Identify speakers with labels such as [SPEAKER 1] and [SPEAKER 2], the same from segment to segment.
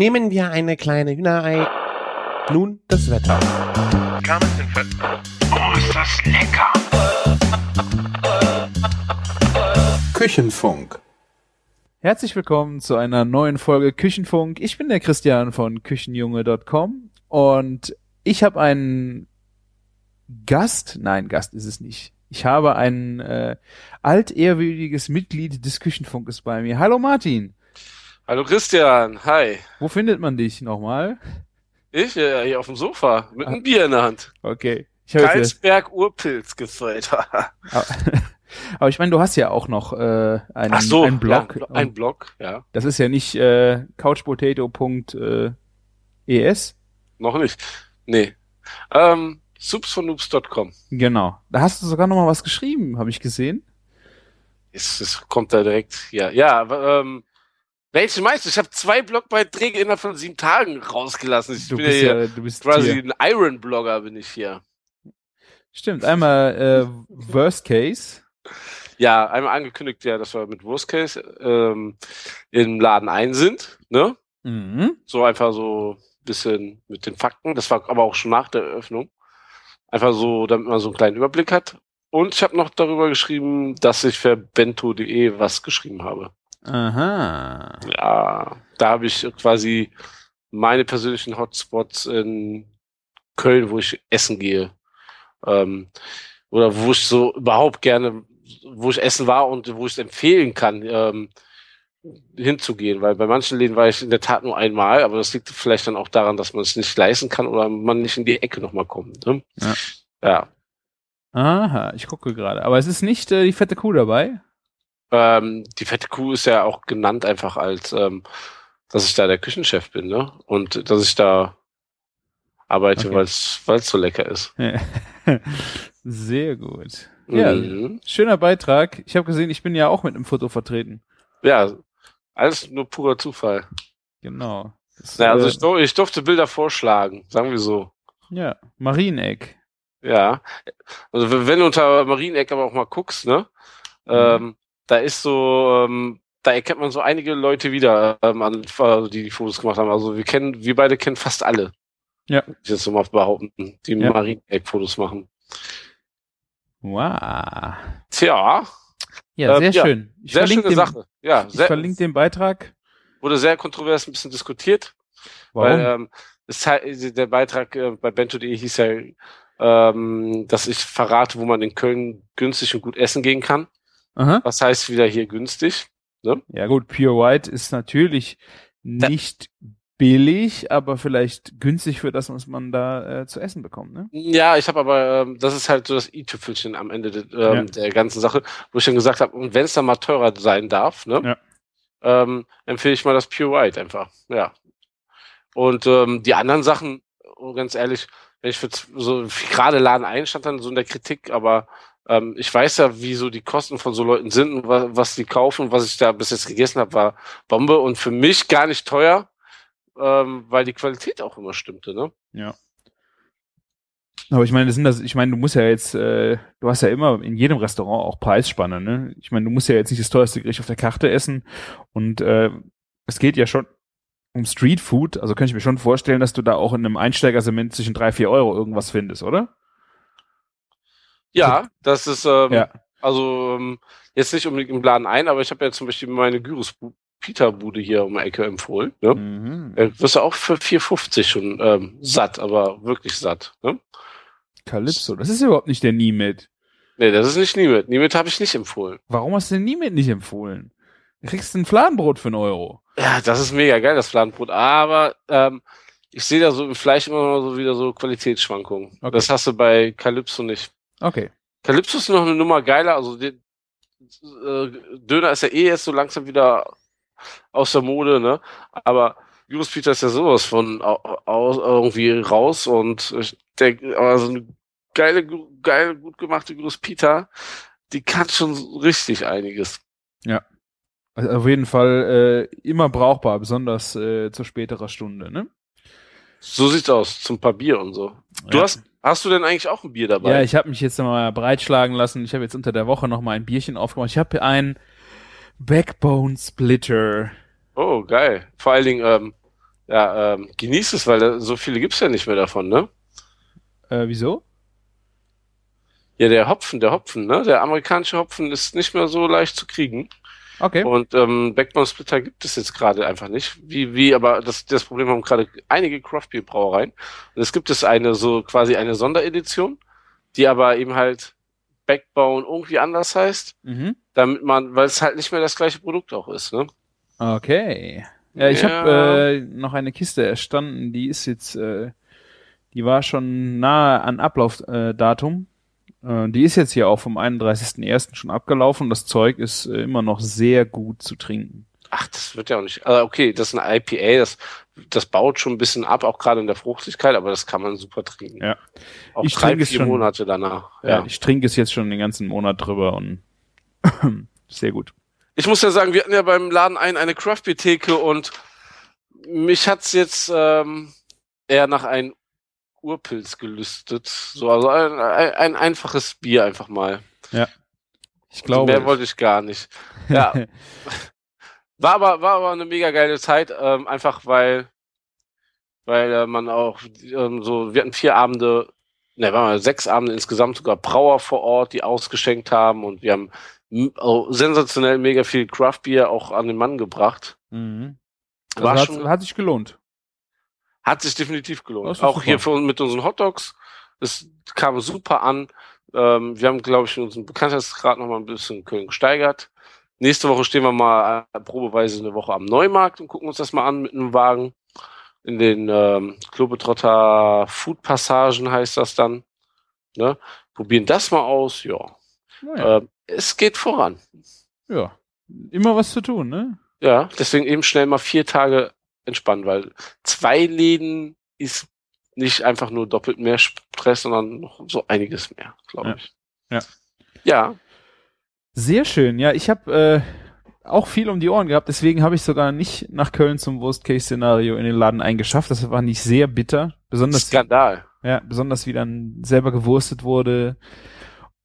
[SPEAKER 1] Nehmen wir eine kleine Hühnerei. Nun das Wetter.
[SPEAKER 2] Oh, ist das lecker!
[SPEAKER 3] Küchenfunk.
[SPEAKER 4] Herzlich willkommen zu einer neuen Folge Küchenfunk. Ich bin der Christian von küchenjunge.com und ich habe einen Gast, nein, Gast ist es nicht. Ich habe ein äh, altehrwürdiges Mitglied des Küchenfunkes bei mir. Hallo Martin.
[SPEAKER 5] Hallo Christian, hi.
[SPEAKER 4] Wo findet man dich nochmal?
[SPEAKER 5] Ich äh, hier auf dem Sofa mit einem Bier in der Hand.
[SPEAKER 4] Okay. Ich
[SPEAKER 5] Karlsberg Urpilz gefüllt.
[SPEAKER 4] aber ich meine, du hast ja auch noch äh, einen,
[SPEAKER 5] so,
[SPEAKER 4] einen Blog.
[SPEAKER 5] Ja, ein Blog, ja.
[SPEAKER 4] Das ist ja nicht äh, couchpotato.es.
[SPEAKER 5] Noch nicht. Nee. Ähm, soupsfornoobs.com.
[SPEAKER 4] Genau. Da hast du sogar noch mal was geschrieben, habe ich gesehen.
[SPEAKER 5] Es, es kommt da direkt, ja. Ja, aber, ähm, welche meinst du? Ich habe zwei Blogbeiträge innerhalb von sieben Tagen rausgelassen. Ich
[SPEAKER 4] Du
[SPEAKER 5] bin
[SPEAKER 4] bist
[SPEAKER 5] ja
[SPEAKER 4] du bist
[SPEAKER 5] quasi
[SPEAKER 4] hier.
[SPEAKER 5] ein Iron-Blogger bin ich hier.
[SPEAKER 4] Stimmt, einmal äh, Worst Case.
[SPEAKER 5] Ja, einmal angekündigt, ja, dass wir mit Worst Case ähm, im Laden ein sind, ne?
[SPEAKER 4] Mhm.
[SPEAKER 5] So einfach so ein bisschen mit den Fakten. Das war aber auch schon nach der Eröffnung. Einfach so, damit man so einen kleinen Überblick hat. Und ich habe noch darüber geschrieben, dass ich für bento.de was geschrieben habe.
[SPEAKER 4] Aha.
[SPEAKER 5] Ja, da habe ich quasi meine persönlichen Hotspots in Köln, wo ich essen gehe. Ähm, oder wo ich so überhaupt gerne, wo ich essen war und wo ich es empfehlen kann, ähm, hinzugehen. Weil bei manchen Läden war ich in der Tat nur einmal, aber das liegt vielleicht dann auch daran, dass man es nicht leisten kann oder man nicht in die Ecke nochmal kommt. Ne?
[SPEAKER 4] Ja.
[SPEAKER 5] ja.
[SPEAKER 4] Aha, ich gucke gerade. Aber es ist nicht äh, die fette Kuh dabei.
[SPEAKER 5] Ähm, die fette Kuh ist ja auch genannt einfach als, ähm, dass ich da der Küchenchef bin, ne? Und dass ich da arbeite,
[SPEAKER 4] Okay.
[SPEAKER 5] weil es so lecker ist.
[SPEAKER 4] Sehr gut. Ja,
[SPEAKER 5] Mhm.
[SPEAKER 4] schöner Beitrag. Ich habe gesehen, ich bin ja auch mit einem Foto vertreten.
[SPEAKER 5] Ja, alles nur purer Zufall.
[SPEAKER 4] Genau. Das,
[SPEAKER 5] Ja, also
[SPEAKER 4] äh,
[SPEAKER 5] ich, dur- ich durfte Bilder vorschlagen, sagen wir so.
[SPEAKER 4] ja, Marieneck.
[SPEAKER 5] Ja. Also wenn du unter Marieneck aber auch mal guckst, ne? Ähm, da ist so, ähm, da erkennt man so einige Leute wieder, ähm, an, also die die Fotos gemacht haben. Also wir kennen, wir beide kennen fast alle.
[SPEAKER 4] Ja.
[SPEAKER 5] Ich jetzt so mal behaupten, die
[SPEAKER 4] Ja.
[SPEAKER 5] Marieneck-Fotos machen.
[SPEAKER 4] Wow.
[SPEAKER 5] Tja,
[SPEAKER 4] Ja, sehr
[SPEAKER 5] ja,
[SPEAKER 4] schön. Ich
[SPEAKER 5] sehr schöne
[SPEAKER 4] den,
[SPEAKER 5] Sache. Ja,
[SPEAKER 4] Ich
[SPEAKER 5] sehr,
[SPEAKER 4] verlinke den Beitrag.
[SPEAKER 5] wurde sehr kontrovers ein bisschen diskutiert.
[SPEAKER 4] Warum?
[SPEAKER 5] Weil ähm, es, der Beitrag äh, bei bento.de hieß ja, ähm, dass ich verrate, wo man in Köln günstig und gut essen gehen kann.
[SPEAKER 4] Aha.
[SPEAKER 5] Was heißt wieder hier günstig?
[SPEAKER 4] Ja gut, Pure White ist natürlich nicht billig, aber vielleicht günstig für das, was man da äh, zu essen bekommt, ne?
[SPEAKER 5] Ja, ich habe aber, ähm, das ist halt so das i-Tüpfelchen am Ende de, ähm,
[SPEAKER 4] Ja.
[SPEAKER 5] der ganzen Sache, wo ich dann gesagt habe, und wenn es dann mal teurer sein darf, ne,
[SPEAKER 4] Ja.
[SPEAKER 5] ähm, empfehle ich mal das Pure White einfach. Ja. Und ähm, die anderen Sachen, oh, ganz ehrlich, wenn ich für so gerade Laden ein stand dann so in der Kritik, aber ähm, ich weiß ja, wie so die Kosten von so Leuten sind und wa was die kaufen was ich da bis jetzt gegessen habe, war Bombe und für mich gar nicht teuer, ähm, weil die Qualität auch immer stimmte, ne?
[SPEAKER 4] Aber ich meine, das sind das, ich meine, du musst ja jetzt, äh, du hast ja immer in jedem Restaurant auch Preisspanne, ne? Ich meine, du musst ja jetzt nicht das teuerste Gericht auf der Karte essen und äh, es geht ja schon um Street Food, also kann ich mir schon vorstellen, dass du da auch in einem Einsteigersement zwischen drei, vier Euro irgendwas findest, oder?
[SPEAKER 5] Ja, das ist ähm,
[SPEAKER 4] Ja.
[SPEAKER 5] also ähm, jetzt nicht unbedingt im Laden ein, aber ich habe ja zum Beispiel meine Gyros Peter Bude hier um die Ecke empfohlen. Ne?
[SPEAKER 4] Mhm.
[SPEAKER 5] Äh, wirst du auch für 4,50 schon ähm, satt, aber wirklich satt. Ne?
[SPEAKER 4] Calypso, das ist überhaupt nicht der Niemet.
[SPEAKER 5] Nee, das ist nicht Niemet. Niemet habe ich nicht empfohlen.
[SPEAKER 4] Warum hast du den Niemet nicht empfohlen? Du kriegst ein Fladenbrot für einen Euro.
[SPEAKER 5] Ja, das ist mega geil, das Fladenbrot. Aber ähm, ich sehe da so im Fleisch immer so wieder so Qualitätsschwankungen.
[SPEAKER 4] Okay.
[SPEAKER 5] Das hast du bei Calypso nicht.
[SPEAKER 4] Okay.
[SPEAKER 5] Calypso ist noch eine Nummer geiler. Also die, äh, Döner ist ja eh jetzt so langsam wieder aus der Mode, ne? Aber Gyros Pizza ist ja sowas von au, aus, irgendwie raus und ich denke, aber so eine geile, geile, gut gemachte Gyros Pita, die kann schon richtig einiges.
[SPEAKER 4] Also auf jeden Fall äh, immer brauchbar, besonders äh, zu späterer Stunde, ne?
[SPEAKER 5] So sieht's aus, zum paar Bier und so. Du
[SPEAKER 4] Ja.
[SPEAKER 5] hast, hast du denn eigentlich auch ein Bier dabei?
[SPEAKER 4] Ja, ich habe mich jetzt mal breitschlagen lassen. Ich habe jetzt unter der Woche noch mal ein Bierchen aufgemacht. Ich habe ein Backbone Splitter.
[SPEAKER 5] oh, geil. Vor allen Dingen, ähm, Ja, ähm, genieß es, weil so viele gibt's ja nicht mehr davon, ne?
[SPEAKER 4] Äh, wieso?
[SPEAKER 5] Ja, der Hopfen, der Hopfen, ne? Der amerikanische Hopfen ist nicht mehr so leicht zu kriegen.
[SPEAKER 4] Okay.
[SPEAKER 5] Und ähm, Backbone Splitter gibt es jetzt gerade einfach nicht. Wie, wie, aber das, das Problem haben gerade einige Craft Beer Brauereien. Und es gibt es eine so quasi eine Sonderedition, die aber eben halt Backbone irgendwie anders heißt,
[SPEAKER 4] Mhm.
[SPEAKER 5] damit man, weil es halt nicht mehr das gleiche Produkt auch ist, ne?
[SPEAKER 4] Okay. Ja, ich
[SPEAKER 5] Ja.
[SPEAKER 4] habe äh, noch eine Kiste erstanden, die ist jetzt, äh, die war schon nahe an Ablaufdatum. Äh, die ist jetzt hier auch vom 31.01. schon abgelaufen. Das Zeug ist äh, immer noch sehr gut zu trinken.
[SPEAKER 5] Ach, das wird ja auch nicht. Also okay, das ist eine IPA, das, das baut schon ein bisschen ab, auch gerade in der Fruchtigkeit, aber das kann man super trinken.
[SPEAKER 4] Ja.
[SPEAKER 5] Auch
[SPEAKER 4] Ich
[SPEAKER 5] drei,
[SPEAKER 4] trinke es
[SPEAKER 5] vier
[SPEAKER 4] schon-
[SPEAKER 5] Monate danach.
[SPEAKER 4] Ja.
[SPEAKER 5] Ja.
[SPEAKER 4] ich trinke es jetzt schon den ganzen Monat drüber und sehr gut.
[SPEAKER 5] Ich muss ja sagen, wir hatten ja beim Laden ein eine Craft Beer Theke und mich hat's jetzt ähm, eher nach einem Urpilz gelüstet. So, also ein, ein, ein einfaches Bier einfach mal.
[SPEAKER 4] Ich glaube.
[SPEAKER 5] Mehr wollte ich gar nicht. Ja. War aber, war aber eine mega geile Zeit, ähm, einfach weil, weil äh, man auch ähm, so, wir hatten vier Abende, ne, waren wir sechs Abende insgesamt sogar Brauer vor Ort, die ausgeschenkt haben und wir haben oh, sensationell mega viel Craft Beer auch an den Mann gebracht.
[SPEAKER 4] mhm.
[SPEAKER 5] War
[SPEAKER 4] Also
[SPEAKER 5] schon-
[SPEAKER 4] hat, hat sich gelohnt.
[SPEAKER 5] Hat sich definitiv gelohnt. Auch
[SPEAKER 4] super.
[SPEAKER 5] hier für, mit unseren Hotdogs. Es kam super an. Ähm, wir haben, glaube ich, unseren Bekanntheitsgrad noch mal ein bisschen in Köln gesteigert. Nächste Woche stehen wir mal äh, probeweise eine Woche am Neumarkt und gucken uns das mal an mit einem Wagen. In den ähm, Globetrotter Food Passagen heißt das dann. Ne? Probieren das mal aus. Ja.
[SPEAKER 4] Naja,
[SPEAKER 5] Ähm, es geht voran.
[SPEAKER 4] ja. Immer was zu tun, ne?
[SPEAKER 5] Ja, deswegen eben schnell mal vier Tage entspannen, weil zwei Läden ist nicht einfach nur doppelt mehr Stress, sondern noch so einiges mehr, glaube ich.
[SPEAKER 4] Ja.
[SPEAKER 5] Ja,
[SPEAKER 4] Sehr schön. Ja, ich habe äh, auch viel um die Ohren gehabt, deswegen habe ich sogar nicht nach Köln zum Worst-Case-Szenario in den Laden eingeschafft. Das war nicht sehr bitter. Besonders,
[SPEAKER 5] Skandal.
[SPEAKER 4] ja, besonders wie dann selber gewurstet wurde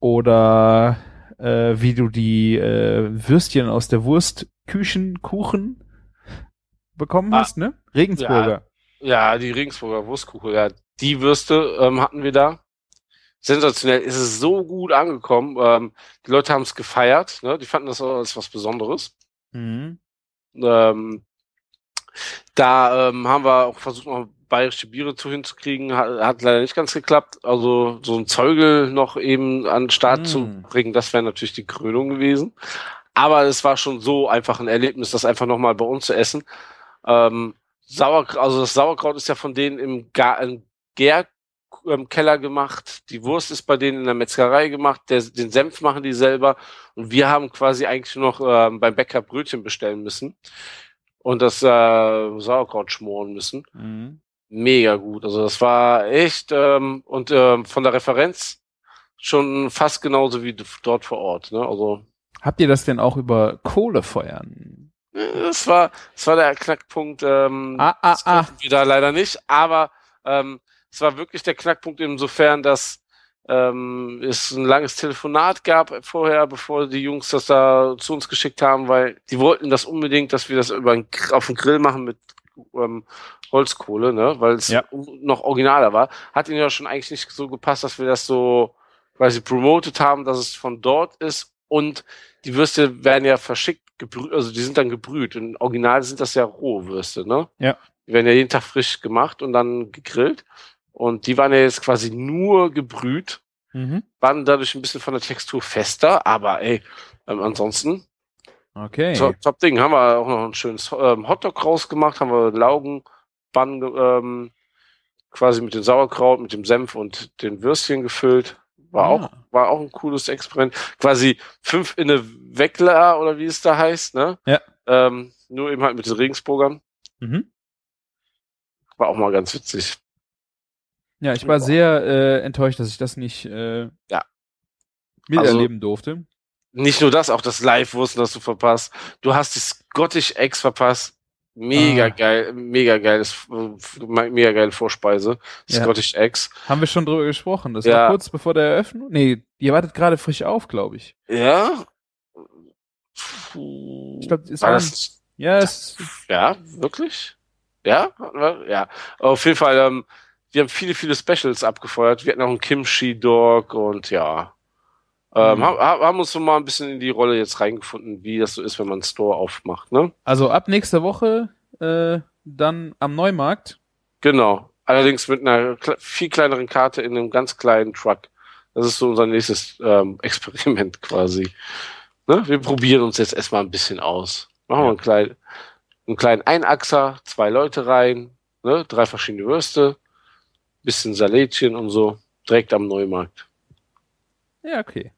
[SPEAKER 4] oder äh, wie du die äh, Würstchen aus der Wurstküchenkuchen bekommen
[SPEAKER 5] Ah,
[SPEAKER 4] hast, ne? Regensburger.
[SPEAKER 5] Ja, die Regensburger Wurstkuchen, ja, die Würste ähm, hatten wir da. Sensationell, ist es so gut angekommen. Ähm, die Leute haben es gefeiert, ne? die fanden das als was Besonderes.
[SPEAKER 4] Mhm.
[SPEAKER 5] Ähm, da ähm, haben wir auch versucht, noch bayerische Biere zu hinzukriegen. Hat, hat leider nicht ganz geklappt. Also so ein Zeugel noch eben an den Start
[SPEAKER 4] Mm.
[SPEAKER 5] zu bringen, das wäre natürlich die Krönung gewesen. Aber es war schon so einfach ein Erlebnis, das einfach nochmal bei uns zu essen. Ähm, Sauerkraut, also das Sauerkraut ist ja von denen im, Gar im Gärkeller gemacht. Die Wurst ist bei denen in der Metzgerei gemacht. Der, den Senf machen die selber. Und wir haben quasi eigentlich nur noch ähm, beim Bäcker Brötchen bestellen müssen und das äh, Sauerkraut schmoren müssen.
[SPEAKER 4] Mhm.
[SPEAKER 5] Mega gut. Also das war echt und und ähm, von der Referenz schon fast genauso wie dort vor Ort. Ne? Also
[SPEAKER 4] Habt ihr das denn auch über Kohlefeuern?
[SPEAKER 5] äh, das war das war der Knackpunkt. Ähm,
[SPEAKER 4] Ah, ah,
[SPEAKER 5] das
[SPEAKER 4] ah.
[SPEAKER 5] wir da leider nicht, aber ähm, es war wirklich der Knackpunkt insofern, dass ähm, es ein langes Telefonat gab vorher, bevor die Jungs das da zu uns geschickt haben, weil die wollten das unbedingt, dass wir das über einen, Gr- auf den Grill machen mit ähm, Holzkohle, ne, weil es
[SPEAKER 4] Ja.
[SPEAKER 5] noch originaler war. Hat ihnen ja schon eigentlich nicht so gepasst, dass wir das so quasi promoted haben, dass es von dort ist und die Würste werden ja verschickt, gebrüht, also die sind dann gebrüht. Im Original sind das ja rohe Würste, ne?
[SPEAKER 4] Ja.
[SPEAKER 5] Die werden ja jeden Tag frisch gemacht und dann gegrillt. Und die waren ja jetzt quasi nur gebrüht,
[SPEAKER 4] Mhm.
[SPEAKER 5] waren dadurch ein bisschen von der Textur fester, aber ey, ähm, ansonsten
[SPEAKER 4] Okay.
[SPEAKER 5] top, top Ding. Haben wir auch noch ein schönes ähm, Hotdog rausgemacht, haben wir Laugenbann ge- ähm, quasi mit dem Sauerkraut, mit dem Senf und den Würstchen gefüllt. War
[SPEAKER 4] Ah.
[SPEAKER 5] auch, war auch ein cooles Experiment. Quasi fünf in eine Weckler oder wie es da heißt, ne?
[SPEAKER 4] Ja.
[SPEAKER 5] Ähm, nur eben halt mit den Regensburgern.
[SPEAKER 4] Mhm.
[SPEAKER 5] War auch mal ganz witzig.
[SPEAKER 4] Ja, ich war sehr äh, enttäuscht, dass ich das nicht äh,
[SPEAKER 5] Ja.
[SPEAKER 4] miterleben durfte.
[SPEAKER 5] Nicht nur das, auch das Live-Wursten hast du verpasst. Du hast die Scottish Eggs verpasst. Mega
[SPEAKER 4] Ah.
[SPEAKER 5] geil, mega geiles, äh, mega geile Vorspeise.
[SPEAKER 4] Ja.
[SPEAKER 5] Scottish Eggs.
[SPEAKER 4] Haben wir schon drüber gesprochen. Das
[SPEAKER 5] Ja.
[SPEAKER 4] war kurz bevor der Eröffnung. Nee, ihr wartet gerade frisch auf, glaube ich.
[SPEAKER 5] Ja.
[SPEAKER 4] Ich glaube, es
[SPEAKER 5] War
[SPEAKER 4] war.
[SPEAKER 5] das,
[SPEAKER 4] Ja, es,
[SPEAKER 5] ja, wirklich? Ja? Ja. Auf jeden Fall, ähm, wir haben viele, viele Specials abgefeuert. Wir hatten auch einen Kimchi Dog und ja. Ähm,
[SPEAKER 4] Mhm.
[SPEAKER 5] haben, haben uns so mal ein bisschen in die Rolle jetzt reingefunden, wie das so ist, wenn man einen Store aufmacht, ne?
[SPEAKER 4] Also ab nächster Woche äh, dann am Neumarkt.
[SPEAKER 5] Genau. Allerdings mit einer viel kleineren Karte in einem ganz kleinen Truck. Das ist so unser nächstes ähm, Experiment quasi. Ne? Wir probieren uns jetzt erstmal ein bisschen aus. Machen wir einen kleinen, einen kleinen Einachser, zwei Leute rein, ne? drei verschiedene Würste, bisschen Salätchen und so, direkt am Neumarkt.
[SPEAKER 4] Ja, okay.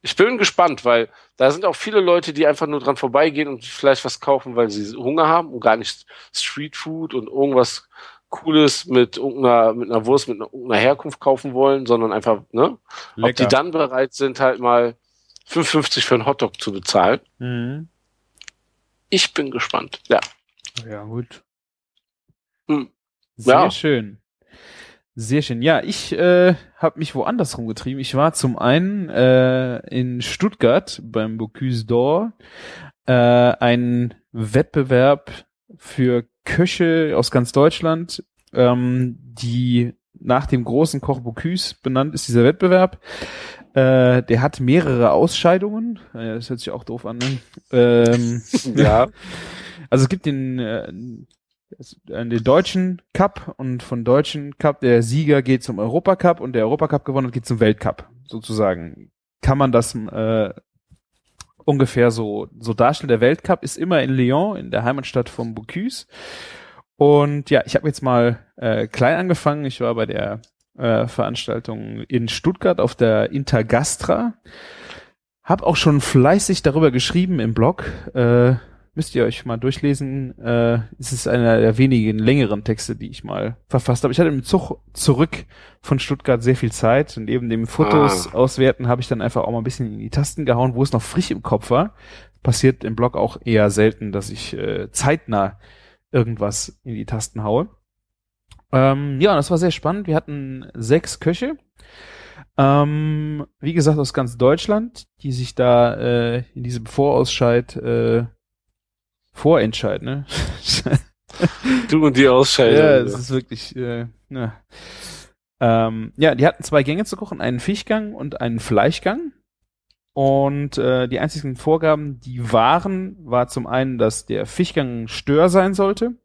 [SPEAKER 5] Ich bin gespannt, weil da sind auch viele Leute, die einfach nur dran vorbeigehen und vielleicht was kaufen, weil sie Hunger haben und gar nicht Streetfood und irgendwas Cooles mit irgendeiner, mit einer Wurst, mit einer, irgendeiner Herkunft kaufen wollen, sondern einfach, ne? Ob die dann bereit sind, halt mal 5,50 für einen Hotdog zu bezahlen.
[SPEAKER 4] Mhm.
[SPEAKER 5] Ich bin gespannt. Ja.
[SPEAKER 4] Ja, gut.
[SPEAKER 5] Hm.
[SPEAKER 4] Sehr
[SPEAKER 5] Ja.
[SPEAKER 4] schön. Sehr schön. Ja, ich äh, habe mich woanders rumgetrieben. Ich war zum einen äh, in Stuttgart beim Bocuse d'Or, äh, ein Wettbewerb für Köche aus ganz Deutschland, ähm, die nach dem großen Koch Bocuse benannt ist dieser Wettbewerb. Äh, der hat mehrere Ausscheidungen. Äh, das hört sich auch doof an. Ne? Ähm,
[SPEAKER 5] Ja.
[SPEAKER 4] also es gibt den, äh, es- äh, den deutschen Cup und von deutschen Cup der Sieger geht zum Europacup und der Europacup gewonnen hat, geht zum Weltcup sozusagen. Kann man das äh, ungefähr so so darstellen. Der Weltcup ist immer in Lyon, in der Heimatstadt von Bocuse. Und ja, ich habe jetzt mal äh, klein angefangen. Ich war bei der äh, Veranstaltung in Stuttgart auf der Intergastra. Hab auch schon fleißig darüber geschrieben im Blog. Äh, müsst ihr euch mal durchlesen. Äh, es ist einer der wenigen längeren Texte, die ich mal verfasst habe. Ich hatte im Zug zurück von Stuttgart sehr viel Zeit und neben dem Fotos
[SPEAKER 5] Ah.
[SPEAKER 4] auswerten habe ich dann einfach auch mal ein bisschen in die Tasten gehauen, wo es noch frisch im Kopf war. Passiert im Blog auch eher selten, dass ich äh, zeitnah irgendwas in die Tasten haue. Ähm, ja, das war sehr spannend. Wir hatten sechs Köche. Ähm, wie gesagt, aus ganz Deutschland, die sich da äh, in diesem Vorausscheid äh, vorentscheiden. Ne?
[SPEAKER 5] Du und die Ausscheidung.
[SPEAKER 4] ja, es ist wirklich. Äh, ja. Ähm, ja, die hatten zwei Gänge zu kochen, einen Fischgang und einen Fleischgang. Und äh, die einzigen Vorgaben, die waren, war zum einen, dass der Fischgang Stör sein sollte.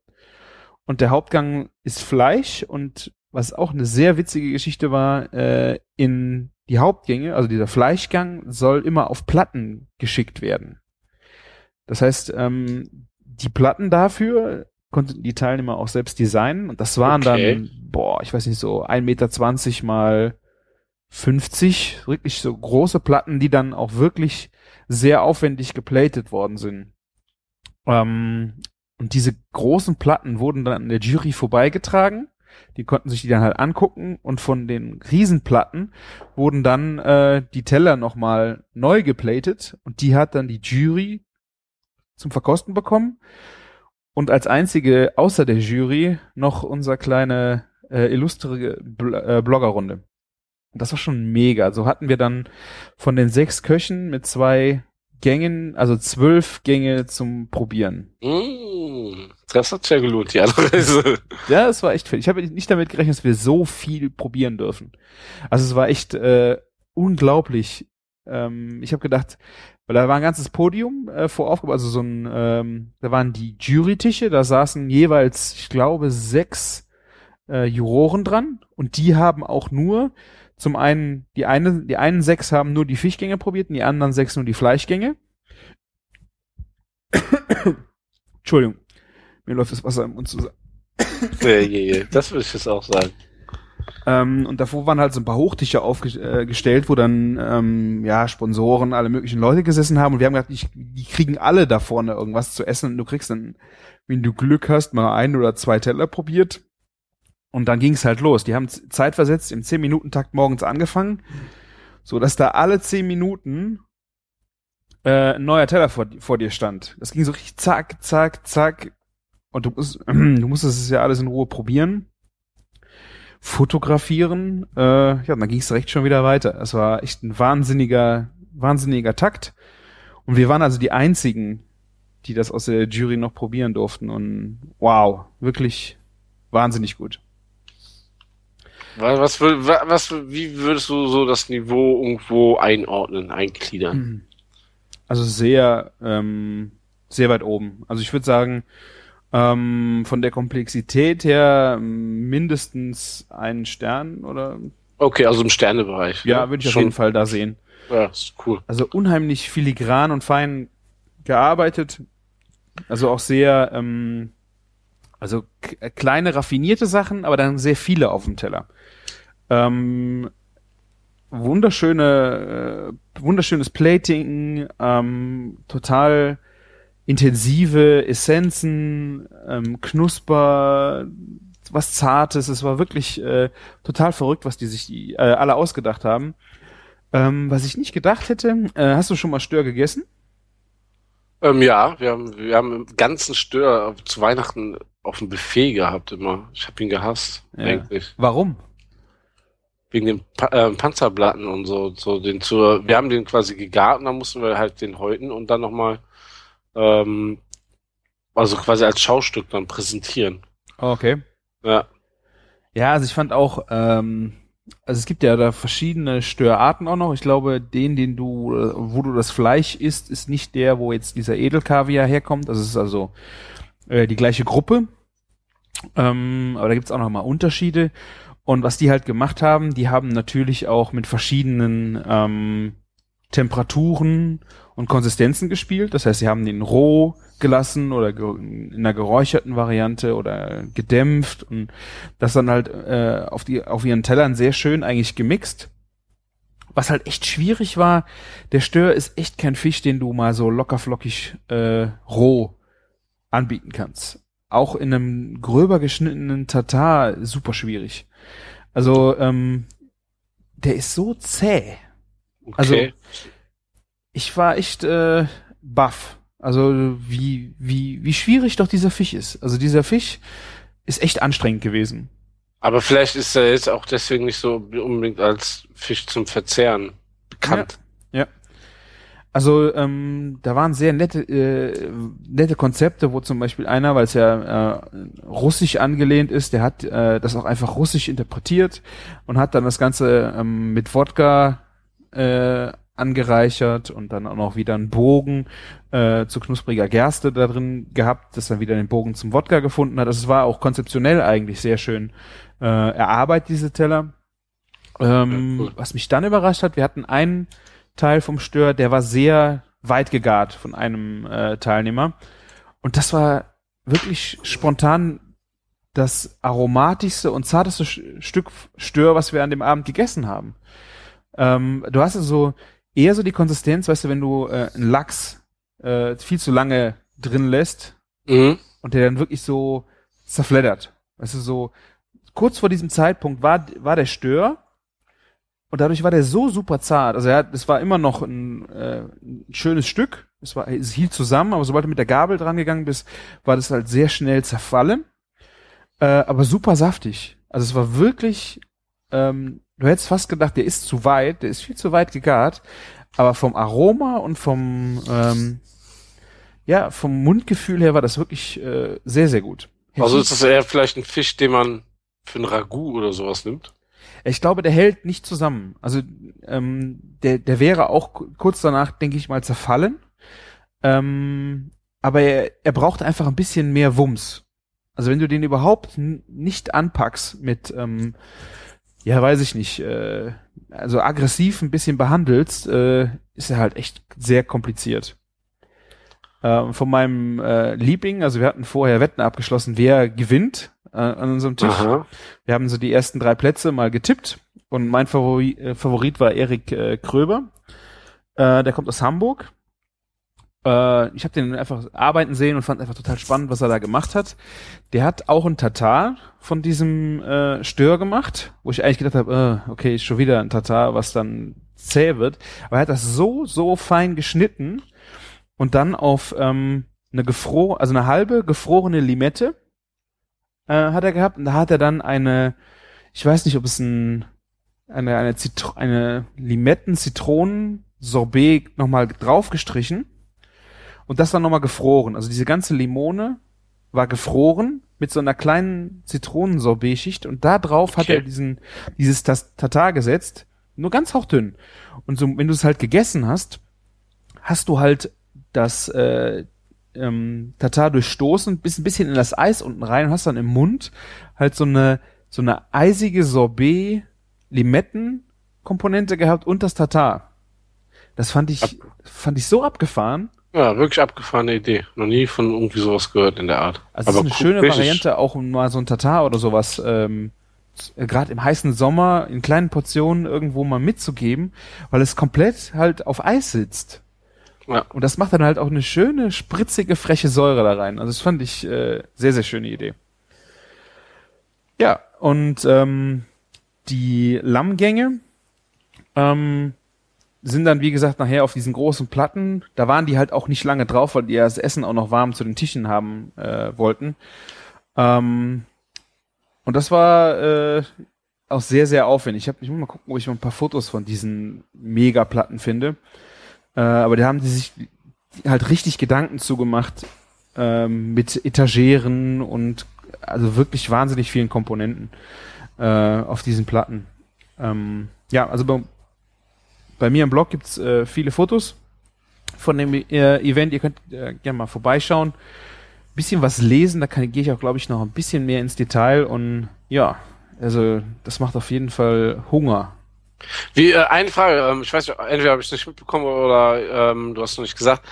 [SPEAKER 4] Und der Hauptgang ist Fleisch. Und was auch eine sehr witzige Geschichte war, äh, in die Hauptgänge, also dieser Fleischgang, soll immer auf Platten geschickt werden. Das heißt, ähm, die Platten dafür konnten die Teilnehmer auch selbst designen. Und das waren
[SPEAKER 5] Okay.
[SPEAKER 4] dann, boah, ich weiß nicht, so 1,20 Meter mal 50, wirklich so große Platten, die dann auch wirklich sehr aufwendig geplatet worden sind. Ähm, und diese großen Platten wurden dann an der Jury vorbeigetragen. Die konnten sich die dann halt angucken und von den Riesenplatten wurden dann äh, die Teller nochmal neu geplatet und die hat dann die Jury zum Verkosten bekommen und als einzige außer der Jury noch unser kleine äh, illustre Bl äh, Bloggerrunde. Und das war schon mega. So hatten wir dann von den sechs Köchen mit zwei Gängen, also zwölf Gänge zum Probieren.
[SPEAKER 5] Mm, das hat ja gelohnt, die Anreise.
[SPEAKER 4] Ja, es war echt viel. Ich habe nicht damit gerechnet, dass wir so viel probieren dürfen. Also es war echt äh, unglaublich. Ähm, ich habe gedacht, weil da war ein ganzes Podium äh, vor aufgebaut, also so ein, ähm, da waren die Jurytische, da saßen jeweils, ich glaube, sechs äh, Juroren dran und die haben auch nur zum einen, die eine, die einen sechs haben nur die Fischgänge probiert und die anderen sechs nur die Fleischgänge. Entschuldigung, mir läuft das Wasser im Mund zusammen.
[SPEAKER 5] das würde ich jetzt auch sagen.
[SPEAKER 4] Ähm, und davor waren halt so ein paar Hochtische aufgestellt, wo dann ähm, ja Sponsoren, alle möglichen Leute gesessen haben und wir haben gedacht, die, die kriegen alle da vorne irgendwas zu essen und du kriegst dann, wenn du Glück hast, mal ein oder zwei Teller probiert. Und dann ging es halt los. Die haben zeitversetzt im 10-Minuten-Takt morgens angefangen, so dass da alle 10 Minuten äh, ein neuer Teller vor, vor dir stand. Das ging so richtig zack, zack, zack. Und du, musst, du musstest es ja alles in Ruhe probieren fotografieren. Äh, ja, und dann ging es direkt schon wieder weiter. Es war echt ein wahnsinniger, wahnsinniger Takt. Und wir waren also die einzigen die das aus der Jury noch probieren durften. Und wow, wirklich wahnsinnig gut.
[SPEAKER 5] Was, was, wie würdest du so das Niveau irgendwo einordnen, eingliedern?
[SPEAKER 4] Also sehr, ähm, sehr weit oben. Also ich würde sagen, ähm, von der Komplexität her ähm, mindestens einen Stern oder
[SPEAKER 5] Okay, also im Sternebereich.
[SPEAKER 4] ja, würde ich auf
[SPEAKER 5] Schon-
[SPEAKER 4] jeden Fall da sehen.
[SPEAKER 5] Ja, ist cool.
[SPEAKER 4] Also unheimlich filigran und fein gearbeitet. Also auch sehr, ähm, also k- kleine raffinierte Sachen, aber dann sehr viele auf dem Teller. Ähm, wunderschöne, äh, wunderschönes Plating, ähm, total intensive Essenzen, ähm, Knusper, was Zartes. Es war wirklich äh, total verrückt, was die sich die, äh, alle ausgedacht haben. Ähm, was ich nicht gedacht hätte, äh, hast du schon mal Stör gegessen?
[SPEAKER 5] Ähm, ja, wir haben, wir haben im ganzen Stör zu Weihnachten auf dem Buffet gehabt immer. Ich habe ihn gehasst,
[SPEAKER 4] Ja.
[SPEAKER 5] eigentlich.
[SPEAKER 4] Warum?
[SPEAKER 5] Wegen den pa äh, Panzerplatten und so, so den zur, wir haben den quasi gegart und dann mussten wir halt den häuten und dann nochmal, ähm, also quasi als Schaustück dann präsentieren.
[SPEAKER 4] Okay.
[SPEAKER 5] Ja,
[SPEAKER 4] Ja, also ich fand auch, ähm, also es gibt ja da verschiedene Störarten auch noch. Ich glaube, den, den du, wo du das Fleisch isst, ist nicht der, wo jetzt dieser Edelkaviar herkommt. Das ist also äh, die gleiche Gruppe. Ähm, aber da gibt's auch noch mal Unterschiede. Und was die halt gemacht haben, die haben natürlich auch mit verschiedenen ähm, Temperaturen und Konsistenzen gespielt. Das heißt, sie haben den roh gelassen oder in einer geräucherten Variante oder gedämpft und das dann halt äh, auf die auf ihren Tellern sehr schön eigentlich gemixt. Was halt echt schwierig war, der Stör ist echt kein Fisch, den du mal so lockerflockig äh, roh anbieten kannst. Auch in einem gröber geschnittenen Tatar super schwierig. Also ähm, der ist so zäh.
[SPEAKER 5] okay.
[SPEAKER 4] Also- Ich war echt äh, baff. Also wie wie wie schwierig doch dieser Fisch ist. Also dieser Fisch ist echt anstrengend gewesen.
[SPEAKER 5] Aber vielleicht ist er jetzt auch deswegen nicht so unbedingt als Fisch zum Verzehren bekannt.
[SPEAKER 4] Also ähm, da waren sehr nette, äh, nette Konzepte, wo zum Beispiel einer, weil es ja äh, russisch angelehnt ist, der hat äh, das auch einfach russisch interpretiert und hat dann das Ganze ähm, mit Wodka äh, angereichert und dann auch noch wieder einen Bogen äh, zu knuspriger Gerste da drin gehabt, das dann wieder den Bogen zum Wodka gefunden hat. Also es war auch konzeptionell eigentlich sehr schön äh, erarbeitet, diese Teller. Ähm,
[SPEAKER 5] Ja, cool.
[SPEAKER 4] Was mich dann überrascht hat, wir hatten einen Teil vom Stör, der war sehr weit gegart von einem äh, Teilnehmer. Und das war wirklich spontan das aromatischste und zarteste Stück Stör, was wir an dem Abend gegessen haben. Ähm, du hast also eher so die Konsistenz, weißt du, wenn du äh, einen Lachs äh, viel zu lange drin lässt
[SPEAKER 5] Mhm.
[SPEAKER 4] und der dann wirklich so zerfleddert. Weißt du, so kurz vor diesem Zeitpunkt war, war der Stör und dadurch war der so super zart. Also er es war immer noch ein, äh, ein schönes Stück. Es war, es hielt zusammen, aber sobald du mit der Gabel dran gegangen bist, war das halt sehr schnell zerfallen. Äh, aber super saftig. Also es war wirklich, ähm, du hättest fast gedacht, der ist zu weit, der ist viel zu weit gegart. Aber vom Aroma und vom, ähm, ja, vom Mundgefühl her war das wirklich äh, sehr, sehr gut.
[SPEAKER 5] Also ist das eher vielleicht ein Fisch, den man für ein Ragout oder sowas nimmt?
[SPEAKER 4] Ich glaube, der hält nicht zusammen. Also ähm, der, der wäre auch ku- kurz danach, denke ich mal, zerfallen. Ähm, aber er, er braucht einfach ein bisschen mehr Wumms. Also wenn du den überhaupt nicht anpackst mit, ähm, ja, weiß ich nicht, äh, also aggressiv ein bisschen behandelst, äh, ist er halt echt sehr kompliziert. Ähm, von meinem äh, Liebling, also wir hatten vorher Wetten abgeschlossen, wer gewinnt äh, an unserem Tisch.
[SPEAKER 5] Aha.
[SPEAKER 4] Wir haben so die ersten drei Plätze mal getippt und mein Favori äh, Favorit war Erik äh, Kröber. Äh, der kommt aus Hamburg. Äh, ich habe den einfach arbeiten sehen und fand einfach total spannend, was er da gemacht hat. Der hat auch ein Tatar von diesem äh, Stör gemacht, wo ich eigentlich gedacht habe, äh, okay, schon wieder ein Tatar, was dann zäh wird. Aber er hat das so, so fein geschnitten und dann auf ähm, eine gefro also eine halbe gefrorene Limette äh, hat er gehabt und da hat er dann eine, ich weiß nicht, ob es ein eine eine, Zitro eine Limetten Zitronen Sorbet nochmal draufgestrichen und das dann nochmal gefroren. Also diese ganze Limone war gefroren mit so einer kleinen Zitronensorbetschicht und da drauf hat
[SPEAKER 5] Okay.
[SPEAKER 4] er diesen, dieses Tatar gesetzt, nur ganz hauchdünn. Und so, wenn du es halt gegessen hast, hast du halt das äh, ähm, Tatar durchstoßen, bist ein bisschen in das Eis unten rein und hast dann im Mund halt so eine so eine eisige Sorbet Limetten Komponente gehabt und das Tatar. Das fand ich fand ich so abgefahren.
[SPEAKER 5] Ja, wirklich abgefahrene Idee. Noch nie von irgendwie sowas gehört in der Art.
[SPEAKER 4] Also es ist eine schöne
[SPEAKER 5] richtig.
[SPEAKER 4] Variante, auch um mal so ein Tatar oder sowas, ähm, gerade im heißen Sommer in kleinen Portionen irgendwo mal mitzugeben, weil es komplett halt auf Eis sitzt.
[SPEAKER 5] Ja.
[SPEAKER 4] Und das macht dann halt auch eine schöne, spritzige, freche Säure da rein. Also das fand ich äh, sehr, sehr schöne Idee. Ja, und ähm, die Lammgänge ähm, sind dann, wie gesagt, nachher auf diesen großen Platten. Da waren die halt auch nicht lange drauf, weil die ja das Essen auch noch warm zu den Tischen haben äh, wollten. Ähm, und das war äh, auch sehr, sehr aufwendig. Ich, hab, ich muss mal gucken, ob ich mal ein paar Fotos von diesen Megaplatten finde. Äh, aber da haben die sich halt richtig Gedanken zugemacht ähm, mit Etageren und also wirklich wahnsinnig vielen Komponenten äh, auf diesen Platten. Ähm, ja, also bei, mir im Blog gibt's äh, viele Fotos von dem äh, Event. Ihr könnt äh, gerne mal vorbeischauen. Bisschen was lesen, da kann, gehe ich auch, glaube ich, noch ein bisschen mehr ins Detail und ja, also das macht auf jeden Fall Hunger.
[SPEAKER 5] Wie, äh, eine Frage, ähm, ich weiß nicht, entweder habe ich es nicht mitbekommen oder ähm, du hast noch nicht gesagt.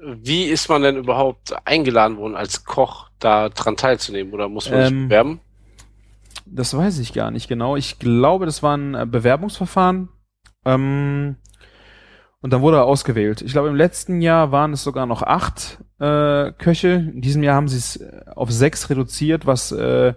[SPEAKER 5] Wie ist man denn überhaupt eingeladen worden, als Koch da dran teilzunehmen? Oder muss man sich
[SPEAKER 4] Ähm,
[SPEAKER 5] bewerben?
[SPEAKER 4] Das weiß ich gar nicht genau. Ich glaube, das war ein äh, Bewerbungsverfahren. Ähm, und dann wurde er ausgewählt. Ich glaube, im letzten Jahr waren es sogar noch acht äh, Köche. In diesem Jahr haben sie es äh, auf sechs reduziert, was äh,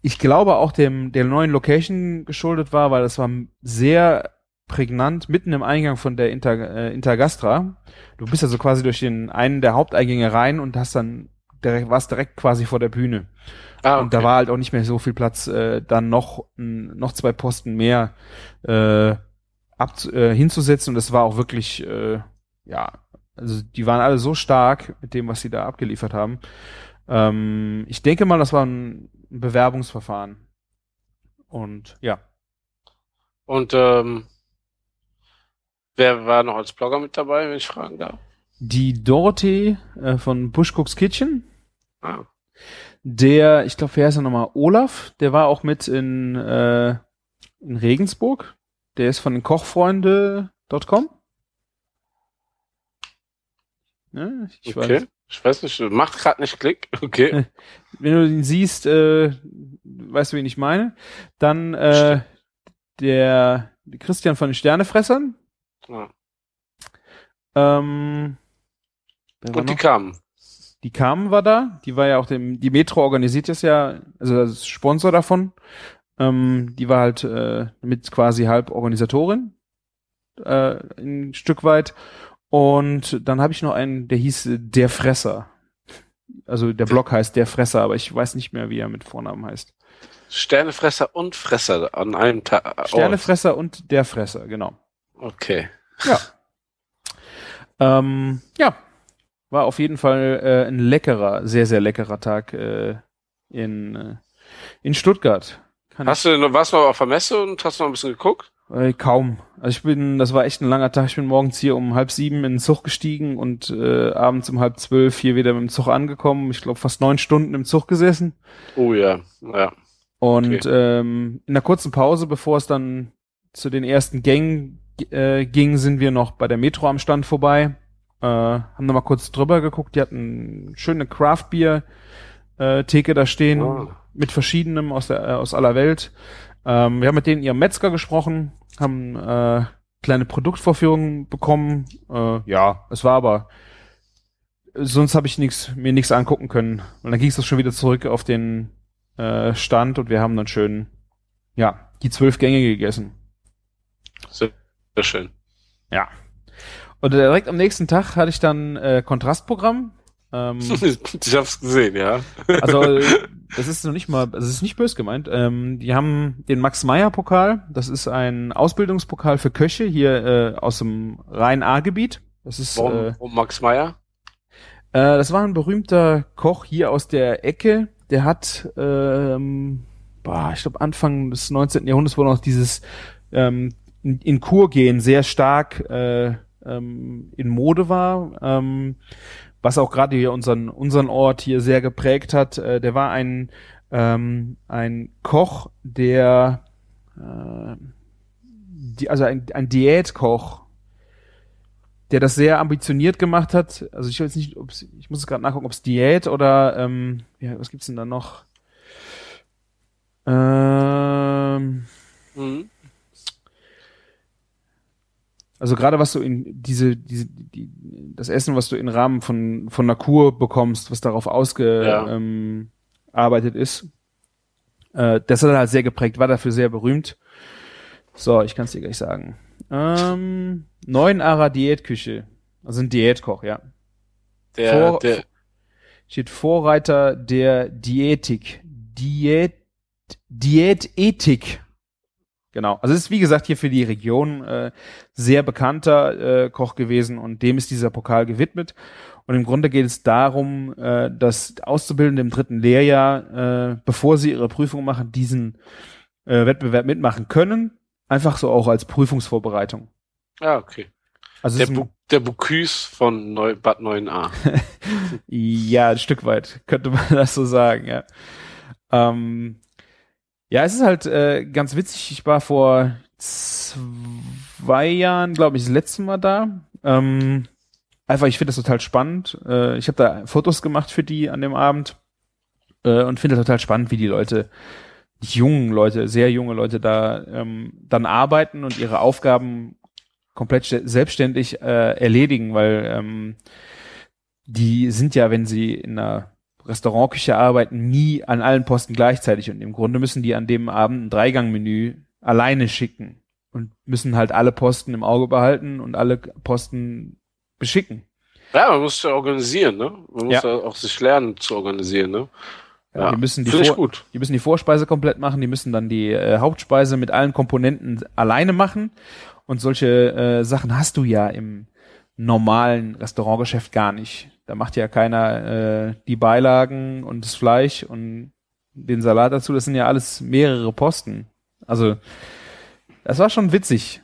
[SPEAKER 4] ich glaube auch dem der neuen Location geschuldet war, weil das war sehr prägnant mitten im Eingang von der Inter, äh, Intergastra. Du bist also quasi durch den einen der Haupteingänge rein und hast dann direkt, warst direkt quasi vor der Bühne.
[SPEAKER 5] Ah,
[SPEAKER 4] Und da war halt auch nicht mehr so viel Platz, äh, dann noch, noch zwei Posten mehr äh, abzu äh, hinzusetzen. Und das war auch wirklich, äh, ja, also die waren alle so stark mit dem, was sie da abgeliefert haben. Ähm, ich denke mal, das war ein Bewerbungsverfahren. Und ja,
[SPEAKER 5] Und ähm, wer war noch als Blogger mit dabei, wenn ich fragen darf?
[SPEAKER 4] die Dorothee äh, von Bushcooks Kitchen,
[SPEAKER 5] Ah,
[SPEAKER 4] der, ich glaube, wer heißt er nochmal? Olaf, der war auch mit in, äh, in Regensburg. Der ist von Kochfreunde.com. Ja, ich
[SPEAKER 5] okay.
[SPEAKER 4] weiß.
[SPEAKER 5] Ich weiß nicht, macht gerade nicht Klick. Okay.
[SPEAKER 4] Wenn du ihn siehst, äh, weißt du, wen ich meine. Dann äh, der Christian von den Sternefressern.
[SPEAKER 5] Ja.
[SPEAKER 4] Ähm,
[SPEAKER 5] Und die kamen.
[SPEAKER 4] Die Carmen war da, die war ja auch dem, die Metro organisiert das ja, also das ist Sponsor davon. Ähm, die war halt äh, mit quasi halb Organisatorin, äh, ein Stück weit. Und dann habe ich noch einen, der hieß äh, Der Fresser. Also der Blog heißt Der Fresser, aber ich weiß nicht mehr, wie er mit Vornamen heißt.
[SPEAKER 5] Sternefresser und Fresser an einem Tag.
[SPEAKER 4] Sternefresser und Der Fresser, genau.
[SPEAKER 5] Okay.
[SPEAKER 4] Ja. ähm, ja, war auf jeden Fall äh, ein leckerer, sehr, sehr leckerer Tag äh, in, äh, in Stuttgart. Kann
[SPEAKER 5] Hast du noch, warst du noch auf der Messe und hast noch ein bisschen geguckt?
[SPEAKER 4] Äh, kaum. Also ich bin, das war echt ein langer Tag. Ich bin morgens hier um halb sieben in den Zug gestiegen und äh, abends um halb zwölf hier wieder mit dem Zug angekommen. Ich glaube fast neun Stunden im Zug gesessen.
[SPEAKER 5] Oh ja, ja.
[SPEAKER 4] Und ähm, in der kurzen Pause, bevor es dann zu den ersten Gängen äh, ging, sind wir noch bei der Metro am Stand vorbei. Äh, haben noch mal kurz drüber geguckt. Die hatten schöne Craft Beer äh, Theke da stehen
[SPEAKER 5] Ah.
[SPEAKER 4] Mit verschiedenem aus der äh, aus aller Welt. Ähm, wir haben mit denen ihrem Metzger gesprochen, haben äh, kleine Produktvorführungen bekommen. Äh, ja, es war aber sonst habe ich nix, mir nichts angucken können. Und dann ging es schon wieder zurück auf den äh, Stand und wir haben dann schön ja die zwölf Gänge gegessen.
[SPEAKER 5] Sehr, sehr schön.
[SPEAKER 4] Ja. Und direkt am nächsten Tag hatte ich dann äh, Kontrastprogramm. Ähm,
[SPEAKER 5] ich hab's gesehen, ja.
[SPEAKER 4] Also, das ist noch nicht mal, also es ist nicht bös gemeint. Ähm, die haben den Max-Meyer-Pokal. Das ist ein Ausbildungspokal für Köche hier äh, aus dem Rhein-A-Gebiet. Das ist
[SPEAKER 5] Warum,
[SPEAKER 4] äh,
[SPEAKER 5] warum Max Meyer?
[SPEAKER 4] Äh, das war ein berühmter Koch hier aus der Ecke. Der hat, ähm, boah, ich glaube Anfang des 19. Jahrhunderts, wo noch dieses ähm, in, in Kur gehen sehr stark äh, ähm, in Mode war, ähm, was auch gerade hier unseren unseren Ort hier sehr geprägt hat. Äh, der war ein ähm, ein Koch, der äh, die, also ein, ein Diätkoch, der das sehr ambitioniert gemacht hat. Also ich weiß nicht, ob's, ich muss gerade nachgucken, ob es Diät oder ähm, ja, was gibt's denn da noch? Ähm,
[SPEAKER 5] Mhm.
[SPEAKER 4] Also gerade was du in diese, diese die, das Essen, was du im Rahmen von von einer Kur bekommst, was darauf ausgearbeitet
[SPEAKER 5] Ja.
[SPEAKER 4] ähm, ist, äh, das hat er halt sehr geprägt, war dafür sehr berühmt. So, ich kann es dir gleich sagen. Ähm, Neuenarer Diätküche, also ein Diätkoch, ja.
[SPEAKER 5] Der,
[SPEAKER 4] Vor-
[SPEAKER 5] der,
[SPEAKER 4] Steht Vorreiter der Diätik, Diät, Diätethik. Genau. Also es ist wie gesagt hier für die Region äh, sehr bekannter äh, Koch gewesen und dem ist dieser Pokal gewidmet. Und im Grunde geht es darum, äh, dass Auszubildende im dritten Lehrjahr, äh, bevor sie ihre Prüfung machen, diesen äh, Wettbewerb mitmachen können. Einfach so auch als Prüfungsvorbereitung.
[SPEAKER 5] ah, okay.
[SPEAKER 4] Also
[SPEAKER 5] Der, Bu der Bocuse von Neu Bad 9a.
[SPEAKER 4] Ja, ein Stück weit, könnte man das so sagen, ja. Ähm, ja, es ist halt äh, ganz witzig. Ich war vor zwei Jahren, glaube ich, das letzte Mal da. Ähm, einfach, ich finde das total spannend. Äh, ich habe da Fotos gemacht für die an dem Abend äh, und finde total spannend, wie die Leute, die jungen Leute, sehr junge Leute da ähm, dann arbeiten und ihre Aufgaben komplett selbstständig äh, erledigen, weil ähm, die sind ja, wenn sie in einer Restaurantküche arbeiten, nie an allen Posten gleichzeitig und im Grunde müssen die an dem Abend ein Dreigangmenü alleine schicken und müssen halt alle Posten im Auge behalten und alle Posten beschicken.
[SPEAKER 5] Ja, man muss ja organisieren, ne? Man muss
[SPEAKER 4] Ja.
[SPEAKER 5] auch sich lernen zu organisieren, ne?
[SPEAKER 4] Ja, die müssen die, Vor
[SPEAKER 5] gut.
[SPEAKER 4] die müssen die Vorspeise komplett machen, die müssen dann die äh, Hauptspeise mit allen Komponenten alleine machen und solche äh, Sachen hast du ja im normalen Restaurantgeschäft gar nicht. Da macht ja keiner äh, die Beilagen und das Fleisch und den Salat dazu. Das sind ja alles mehrere Posten. Also das war schon witzig.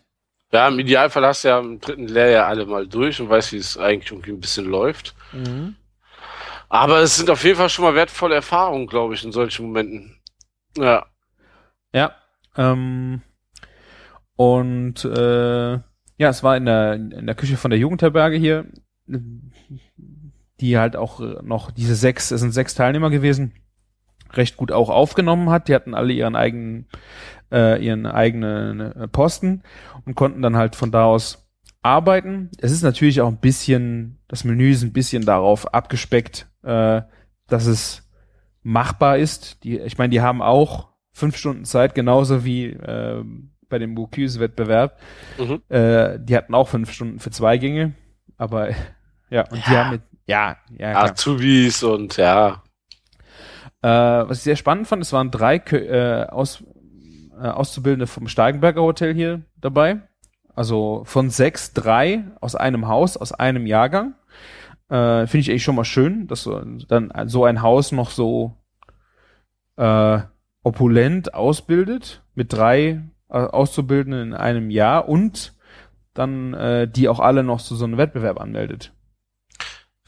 [SPEAKER 5] Ja, im Idealfall hast du ja im dritten Lehrjahr alle mal durch und weißt, wie es eigentlich irgendwie ein bisschen läuft. Aber es sind auf jeden Fall schon mal wertvolle Erfahrungen, glaube ich, in solchen Momenten. Ja.
[SPEAKER 4] Ja. Ähm, und äh, ja, es war in der, in der Küche von der Jugendherberge hier, die halt auch äh, noch diese sechs, es sind sechs Teilnehmer gewesen, recht gut auch aufgenommen hat. Die hatten alle ihren eigenen, äh, ihren eigenen äh, Posten und konnten dann halt von da aus arbeiten. Es ist natürlich auch ein bisschen, das Menü ist ein bisschen darauf abgespeckt, äh, dass es machbar ist. Die, ich meine, die haben auch fünf Stunden Zeit, genauso wie äh, bei dem Bocuse-Wettbewerb.
[SPEAKER 5] Mhm.
[SPEAKER 4] Äh, die hatten auch fünf Stunden für zwei Gänge, aber ja, und die
[SPEAKER 5] Ja.
[SPEAKER 4] haben mit, ja, ja, klar.
[SPEAKER 5] Azubis und ja.
[SPEAKER 4] Äh, was ich sehr spannend fand, es waren drei äh, Aus, äh, Auszubildende vom Steigenberger Hotel hier dabei. Also von sechs, drei aus einem Haus, aus einem Jahrgang. Äh, Finde ich eigentlich schon mal schön, dass so, dann so ein Haus noch so äh, opulent ausbildet mit drei äh, Auszubildenden in einem Jahr und dann äh, die auch alle noch zu so einem Wettbewerb anmeldet.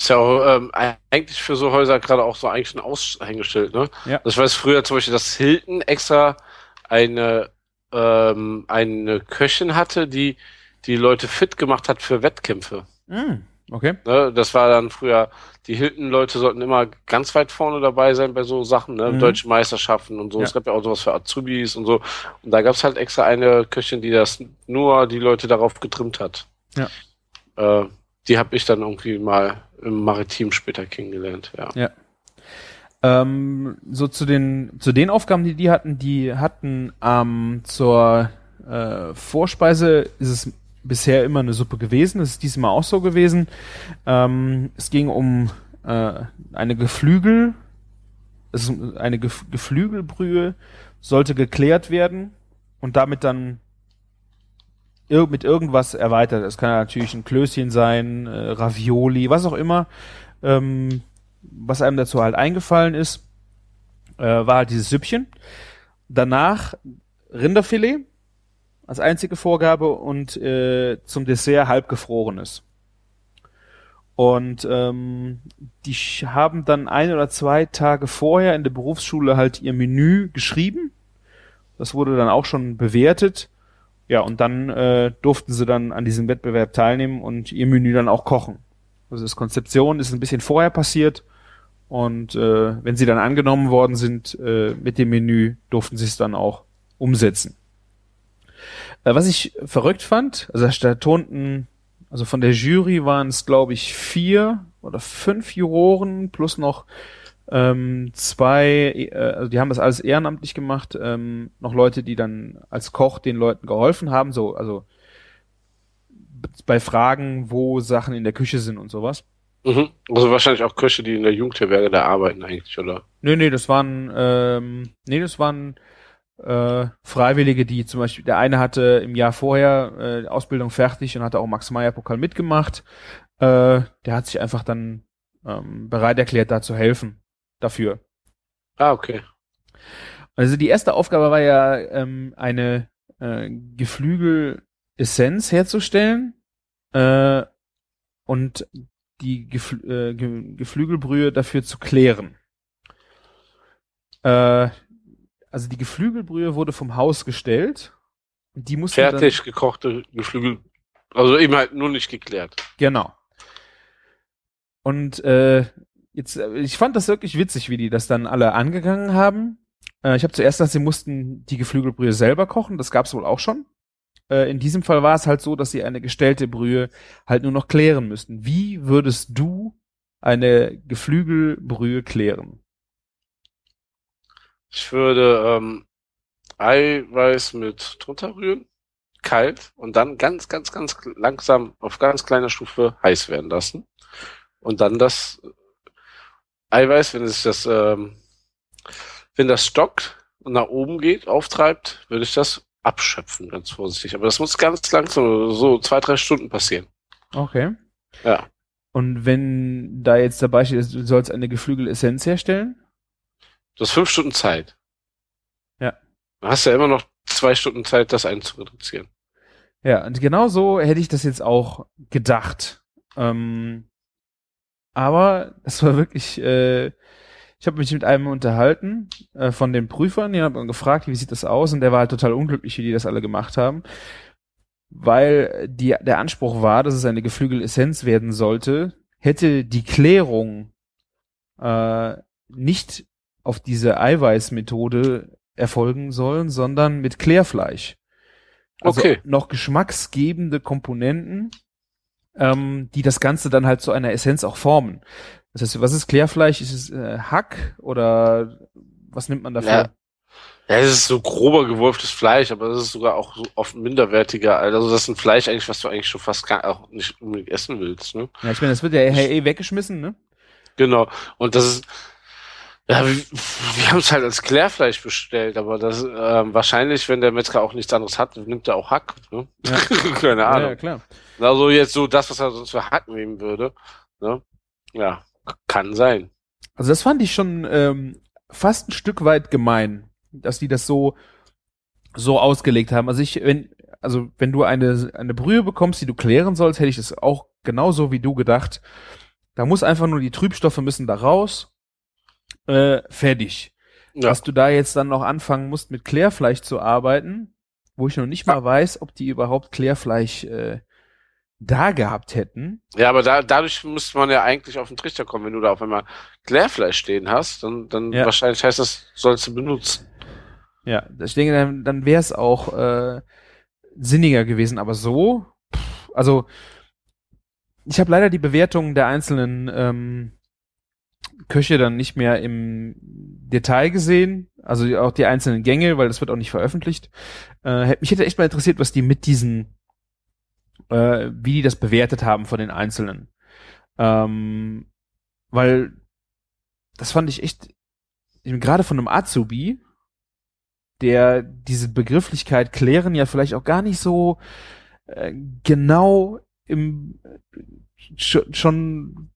[SPEAKER 5] Ist ja auch ähm, eigentlich für so Häuser gerade auch so eigentlich ein Aushängeschild, ne?
[SPEAKER 4] Ja.
[SPEAKER 5] Ich weiß früher zum Beispiel, dass Hilton extra eine, ähm, eine Köchin hatte, die die Leute fit gemacht hat für Wettkämpfe.
[SPEAKER 4] Mm, okay.
[SPEAKER 5] Ne? Das war dann früher, die Hilton-Leute sollten immer ganz weit vorne dabei sein bei so Sachen, ne?
[SPEAKER 4] Mhm.
[SPEAKER 5] Deutsche Meisterschaften und so.
[SPEAKER 4] Ja.
[SPEAKER 5] Es gab ja auch sowas für Azubis und so. Und da gab es halt extra eine Köchin, die das nur die Leute darauf getrimmt hat.
[SPEAKER 4] Ja.
[SPEAKER 5] Äh, die habe ich dann irgendwie mal im Maritim später kennengelernt, ja.
[SPEAKER 4] Ähm, so zu den zu den Aufgaben, die die hatten, die hatten ähm, zur äh, Vorspeise ist es bisher immer eine Suppe gewesen. Das ist diesmal auch so gewesen. Ähm, es ging um äh, eine Geflügel, es ist eine Gef Geflügelbrühe sollte geklärt werden und damit dann ir mit irgendwas erweitert. Es kann natürlich ein Klößchen sein, äh, Ravioli, was auch immer. ähm, was einem dazu halt eingefallen ist, äh, war halt dieses Süppchen. Danach Rinderfilet als einzige Vorgabe und äh, zum Dessert halbgefrorenes. Und ähm, die haben dann ein oder zwei Tage vorher in der Berufsschule halt ihr Menü geschrieben. Das wurde dann auch schon bewertet. Ja, und dann äh, durften sie dann an diesem Wettbewerb teilnehmen und ihr Menü dann auch kochen. Also das Konzeption ist ein bisschen vorher passiert und äh, wenn sie dann angenommen worden sind äh, mit dem Menü, durften sie es dann auch umsetzen. Äh, was ich verrückt fand, also da turnten also von der Jury waren es, glaube ich, vier oder fünf Juroren plus noch ähm, zwei, äh, also die haben das alles ehrenamtlich gemacht, ähm, noch Leute, die dann als Koch den Leuten geholfen haben, so, also bei Fragen, wo Sachen in der Küche sind und sowas.
[SPEAKER 5] Mhm. Also wahrscheinlich auch Köche, die in der Jugendherberge da arbeiten eigentlich, oder?
[SPEAKER 4] Nee, nee, das waren, ähm, nee, das waren äh, Freiwillige, die zum Beispiel, der eine hatte im Jahr vorher äh, Ausbildung fertig und hatte auch Max Meyer Pokal mitgemacht. Äh, der hat sich einfach dann ähm, bereit erklärt, da zu helfen. Dafür.
[SPEAKER 5] Ah, okay.
[SPEAKER 4] Also die erste Aufgabe war ja, ähm, eine äh, Geflügel-Essenz herzustellen äh, und die Gefl äh, Ge Geflügelbrühe dafür zu klären. Äh, also die Geflügelbrühe wurde vom Haus gestellt. Und die musste
[SPEAKER 5] Fertig gekochte Geflügel, also eben halt nur nicht geklärt.
[SPEAKER 4] Genau. Und äh, jetzt, äh, ich fand das wirklich witzig, wie die das dann alle angegangen haben. Äh, ich habe zuerst gedacht, sie mussten die Geflügelbrühe selber kochen. Das gab's wohl auch schon. Äh, in diesem Fall war es halt so, dass sie eine gestellte Brühe halt nur noch klären müssten. Wie würdest du eine Geflügelbrühe klären?
[SPEAKER 5] Ich würde ähm, Eiweiß mit drunter rühren, kalt und dann ganz, ganz, ganz langsam auf ganz kleiner Stufe heiß werden lassen. Und dann das Eiweiß, wenn es das, ähm, wenn das stockt und nach oben geht, auftreibt, würde ich das abschöpfen, ganz vorsichtig. Aber das muss ganz langsam, so zwei, drei Stunden passieren.
[SPEAKER 4] Okay.
[SPEAKER 5] Ja.
[SPEAKER 4] Und wenn da jetzt dabei steht, du sollst eine Geflügelessenz herstellen?
[SPEAKER 5] Du hast fünf Stunden Zeit.
[SPEAKER 4] Ja.
[SPEAKER 5] Du hast ja immer noch zwei Stunden Zeit, das einzureduzieren.
[SPEAKER 4] Ja, und genau so hätte ich das jetzt auch gedacht. Ähm, aber das war wirklich, äh, ich habe mich mit einem unterhalten äh, von den Prüfern, die haben gefragt, wie sieht das aus? Und der war halt total unglücklich, wie die das alle gemacht haben. Weil die, der Anspruch war, dass es eine Geflügelessenz werden sollte, hätte die Klärung äh, nicht auf diese Eiweißmethode erfolgen sollen, sondern mit Klärfleisch. Also
[SPEAKER 5] okay.
[SPEAKER 4] noch geschmacksgebende Komponenten, ähm, die das Ganze dann halt zu einer Essenz auch formen. Das heißt, was ist Klärfleisch? Ist es äh, Hack oder was nimmt man dafür?
[SPEAKER 5] Ja. Ja, es ist so grober gewolftes Fleisch, aber das ist sogar auch so oft minderwertiger. Also das ist ein Fleisch eigentlich, was du eigentlich schon fast gar auch nicht unbedingt essen willst. Ne?
[SPEAKER 4] Ja, ich meine, das wird ja eh weggeschmissen, ne?
[SPEAKER 5] Genau. Und das ist, ja, wir, wir haben es halt als Klärfleisch bestellt, aber das ähm, wahrscheinlich, wenn der Metzger auch nichts anderes hat, nimmt er auch Hack. Ne?
[SPEAKER 4] Ja.
[SPEAKER 5] Keine Ahnung.
[SPEAKER 4] Ja, ja, klar.
[SPEAKER 5] Also jetzt so das, was er sonst für Hack nehmen würde. Ne? Ja, kann sein.
[SPEAKER 4] Also das fand ich schon ähm, fast ein Stück weit gemein, dass die das so so ausgelegt haben. Also ich, wenn, also wenn du eine eine Brühe bekommst, die du klären sollst, hätte ich das auch genauso wie du gedacht. Da muss einfach nur die Trübstoffe müssen da raus äh, fertig. Ja. Dass du da jetzt dann noch anfangen musst, mit Klärfleisch zu arbeiten, wo ich noch nicht mal weiß, ob die überhaupt Klärfleisch äh, da gehabt hätten.
[SPEAKER 5] Ja, aber da, dadurch müsste man ja eigentlich auf den Trichter kommen, wenn du da auf einmal Klärfleisch stehen hast, dann, dann ja. wahrscheinlich heißt das, sollst du benutzen.
[SPEAKER 4] Ja, ich denke, dann, dann wäre es auch äh, sinniger gewesen, aber so, pff, also ich habe leider die Bewertungen der einzelnen ähm, Köche dann nicht mehr im Detail gesehen, also auch die einzelnen Gänge, weil das wird auch nicht veröffentlicht. Äh, mich hätte echt mal interessiert, was die mit diesen, äh, wie die das bewertet haben von den Einzelnen. Ähm, weil das fand ich echt, gerade von einem Azubi, der diese Begrifflichkeit klären ja vielleicht auch gar nicht so äh, genau im schon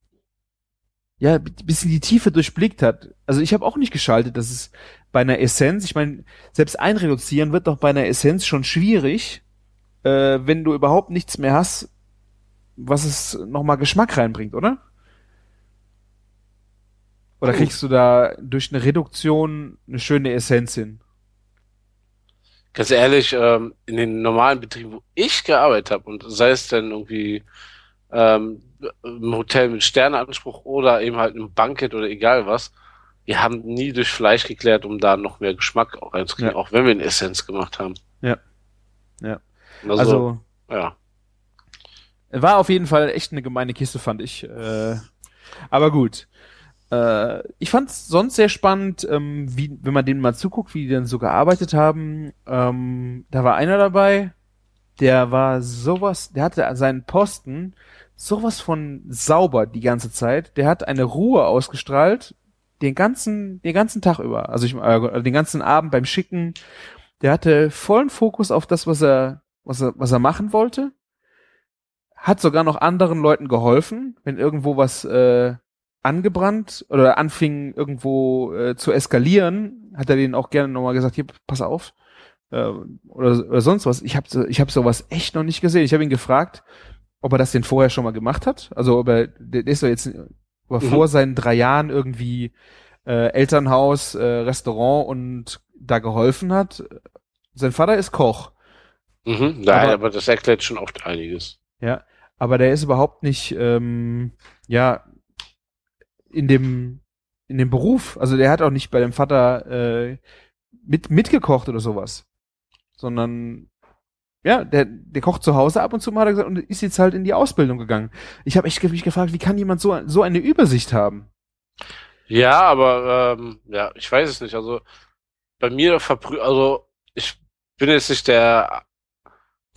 [SPEAKER 4] ja, bis in die Tiefe durchblickt hat. Also ich habe auch nicht geschaltet, dass es bei einer Essenz, ich meine, selbst einreduzieren wird doch bei einer Essenz schon schwierig, äh, wenn du überhaupt nichts mehr hast, was es nochmal Geschmack reinbringt, oder? Oder
[SPEAKER 5] Oh.
[SPEAKER 4] kriegst du da durch eine Reduktion eine schöne Essenz hin?
[SPEAKER 5] Ganz ehrlich, ähm, in den normalen Betrieben, wo ich gearbeitet habe, und sei es denn irgendwie ähm, im Hotel mit Sterneanspruch oder eben halt im Banket oder egal was, wir haben nie durch Fleisch geklärt, um da noch mehr Geschmack reinzukriegen,
[SPEAKER 4] Ja.
[SPEAKER 5] auch wenn wir eine Essenz gemacht haben.
[SPEAKER 4] Ja. Ja.
[SPEAKER 5] Also,
[SPEAKER 4] Also,
[SPEAKER 5] ja.
[SPEAKER 4] war auf jeden Fall echt eine gemeine Kiste, fand ich. Äh, aber gut. Äh, ich fand es sonst sehr spannend, ähm, wie, wenn man denen mal zuguckt, wie die dann so gearbeitet haben. Ähm, da war einer dabei, der war sowas, der hatte seinen Posten sowas von sauber die ganze Zeit. Der hat eine Ruhe ausgestrahlt, den ganzen, den ganzen Tag über. Also ich, äh, den ganzen Abend beim Schicken. Der hatte vollen Fokus auf das, was er, was er, was er machen wollte. Hat sogar noch anderen Leuten geholfen, wenn irgendwo was äh, angebrannt oder anfing irgendwo äh, zu eskalieren, hat er denen auch gerne nochmal gesagt, hier, pass auf. Äh, oder, oder sonst was. Ich habe ich hab sowas echt noch nicht gesehen. Ich habe ihn gefragt, ob er das denn vorher schon mal gemacht hat. Also ob er, der, ist doch jetzt aber
[SPEAKER 5] Mhm.
[SPEAKER 4] vor seinen drei Jahren irgendwie äh, Elternhaus, äh, Restaurant und da geholfen hat. Sein Vater ist Koch.
[SPEAKER 5] Mhm, nein,
[SPEAKER 4] Aber-
[SPEAKER 5] aber, das erklärt schon oft einiges.
[SPEAKER 4] Ja, aber der ist überhaupt nicht, ähm, ja, in dem, in dem Beruf. Also der hat auch nicht bei dem Vater äh, mit, mitgekocht oder sowas. Sondern, ja, der, der kocht zu Hause ab und zu mal, hat er gesagt, und ist jetzt halt in die Ausbildung gegangen. Ich habe echt mich gefragt, wie kann jemand so, so eine Übersicht haben?
[SPEAKER 5] Ja, aber ähm, ja, ich weiß es nicht. Also bei mir verprü also ich bin jetzt nicht der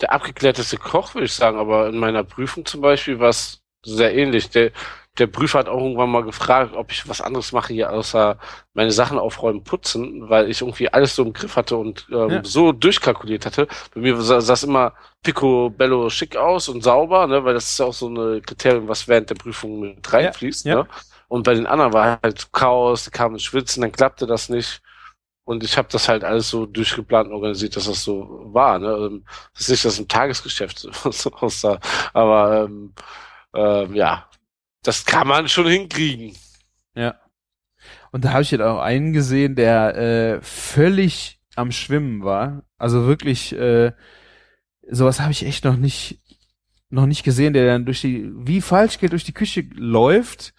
[SPEAKER 5] der abgeklärteste Koch, würde ich sagen, aber in meiner Prüfung zum Beispiel war es sehr ähnlich. Der der Prüfer hat auch irgendwann mal gefragt, ob ich was anderes mache hier außer meine Sachen aufräumen, putzen, weil ich irgendwie alles so im Griff hatte und ähm,
[SPEAKER 4] Ja.
[SPEAKER 5] so durchkalkuliert hatte. Bei mir sah sah es immer picobello schick aus und sauber, ne, weil das ist ja auch so eine Kriterium, was während der Prüfung mit reinfließt,
[SPEAKER 4] ja.
[SPEAKER 5] ne? Und bei den anderen war halt Chaos, die kamen ins Schwitzen, dann klappte das nicht. Und ich habe das halt alles so durchgeplant und organisiert, dass das so war. Ne? Ähm, Das ist nicht, dass es im Tagesgeschäft so aussah. Aber ähm, ähm, ja, das kann man schon hinkriegen.
[SPEAKER 4] Ja. Und da habe ich jetzt auch einen gesehen, der äh, völlig am Schwimmen war. Also wirklich, äh, sowas habe ich echt noch nicht, noch nicht gesehen, der dann durch die, wie falsch geht, durch die Küche läuft.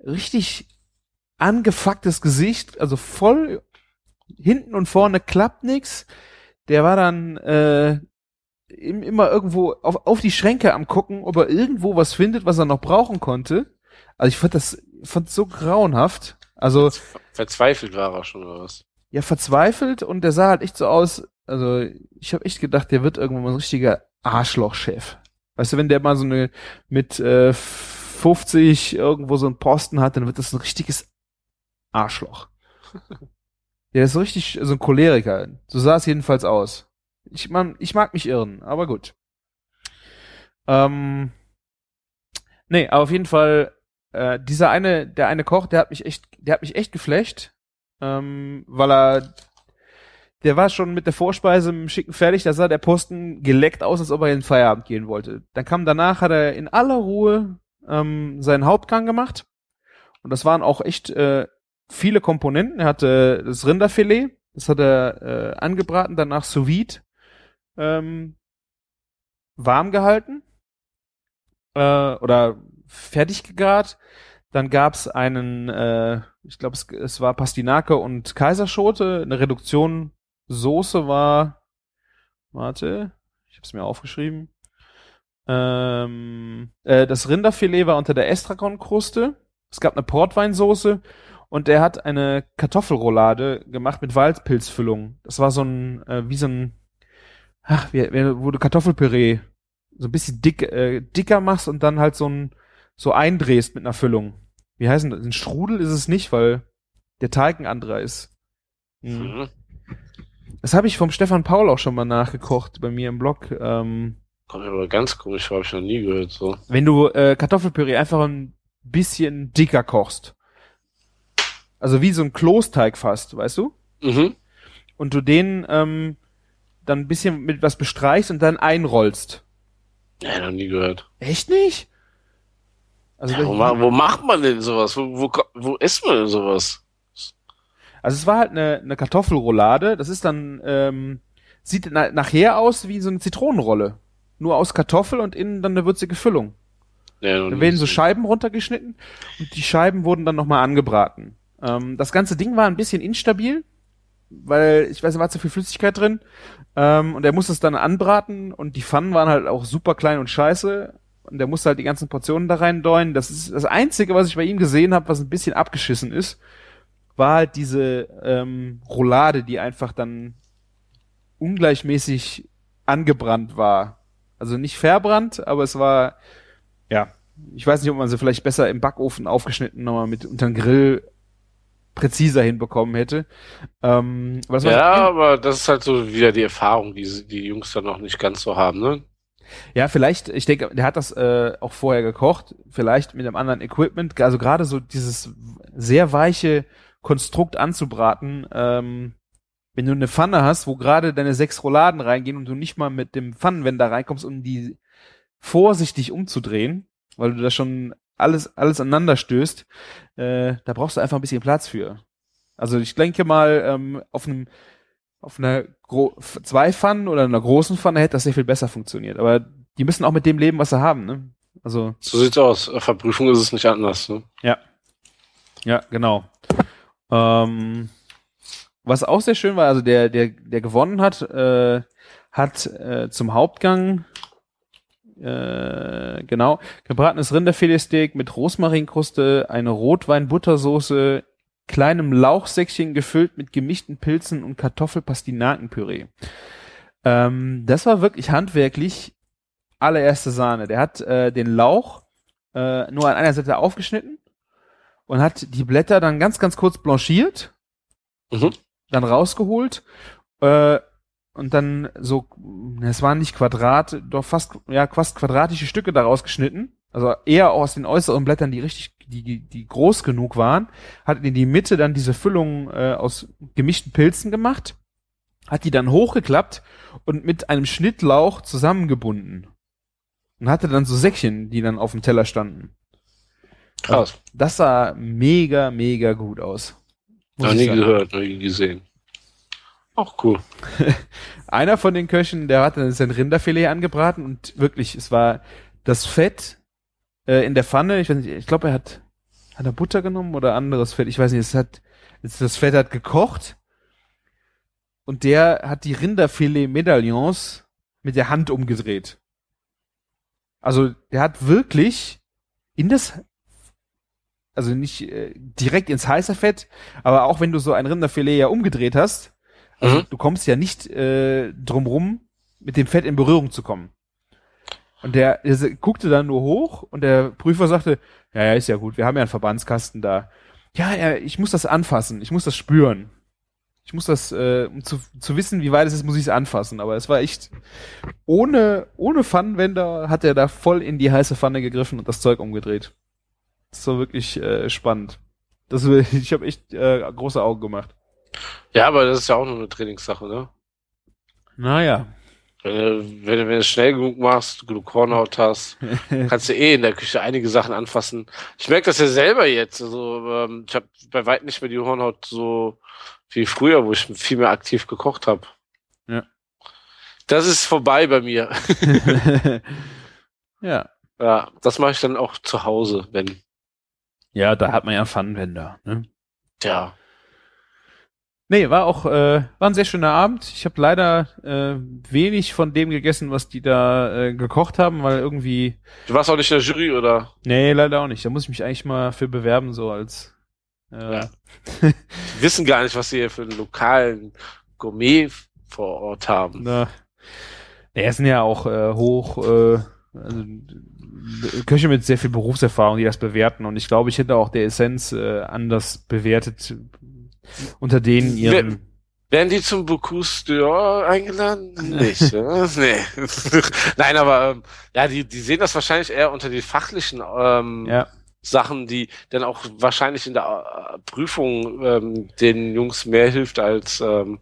[SPEAKER 4] Richtig angefucktes Gesicht, also voll hinten und vorne klappt nix. Der war dann äh, im- immer irgendwo auf, auf die Schränke am gucken, ob er irgendwo was findet, was er noch brauchen konnte. Also ich fand das fand so grauenhaft. Also
[SPEAKER 5] Verzweifelt war er schon oder was?
[SPEAKER 4] ja verzweifelt und der sah halt echt so aus. Also ich habe echt gedacht, der wird irgendwann mal ein richtiger Arschlochchef. Weißt du, wenn der mal so eine mit äh, 50 irgendwo so einen Posten hat, dann wird das ein richtiges Arschloch. Der ist so richtig so ein Choleriker. So sah es jedenfalls aus. Ich, man, ich mag mich irren, aber gut. Ähm, nee, aber auf jeden Fall, äh, dieser eine, der eine Koch, der hat mich echt, der hat mich echt geflasht, ähm, weil er, der war schon mit der Vorspeise im Schicken fertig, da sah der Posten geleckt aus, als ob er in den Feierabend gehen wollte. Dann kam danach, hat er in aller Ruhe ähm, seinen Hauptgang gemacht und das waren auch echt äh, viele Komponenten. Er hatte das Rinderfilet, das hat er äh, angebraten, danach sous vide ähm, warm gehalten äh, oder fertig gegart. Dann gab's einen, äh, ich glaube, es, es war Pastinake und Kaiserschote. Eine Reduktion Soße war, warte, ich habe es mir aufgeschrieben. Ähm, äh, das Rinderfilet war unter der Estragon-Kruste. Es gab eine Portweinsoße und er hat eine Kartoffelroulade gemacht mit Waldpilzfüllung. Das war so ein, äh, wie so ein, ach, wie, du Kartoffelpüree so ein bisschen dick, äh, dicker machst und dann halt so ein, so eindrehst mit einer Füllung. Wie heißt denn das? Ein Strudel ist es nicht, weil der Teig ein anderer ist. Hm.
[SPEAKER 5] Mhm.
[SPEAKER 4] Das habe ich vom Stefan Paul auch schon mal nachgekocht bei mir im Blog. Ähm,
[SPEAKER 5] Kommt mir aber ganz komisch habe ich noch nie gehört. So.
[SPEAKER 4] wenn du äh, Kartoffelpüree einfach ein bisschen dicker kochst. Also wie so ein Klosteig fast, weißt du?
[SPEAKER 5] Mhm.
[SPEAKER 4] Und du den ähm, dann ein bisschen mit was bestreichst und dann einrollst.
[SPEAKER 5] Ja, noch nie gehört.
[SPEAKER 4] Echt nicht? Also,
[SPEAKER 5] Ja, wo, wo macht man denn sowas? Wo, wo, wo isst man denn sowas?
[SPEAKER 4] also es war halt eine, eine Kartoffelroulade. Das ist dann, ähm, sieht na, nachher aus wie so eine Zitronenrolle. Nur aus Kartoffel und innen dann eine würzige Füllung.
[SPEAKER 5] Ja,
[SPEAKER 4] Dann werden so. Scheiben runtergeschnitten und die Scheiben wurden dann nochmal angebraten. Ähm, das ganze Ding war ein bisschen instabil, weil ich weiß, da war zu viel Flüssigkeit drin. Ähm, und er musste es dann anbraten und die Pfannen waren halt auch super klein und scheiße. Und er musste halt die ganzen Portionen da rein deuen. Das ist das Einzige, was ich bei ihm gesehen habe, was ein bisschen abgeschissen ist, war halt diese ähm, Roulade, die einfach dann ungleichmäßig angebrannt war. Also nicht verbrannt, aber es war ja, ich weiß nicht, ob man sie vielleicht besser im Backofen aufgeschnitten nochmal mit unter den Grill präziser hinbekommen hätte. Ähm,
[SPEAKER 5] Ja, aber das ist halt so wieder die Erfahrung, die die Jungs dann noch nicht ganz so haben, ne?
[SPEAKER 4] ja, vielleicht, ich denke, der hat das äh, auch vorher gekocht, vielleicht mit einem anderen Equipment, also gerade so dieses sehr weiche Konstrukt anzubraten, ähm, wenn du eine Pfanne hast, wo gerade deine sechs Rouladen reingehen und du nicht mal mit dem Pfannenwender reinkommst, um die vorsichtig umzudrehen, weil du da schon alles, alles aneinander stößt, äh, da brauchst du einfach ein bisschen Platz für. Also ich denke mal, ähm, auf einem auf einer Gro zwei Pfannen oder einer großen Pfanne hätte das sehr viel besser funktioniert. Aber die müssen auch mit dem leben, was sie haben, ne? Also,
[SPEAKER 5] So sieht's aus. Auf der Prüfung ist es nicht anders, ne?
[SPEAKER 4] ja, genau. Ähm, was auch sehr schön war, also der, der, der gewonnen hat, äh, hat äh, zum Hauptgang äh, genau gebratenes Rinderfiletsteak mit Rosmarinkruste, eine Rotwein-Buttersoße, kleinem Lauchsäckchen gefüllt mit gemischten Pilzen und Kartoffelpastinakenpüree. Ähm, das war wirklich handwerklich allererste Sahne. Der hat äh, den Lauch äh, nur an einer Seite aufgeschnitten und hat die Blätter dann ganz, ganz kurz blanchiert,
[SPEAKER 5] Mhm.
[SPEAKER 4] dann rausgeholt äh, und dann so, es waren nicht Quadrat, doch fast, ja, fast quadratische Stücke daraus geschnitten. Also eher aus den äußeren Blättern, die richtig, die, die groß genug waren, hat in die Mitte dann diese Füllung äh, aus gemischten Pilzen gemacht, hat die dann hochgeklappt und mit einem Schnittlauch zusammengebunden. Und hatte dann so Säckchen, die dann auf dem Teller standen.
[SPEAKER 5] Krass.
[SPEAKER 4] Das sah mega, mega gut aus.
[SPEAKER 5] Noch
[SPEAKER 4] ich
[SPEAKER 5] nie gehört, noch nie gesehen. Auch cool.
[SPEAKER 4] Einer von den Köchen, der hat dann sein Rinderfilet angebraten und wirklich, es war das Fett äh, in der Pfanne. Ich weiß nicht, ich glaube, er hat, hat er Butter genommen oder anderes Fett. Ich weiß nicht, es hat, es, das Fett hat gekocht und der hat die Rinderfilet-Medaillons mit der Hand umgedreht. Also, der hat wirklich in das, also nicht äh, direkt ins heiße Fett, aber auch wenn du so ein Rinderfilet ja umgedreht hast, also
[SPEAKER 5] Mhm.
[SPEAKER 4] du kommst ja nicht äh, drumrum, mit dem Fett in Berührung zu kommen. Und der, der guckte dann nur hoch und der Prüfer sagte, ja, ja, ist ja gut, wir haben ja einen Verbandskasten da. Ja, ja, ich muss das anfassen, ich muss das spüren. Ich muss das, äh, um zu, zu wissen, wie weit es ist, muss ich es anfassen. Aber es war echt, ohne, ohne Pfannenwender hat er da voll in die heiße Pfanne gegriffen und das Zeug umgedreht. Das war wirklich äh, spannend. Das, ich habe echt äh, große Augen gemacht.
[SPEAKER 5] Ja, aber das ist ja auch nur eine Trainingssache, ne?
[SPEAKER 4] Naja.
[SPEAKER 5] Wenn du, wenn wenn du es schnell genug machst, genug Kornhaut hast, kannst du eh in der Küche einige Sachen anfassen. Ich merke das ja selber jetzt. Also ähm, ich habe bei weitem nicht mehr die Hornhaut so wie früher, wo ich viel mehr aktiv gekocht habe.
[SPEAKER 4] Ja.
[SPEAKER 5] Das ist vorbei bei mir.
[SPEAKER 4] ja.
[SPEAKER 5] Ja, das mache ich dann auch zu Hause, wenn.
[SPEAKER 4] Ja, da hat man ja Pfannenwender. Ne?
[SPEAKER 5] Ja.
[SPEAKER 4] Nee, war auch äh, war ein sehr schöner Abend. Ich habe leider äh, wenig von dem gegessen, was die da äh, gekocht haben, weil irgendwie
[SPEAKER 5] Du warst auch nicht in der Jury, oder?
[SPEAKER 4] nee, leider auch nicht. Da muss ich mich eigentlich mal für bewerben so als äh,
[SPEAKER 5] Ja. Die wissen gar nicht, was sie hier für einen lokalen Gourmet vor Ort haben.
[SPEAKER 4] Na, es sind ja auch äh, hoch äh, also, Köche mit sehr viel Berufserfahrung, die das bewerten und ich glaube, ich hätte auch der Essenz äh, anders bewertet unter denen ihren
[SPEAKER 5] Werden die zum Bocuse d'Or eingeladen? Nicht, ne? Nee. Nein, aber ähm, ja, die, die sehen das wahrscheinlich eher unter die fachlichen ähm,
[SPEAKER 4] ja
[SPEAKER 5] Sachen, die dann auch wahrscheinlich in der äh, Prüfung ähm, den Jungs mehr hilft als ähm,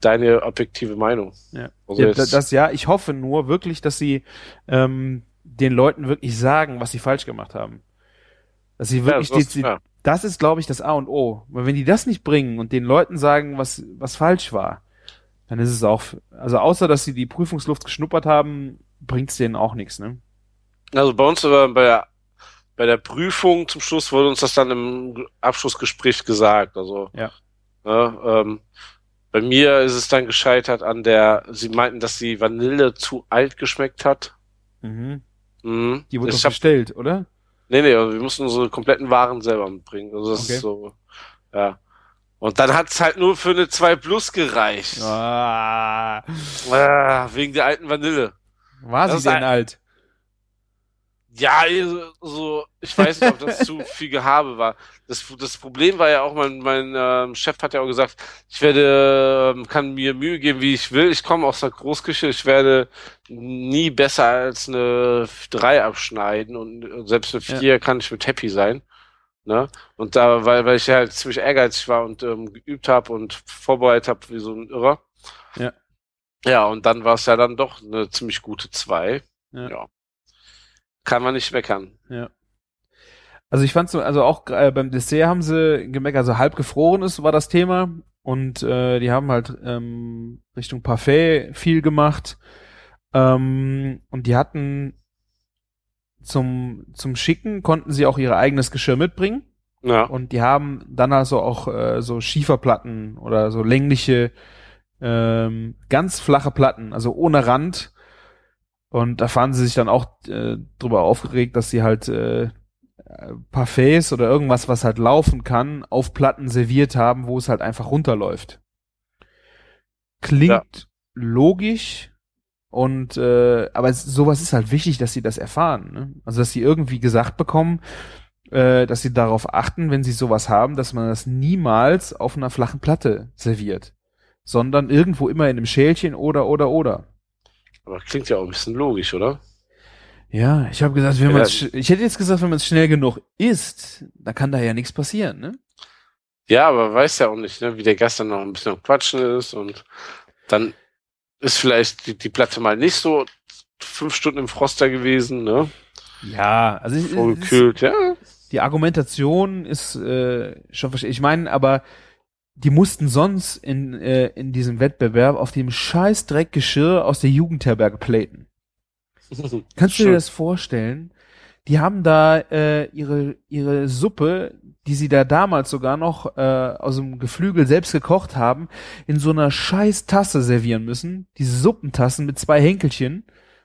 [SPEAKER 5] deine objektive Meinung.
[SPEAKER 4] Ja.
[SPEAKER 5] Also
[SPEAKER 4] ja, das ja, ich hoffe nur wirklich, dass sie ähm, den Leuten wirklich sagen, was sie falsch gemacht haben. Dass sie wirklich
[SPEAKER 5] ja, das,
[SPEAKER 4] die,
[SPEAKER 5] ja.
[SPEAKER 4] Das ist, glaube ich, das A und O. Weil wenn die das nicht bringen und den Leuten sagen, was, was falsch war, dann ist es auch, also außer, dass sie die Prüfungsluft geschnuppert haben, bringt's denen auch nichts, ne?
[SPEAKER 5] Also bei uns bei der, bei der Prüfung zum Schluss wurde uns das dann im Abschlussgespräch gesagt. Also
[SPEAKER 4] Ja.
[SPEAKER 5] ne, ähm, bei mir ist es dann gescheitert an der, sie meinten, dass die Vanille zu alt geschmeckt hat.
[SPEAKER 4] Mhm.
[SPEAKER 5] Mhm.
[SPEAKER 4] Die wurde
[SPEAKER 5] ich
[SPEAKER 4] doch bestellt, oder?
[SPEAKER 5] Nee, nee, also wir mussten unsere kompletten Waren selber mitbringen. Also das
[SPEAKER 4] Okay.
[SPEAKER 5] ist so, ja. Und dann hat's halt nur für eine 2 Plus gereicht.
[SPEAKER 4] Ah,
[SPEAKER 5] Ah, wegen der alten Vanille.
[SPEAKER 4] war
[SPEAKER 5] Das
[SPEAKER 4] sie denn
[SPEAKER 5] ein-
[SPEAKER 4] alt?
[SPEAKER 5] Ja, so, ich weiß nicht, ob das zu viel Gehabe war. Das, das Problem war ja auch, mein, mein ähm, Chef hat ja auch gesagt, ich werde, ähm, kann mir Mühe geben, wie ich will. Ich komme aus der Großküche, ich werde nie besser als eine 3 abschneiden und selbst eine 4 kann ich mit happy sein. Ne? Und da, weil, weil ich halt ziemlich ehrgeizig war und ähm, geübt habe und vorbereitet habe wie so ein Irrer.
[SPEAKER 4] Ja.
[SPEAKER 5] Ja, und dann war es ja dann doch eine ziemlich gute 2.
[SPEAKER 4] Ja.
[SPEAKER 5] ja. Kann man nicht meckern.
[SPEAKER 4] Also ich fand so, also auch äh, beim Dessert haben sie gemerkt, also halb gefroren ist, war das Thema. Und äh, die haben halt ähm, Richtung Parfait viel gemacht. Ähm, und die hatten zum, zum Schicken konnten sie auch ihr eigenes Geschirr mitbringen.
[SPEAKER 5] Ja.
[SPEAKER 4] Und die haben dann also auch äh, so Schieferplatten oder so längliche, ähm, ganz flache Platten, also ohne Rand. Und da fanden sie sich dann auch äh, drüber aufgeregt, dass sie halt äh, Parfaits oder irgendwas, was halt laufen kann, auf Platten serviert haben, wo es halt einfach runterläuft. Klingt
[SPEAKER 5] Ja.
[SPEAKER 4] logisch und äh, aber es, sowas ist halt wichtig, dass sie das erfahren. Ne? Also dass sie irgendwie gesagt bekommen, äh, dass sie darauf achten, wenn sie sowas haben, dass man das niemals auf einer flachen Platte serviert, sondern irgendwo immer in einem Schälchen oder oder oder.
[SPEAKER 5] Aber klingt ja auch ein bisschen logisch, oder?
[SPEAKER 4] Ja, ich habe gesagt, wenn
[SPEAKER 5] Ja.
[SPEAKER 4] man ich hätte jetzt gesagt, wenn man es schnell genug isst, dann kann da ja nichts passieren, ne?
[SPEAKER 5] Ja, aber weiß ja auch nicht, ne, wie der Gast dann noch ein bisschen am Quatschen ist und dann ist vielleicht die, die Platte mal nicht so fünf Stunden im Froster gewesen, ne?
[SPEAKER 4] Ja, also es-
[SPEAKER 5] Vorgekühlt, ja.
[SPEAKER 4] die Argumentation ist äh, schon verstehe. Ich meine, aber die mussten sonst in äh, in diesem Wettbewerb auf dem scheiß Dreckgeschirr aus der Jugendherberge platen. Kannst du dir das vorstellen? Die haben da äh, ihre ihre Suppe, die sie da damals sogar noch äh, aus dem Geflügel selbst gekocht haben, in so einer scheiß Tasse servieren müssen. Diese Suppentassen mit zwei Henkelchen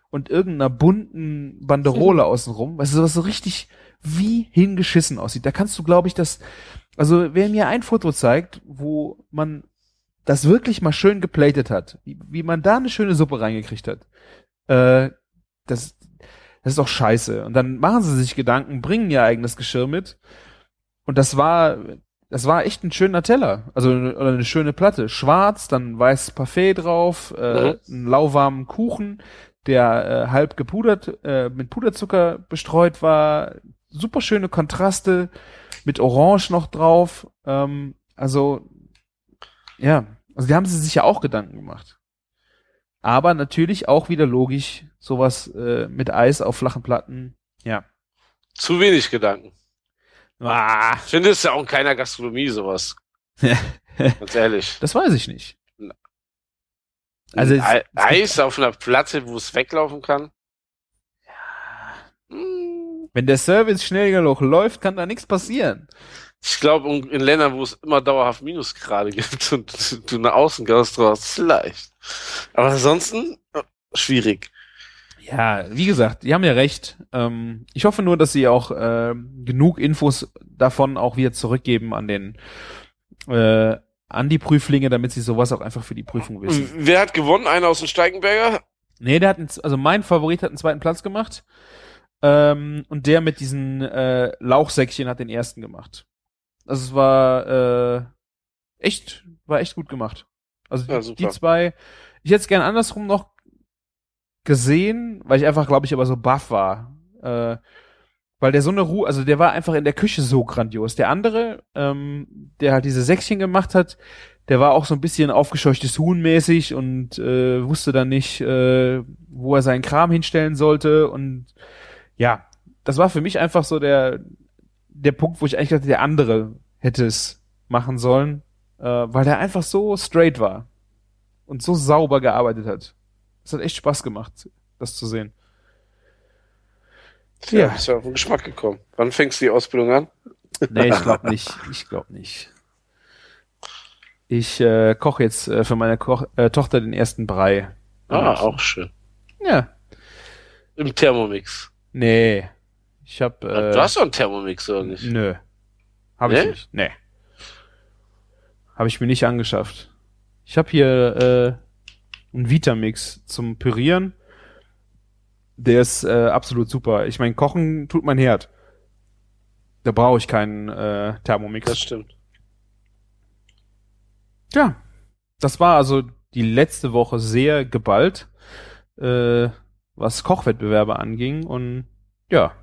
[SPEAKER 4] und irgendeiner bunten Banderole außenrum. Weißt du, was so richtig wie hingeschissen aussieht. Da kannst du, glaube ich, das, also wer mir ein Foto zeigt, wo man das wirklich mal schön geplatet hat, wie, wie man da eine schöne Suppe reingekriegt hat, äh, das, das ist doch scheiße. Und dann machen sie sich Gedanken, bringen ihr eigenes Geschirr mit. Und das war, das war echt ein schöner Teller. Also, oder eine schöne Platte. Schwarz, dann weißes Parfait drauf, äh, einen lauwarmen Kuchen, der äh, halb gepudert, äh, mit Puderzucker bestreut war. Super schöne Kontraste, mit Orange noch drauf. Ähm, also, ja. Also, die haben sie sich ja auch Gedanken gemacht. Aber natürlich auch wieder logisch, sowas äh, mit Eis auf flachen Platten. Ja.
[SPEAKER 5] Zu wenig Gedanken.
[SPEAKER 4] Ah,
[SPEAKER 5] Ich finde, es ist ja auch in keiner Gastronomie sowas. Ganz ehrlich.
[SPEAKER 4] das weiß ich nicht. Also gibt-
[SPEAKER 5] Eis auf einer Platte, wo es weglaufen kann.
[SPEAKER 4] Wenn der Service schnell genug läuft, kann da nichts passieren.
[SPEAKER 5] Ich glaube, in Ländern, wo es immer dauerhaft Minusgrade gibt und du eine Außengastro hast, vielleicht. Aber ansonsten, äh, schwierig.
[SPEAKER 4] Ja, wie gesagt, die haben ja recht. Ähm, ich hoffe nur, dass sie auch ähm, genug Infos davon auch wieder zurückgeben an den äh, an die Prüflinge, damit sie sowas auch einfach für die Prüfung wissen.
[SPEAKER 5] Wer hat gewonnen? Einer aus dem Steigenberger?
[SPEAKER 4] Nee, der hat einen, also mein Favorit hat einen zweiten Platz gemacht. Ähm, und der mit diesen äh, Lauchsäckchen hat den ersten gemacht. Also es war äh, echt, war echt gut gemacht. Also
[SPEAKER 5] Ja,
[SPEAKER 4] die,
[SPEAKER 5] super.
[SPEAKER 4] die zwei, ich hätte es gern andersrum noch gesehen, weil ich einfach, glaube ich, aber so baff war. Äh, Weil der so eine Ruhe, also der war einfach in der Küche so grandios. Der andere, ähm, der halt diese Säckchen gemacht hat, der war auch so ein bisschen aufgescheuchtes Huhn mäßig und äh, wusste dann nicht, äh, wo er seinen Kram hinstellen sollte. Und ja, das war für mich einfach so der, der Punkt, wo ich eigentlich dachte, der andere hätte es machen sollen, äh, weil der einfach so straight war und so sauber gearbeitet hat. Es hat echt Spaß gemacht, das zu sehen.
[SPEAKER 5] Tja,
[SPEAKER 4] Ja.
[SPEAKER 5] bist ja auf den Geschmack gekommen. Wann fängst du die Ausbildung an?
[SPEAKER 4] Nee, ich glaube nicht. Ich glaube nicht. Ich äh, koche jetzt äh, für meine Koch äh, Tochter den ersten Brei.
[SPEAKER 5] Ah, auch schön.
[SPEAKER 4] Ja.
[SPEAKER 5] Im Thermomix.
[SPEAKER 4] Nee. Ich hab. Äh,
[SPEAKER 5] du hast doch einen Thermomix, oder nicht?
[SPEAKER 4] Nö. Habe ich
[SPEAKER 5] Nee?
[SPEAKER 4] nicht. Nee. Habe ich mir nicht angeschafft. Ich habe hier äh, einen Vitamix zum Pürieren. Der ist äh, absolut super. Ich meine, kochen tut mein Herd. Da brauche ich keinen äh, Thermomix.
[SPEAKER 5] Das stimmt.
[SPEAKER 4] Ja, das war also die letzte Woche sehr geballt, äh, was Kochwettbewerbe anging. Und ja,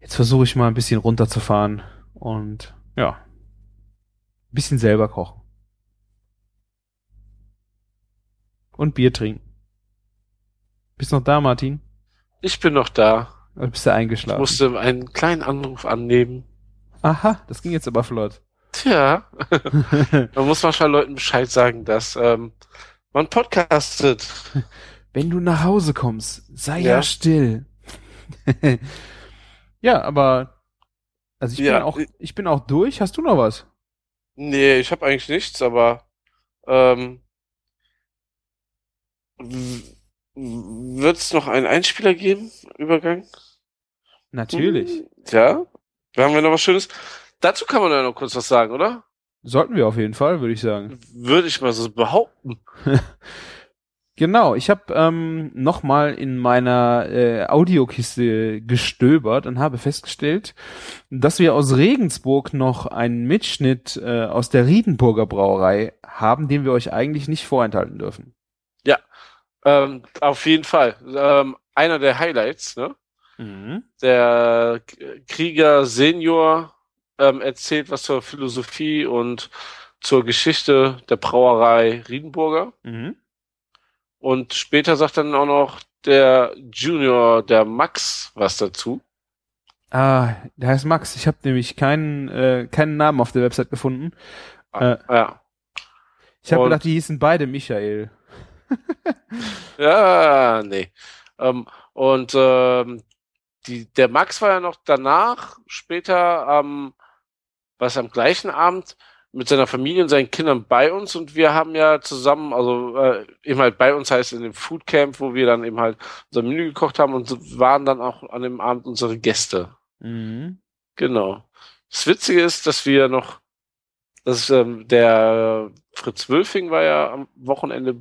[SPEAKER 4] jetzt versuche ich mal ein bisschen runterzufahren und ja, ein bisschen selber kochen. Und Bier trinken. Bist noch da, Martin?
[SPEAKER 5] Ich bin noch da.
[SPEAKER 4] Oder bist du
[SPEAKER 5] Ich
[SPEAKER 4] eingeschlafen?
[SPEAKER 5] musste einen kleinen Anruf annehmen.
[SPEAKER 4] Aha, das ging jetzt aber flott.
[SPEAKER 5] Tja, man muss manchmal Leuten Bescheid sagen, dass ähm, man podcastet.
[SPEAKER 4] Wenn du nach Hause kommst, sei ja,
[SPEAKER 5] Ja.
[SPEAKER 4] still. ja, aber also ich
[SPEAKER 5] Ja,
[SPEAKER 4] bin auch
[SPEAKER 5] ich-
[SPEAKER 4] bin auch durch. Hast du noch was?
[SPEAKER 5] Nee, ich habe eigentlich nichts, aber ähm, wird es noch einen Einspieler geben? Übergang?
[SPEAKER 4] Natürlich.
[SPEAKER 5] Ja, da haben wir noch was Schönes. Dazu kann man ja noch kurz was sagen, oder?
[SPEAKER 4] Sollten wir auf jeden Fall, würde ich sagen.
[SPEAKER 5] Würde ich mal so behaupten.
[SPEAKER 4] Genau, ich habe ähm, nochmal in meiner äh, Audiokiste gestöbert und habe festgestellt, dass wir aus Regensburg noch einen Mitschnitt äh, aus der Riedenburger Brauerei haben, den wir euch eigentlich nicht vorenthalten dürfen.
[SPEAKER 5] Ähm, auf jeden Fall. Ähm, einer der Highlights, ne?
[SPEAKER 4] Mhm.
[SPEAKER 5] Der Krieger Senior ähm, erzählt was zur Philosophie und zur Geschichte der Brauerei Riedenburger.
[SPEAKER 4] Mhm.
[SPEAKER 5] Und später sagt dann auch noch der Junior, der Max, was dazu.
[SPEAKER 4] Ah, der heißt Max. Ich habe nämlich keinen äh, keinen Namen auf der Website gefunden. Äh,
[SPEAKER 5] Ja.
[SPEAKER 4] Ich habe gedacht, die hießen beide Michael.
[SPEAKER 5] Ja, nee. Ähm, und ähm, die, der Max war ja noch danach, später am, was am gleichen Abend, mit seiner Familie und seinen Kindern bei uns und wir haben ja zusammen, also äh, eben halt bei uns heißt in dem Foodcamp, wo wir dann eben halt unser Menü gekocht haben und waren dann auch an dem Abend unsere Gäste.
[SPEAKER 4] Mhm.
[SPEAKER 5] Genau. Das Witzige ist, dass wir noch, dass ähm, der Fritz Wölfing war ja am Wochenende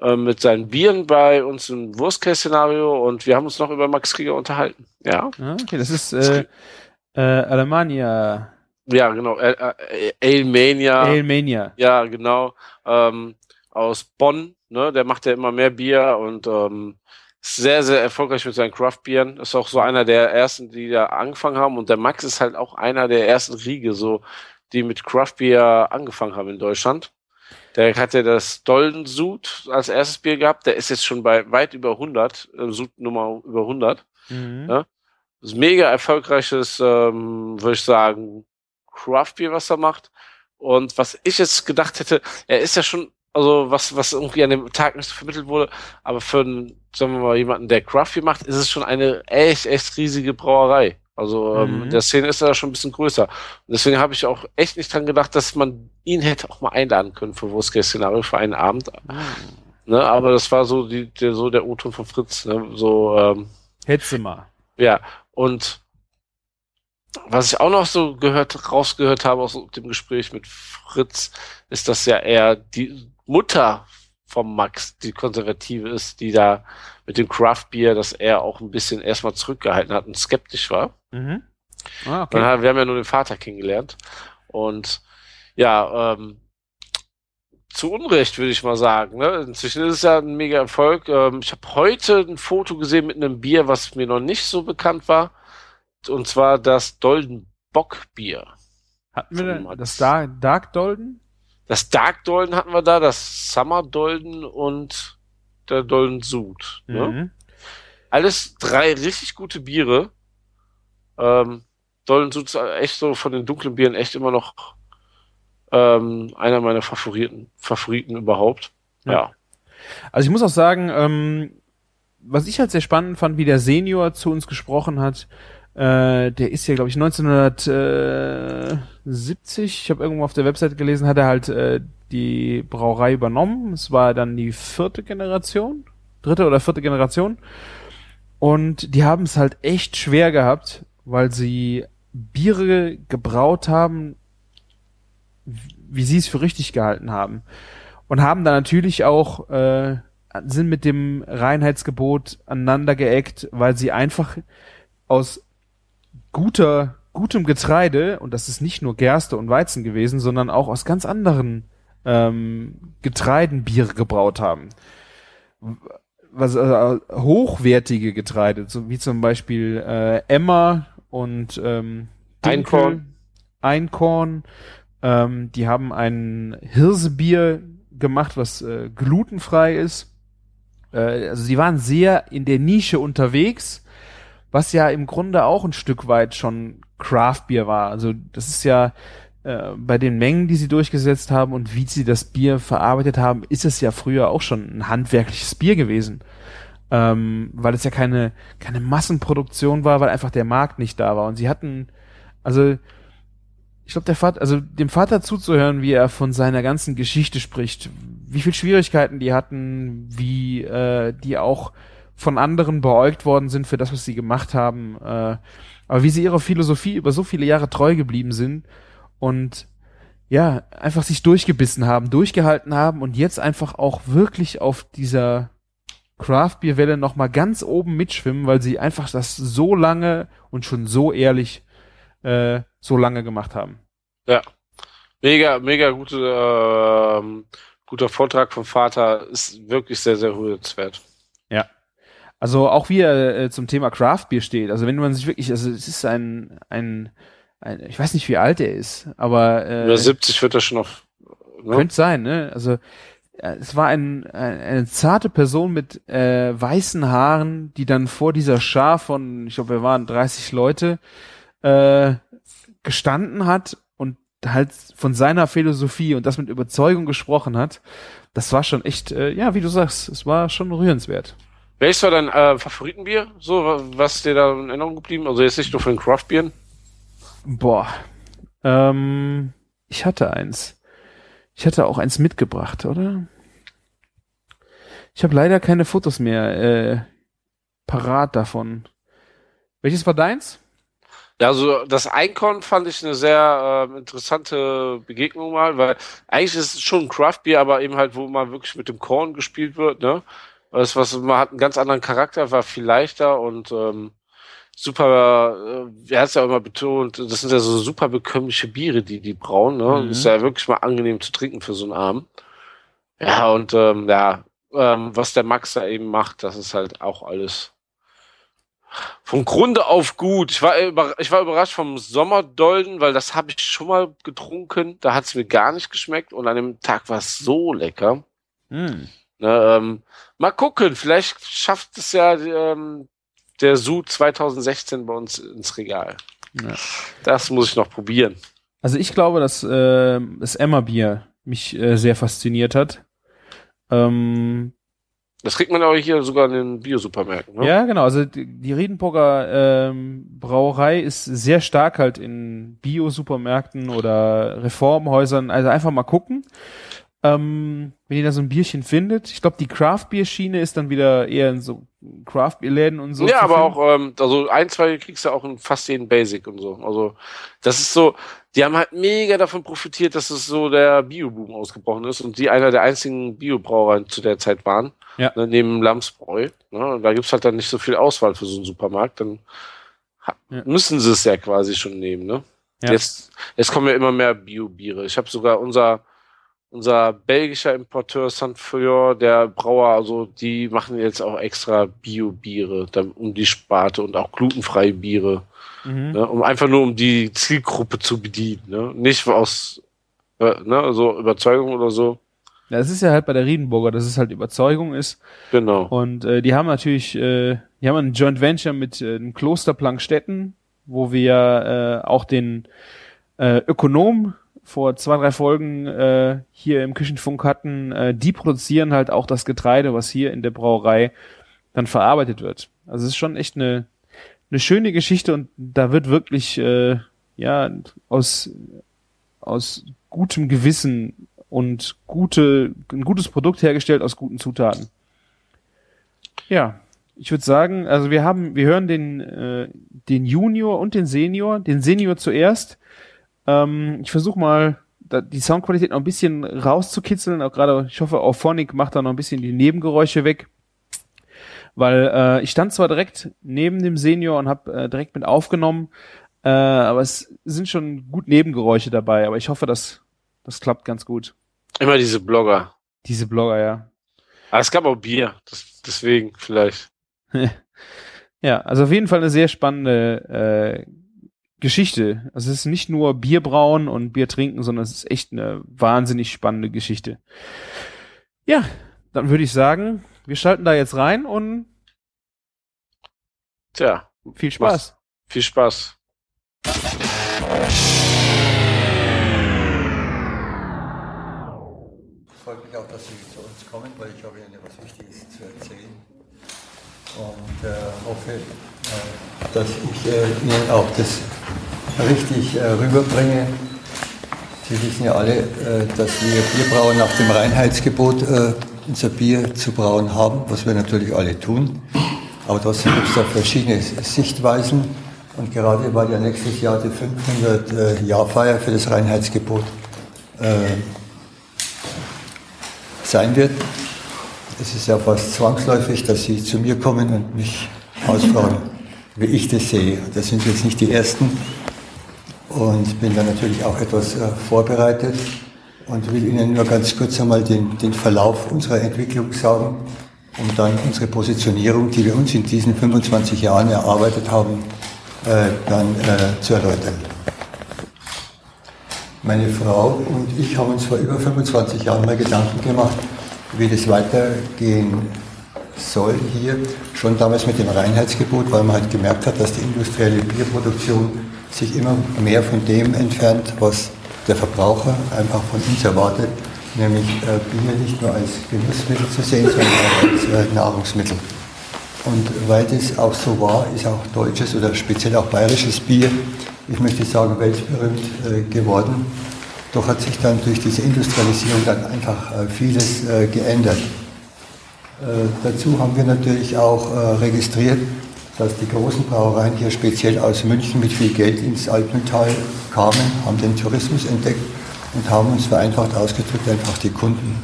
[SPEAKER 5] äh, mit seinen Bieren bei uns im Wurstcase-Szenario und wir haben uns noch über Max Krieger unterhalten. Ja,
[SPEAKER 4] Ah, okay, das ist äh, äh, Alemania.
[SPEAKER 5] Ja, genau. Äh, äh, Ale Mania.
[SPEAKER 4] Ale Mania.
[SPEAKER 5] Ja, genau. Ähm, aus Bonn, ne? Der macht ja immer mehr Bier und ähm, ist sehr, sehr erfolgreich mit seinen Craft-Bieren. Ist auch so einer der ersten, die da angefangen haben. Und der Max ist halt auch einer der ersten Riege, so, die mit Craft-Bier angefangen haben in Deutschland. Der hat ja das Dolden Sud als erstes Bier gehabt. Der ist jetzt schon bei weit über 100, äh, Sud Nummer über 100.
[SPEAKER 4] Mhm.
[SPEAKER 5] Ja. Das ist mega erfolgreiches, ähm, würde ich sagen, Craft-Bier, was er macht. Und was ich jetzt gedacht hätte, er ist ja schon, also was, was irgendwie an dem Tag nicht so vermittelt wurde, aber für einen, sagen wir mal, jemanden, der Craft-Bier macht, ist es schon eine echt, echt riesige Brauerei. Also ähm,
[SPEAKER 4] Mhm.
[SPEAKER 5] der Szene ist da schon ein bisschen größer. Und deswegen habe ich auch echt nicht dran gedacht, dass man ihn hätte auch mal einladen können für Wurstcase-Szenario für einen Abend. Ne? Aber das war so die, der, so der O-Ton von Fritz. Ne? So, ähm,
[SPEAKER 4] Hättest du mal.
[SPEAKER 5] ja, und was ich auch noch so gehört, rausgehört habe aus dem Gespräch mit Fritz, ist, dass ja er die Mutter vom Max, die Konservative ist, die da mit dem Craft Beer, dass er auch ein bisschen erstmal zurückgehalten hat und skeptisch war.
[SPEAKER 4] Mhm. Ah,
[SPEAKER 5] Dann
[SPEAKER 4] okay.
[SPEAKER 5] haben- Wir haben ja nur den Vater kennengelernt. Und ja, ähm, zu Unrecht, würde ich mal sagen. Ne? Inzwischen ist es ja ein mega Erfolg. Ähm, ich habe heute ein Foto gesehen mit einem Bier, was mir noch nicht so bekannt war. Und zwar das Dolden Bockbier.
[SPEAKER 4] Hatten wir denn das Dark Dolden?
[SPEAKER 5] Das Dark Dolden hatten wir da, das Summer Dolden und der Dolden Sud. Ne?
[SPEAKER 4] Mhm.
[SPEAKER 5] Alles drei richtig gute Biere. Ähm, Dolden Sud ist echt so von den dunklen Bieren echt immer noch ähm, einer meiner Favoriten, Favoriten überhaupt.
[SPEAKER 4] Ja.
[SPEAKER 5] ja.
[SPEAKER 4] Also ich muss auch sagen, ähm, was ich halt sehr spannend fand, wie der Senior zu uns gesprochen hat, äh, der ist ja, glaube ich, 1970, ich habe irgendwo auf der Webseite gelesen, hat er halt äh, die Brauerei übernommen. Es war dann die vierte Generation, dritte oder vierte Generation. Und die haben es halt echt schwer gehabt, weil sie Biere gebraut haben, wie sie es für richtig gehalten haben. Und haben dann natürlich auch, äh, sind mit dem Reinheitsgebot aneinander geeckt, weil sie einfach aus guter, gutem Getreide, und das ist nicht nur Gerste und Weizen gewesen, sondern auch aus ganz anderen ähm, Getreiden Biere gebraut haben. Was äh, hochwertige Getreide, so wie zum Beispiel äh, Emmer und ähm, Dinkel,
[SPEAKER 5] Einkorn.
[SPEAKER 4] Einkorn. Ähm, die haben ein Hirsebier gemacht, was äh, glutenfrei ist. Äh, also sie waren sehr in der Nische unterwegs, was ja im Grunde auch ein Stück weit schon Craft Beer war. Also das ist ja äh, bei den Mengen, die sie durchgesetzt haben und wie sie das Bier verarbeitet haben, ist es ja früher auch schon ein handwerkliches Bier gewesen. Ähm, weil es ja keine, keine Massenproduktion war, weil einfach der Markt nicht da war. Und sie hatten, also ich glaube, der Vater, also dem Vater zuzuhören, wie er von seiner ganzen Geschichte spricht, wie viel Schwierigkeiten die hatten, wie äh, die auch von anderen beäugt worden sind für das, was sie gemacht haben, äh, aber wie sie ihrer Philosophie über so viele Jahre treu geblieben sind und ja, einfach sich durchgebissen haben, durchgehalten haben und jetzt einfach auch wirklich auf dieser Craft Beer Welle noch mal ganz oben mitschwimmen, weil sie einfach das so lange und schon so ehrlich äh, so lange gemacht haben.
[SPEAKER 5] Ja. Mega, mega gute, ähm, guter Vortrag vom Vater. Ist wirklich sehr, sehr hörenswert.
[SPEAKER 4] Also auch wie er äh, zum Thema Craft Beer steht. Also wenn man sich wirklich, also es ist ein, ein, ein ich weiß nicht, wie alt er ist, aber äh,
[SPEAKER 5] Über 70 wird er schon noch. Ne?
[SPEAKER 4] könnte sein, ne? Also äh, es war ein, ein, eine zarte Person mit äh, weißen Haaren, die dann vor dieser Schar von, ich glaube, wir waren 30 Leute, äh, gestanden hat und halt von seiner Philosophie und das mit Überzeugung gesprochen hat. Das war schon echt, äh, ja, wie du sagst, es war schon rührenswert.
[SPEAKER 5] Welches war dein äh, Favoritenbier? So, wa- was dir da in Erinnerung geblieben? Also jetzt nicht nur von den Craftbieren.
[SPEAKER 4] Boah. Ähm, ich hatte eins. Ich hatte auch eins mitgebracht, oder? Ich habe leider keine Fotos mehr äh, parat davon. Welches war deins?
[SPEAKER 5] Ja, also das Einkorn fand ich eine sehr ähm, interessante Begegnung mal, weil eigentlich ist es schon ein Craftbier, aber eben halt, wo mal wirklich mit dem Korn gespielt wird, ne? Das, was man hat einen ganz anderen Charakter, war viel leichter und ähm, super, äh, er hat es ja immer betont, das sind ja so super bekömmliche Biere, die die brauen, ne?
[SPEAKER 4] Mhm.
[SPEAKER 5] Ist ja wirklich mal angenehm zu trinken für so einen Abend. Ja, und ähm, ja, ähm, was der Max da eben macht, das ist halt auch alles vom Grunde auf gut. Ich war, über, ich war überrascht vom Sommerdolden, weil das habe ich schon mal getrunken. Da hat es mir gar nicht geschmeckt und an dem Tag war es so lecker.
[SPEAKER 4] Hm.
[SPEAKER 5] Ne, ähm, mal gucken, vielleicht schafft es ja ähm, der Sud 2016 bei uns ins Regal.
[SPEAKER 4] Ja.
[SPEAKER 5] Das muss ich noch probieren.
[SPEAKER 4] Also ich glaube, dass äh, das Emma-Bier mich äh, sehr fasziniert hat. Ähm,
[SPEAKER 5] Das kriegt man auch hier sogar in den Biosupermärkten. Ne?
[SPEAKER 4] Ja, genau. Also die, die Riedenburger ähm, Brauerei ist sehr stark halt in Bio-Supermärkten oder Reformhäusern. Also einfach mal gucken. Ähm, wenn ihr da so ein Bierchen findet. Ich glaube, die Craft-Bier-Schiene ist dann wieder eher in so Craft-Bier-Läden und so.
[SPEAKER 5] ja, aber
[SPEAKER 4] finden.
[SPEAKER 5] auch, ähm, also ein, zwei kriegst du auch in fast jeden Basic und so. Also das ist so, die haben halt mega davon profitiert, dass es so der Bio-Boom ausgebrochen ist und die einer der einzigen Bio-Brauereien zu der Zeit waren.
[SPEAKER 4] Ja.
[SPEAKER 5] Ne, neben Lamsbräu. Ne, und da gibt's halt dann nicht so viel Auswahl für so einen Supermarkt. Dann
[SPEAKER 4] Ja.
[SPEAKER 5] müssen sie es ja quasi schon nehmen. Ne?
[SPEAKER 4] Ja.
[SPEAKER 5] Jetzt, jetzt kommen ja immer mehr Bio-Biere. Ich habe sogar unser unser belgischer Importeur Saint-Furior, der Brauer, also die machen jetzt auch extra Bio-Biere um die Sparte und auch glutenfreie Biere. Mhm. Ne, um einfach nur um die Zielgruppe zu bedienen. Ne? Nicht aus äh, ne, so Überzeugung oder so.
[SPEAKER 4] Ja, es ist ja halt bei der Riedenburger, dass es halt Überzeugung ist.
[SPEAKER 5] Genau.
[SPEAKER 4] Und äh, die haben natürlich, äh, die haben ein Joint Venture mit äh, dem Kloster Plankstetten, wo wir äh, auch den äh, Ökonom vor zwei, drei Folgen äh, hier im Küchenfunk hatten, äh, die produzieren halt auch das Getreide, was hier in der Brauerei dann verarbeitet wird. Also es ist schon echt eine, eine schöne Geschichte und da wird wirklich äh, ja aus aus gutem Gewissen und gute ein gutes Produkt hergestellt aus guten Zutaten. Ja, ich würde sagen, also wir haben wir hören den äh, den Junior und den Senior, den Senior zuerst ähm, ich versuche mal die Soundqualität noch ein bisschen rauszukitzeln. Auch gerade, ich hoffe, auch Phonic macht da noch ein bisschen die Nebengeräusche weg. Weil äh, ich stand zwar direkt neben dem Senior und habe äh, direkt mit aufgenommen, äh, aber es sind schon gut Nebengeräusche dabei. Aber ich hoffe, dass das klappt ganz gut.
[SPEAKER 5] Immer diese Blogger.
[SPEAKER 4] Diese Blogger, ja.
[SPEAKER 5] Aber es gab auch Bier, das, deswegen vielleicht.
[SPEAKER 4] ja, also auf jeden Fall eine sehr spannende äh, Geschichte. Also es ist nicht nur Bier brauen und Bier trinken, sondern es ist echt eine wahnsinnig spannende Geschichte. Ja, dann würde ich sagen, wir schalten da jetzt rein und
[SPEAKER 5] Tja,
[SPEAKER 4] viel Spaß.
[SPEAKER 5] Viel Spaß.
[SPEAKER 2] Freut mich auch, dass Sie zu uns kommen, weil ich habe Ihnen etwas Wichtiges zu erzählen und äh, hoffe, äh, dass ich äh, Ihnen auch das richtig äh, rüberbringe. Sie wissen ja alle, äh, dass wir Bierbrauen nach dem Reinheitsgebot äh, unser Bier zu brauen haben, was wir natürlich alle tun. Aber trotzdem gibt es da verschiedene Sichtweisen. Und gerade weil ja nächstes Jahr die 500-Jahr-Feier für das Reinheitsgebot sein wird, es ist ja fast zwangsläufig, dass Sie zu mir kommen und mich ausfragen, wie ich das sehe. Das sind jetzt nicht die Ersten und bin da natürlich auch etwas äh, vorbereitet und will Ihnen nur ganz kurz einmal den, den Verlauf unserer Entwicklung sagen, um dann unsere Positionierung, die wir uns in diesen 25 Jahren erarbeitet haben, äh, dann äh, zu erläutern. Meine Frau und ich haben uns vor über 25 Jahren mal Gedanken gemacht, wie das weitergehen soll hier. Schon damals mit dem Reinheitsgebot, weil man halt gemerkt hat, dass die industrielle Bierproduktion sich immer mehr von dem entfernt, was der Verbraucher einfach von uns erwartet, nämlich äh, Bier nicht nur als Genussmittel zu sehen, sondern auch als äh, Nahrungsmittel. Und weil das auch so war, ist auch deutsches oder speziell auch bayerisches Bier, ich möchte sagen, weltberühmt äh, geworden. Doch hat sich dann durch diese Industrialisierung dann einfach vieles geändert. Äh, dazu haben wir natürlich auch registriert, dass die großen Brauereien hier speziell aus München mit viel Geld ins Altmetall kamen, haben den Tourismus entdeckt und haben uns vereinfacht ausgedrückt einfach die Kunden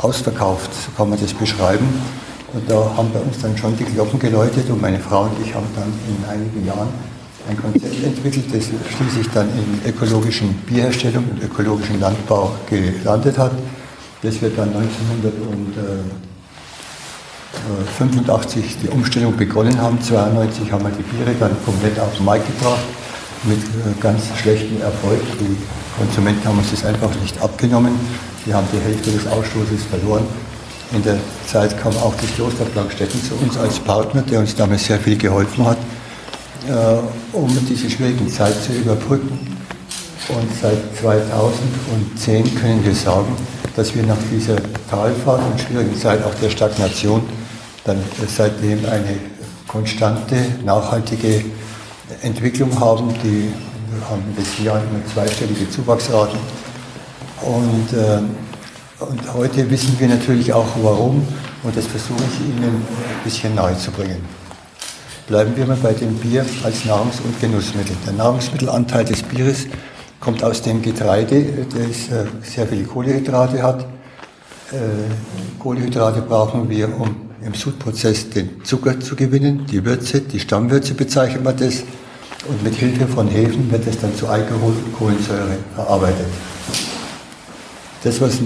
[SPEAKER 2] ausverkauft, so kann man das beschreiben. Und da haben bei uns dann schon die Glocken geläutet und meine Frau und ich haben dann in einigen Jahren ein Konzept entwickelt, das schließlich dann in ökologischen Bierherstellung und ökologischen Landbau gelandet hat. Das wird dann 1985 die Umstellung begonnen haben. 1992 haben wir die Biere dann komplett auf den Markt gebracht mit äh, ganz schlechtem Erfolg. Die Konsumenten haben uns das einfach nicht abgenommen. Wir haben die Hälfte des Ausstoßes verloren. In der Zeit kam auch das Kloster Plankstetten zu uns als Partner, der uns damals sehr viel geholfen hat. Äh, um diese schwierige Zeit zu überbrücken. Und seit 2010 können wir sagen, dass wir nach dieser Talfahrt und schwierigen Zeit auch der Stagnation dann seitdem eine konstante, nachhaltige Entwicklung haben. Die wir haben letzten Jahren immer zweistellige Zuwachsraten. Und, äh, und heute wissen wir natürlich auch warum und das versuche ich Ihnen ein bisschen nahe zu bringen. Bleiben wir mal bei dem Bier als Nahrungs- und Genussmittel. Der Nahrungsmittelanteil des Bieres kommt aus dem Getreide, das äh, sehr viele Kohlehydrate hat. Äh, Kohlehydrate brauchen wir, um im Sudprozess den Zucker zu gewinnen, die Würze, die Stammwürze bezeichnet man das. Und mit Hilfe von Hefen wird es dann zu Alkohol und Kohlensäure verarbeitet. Das, was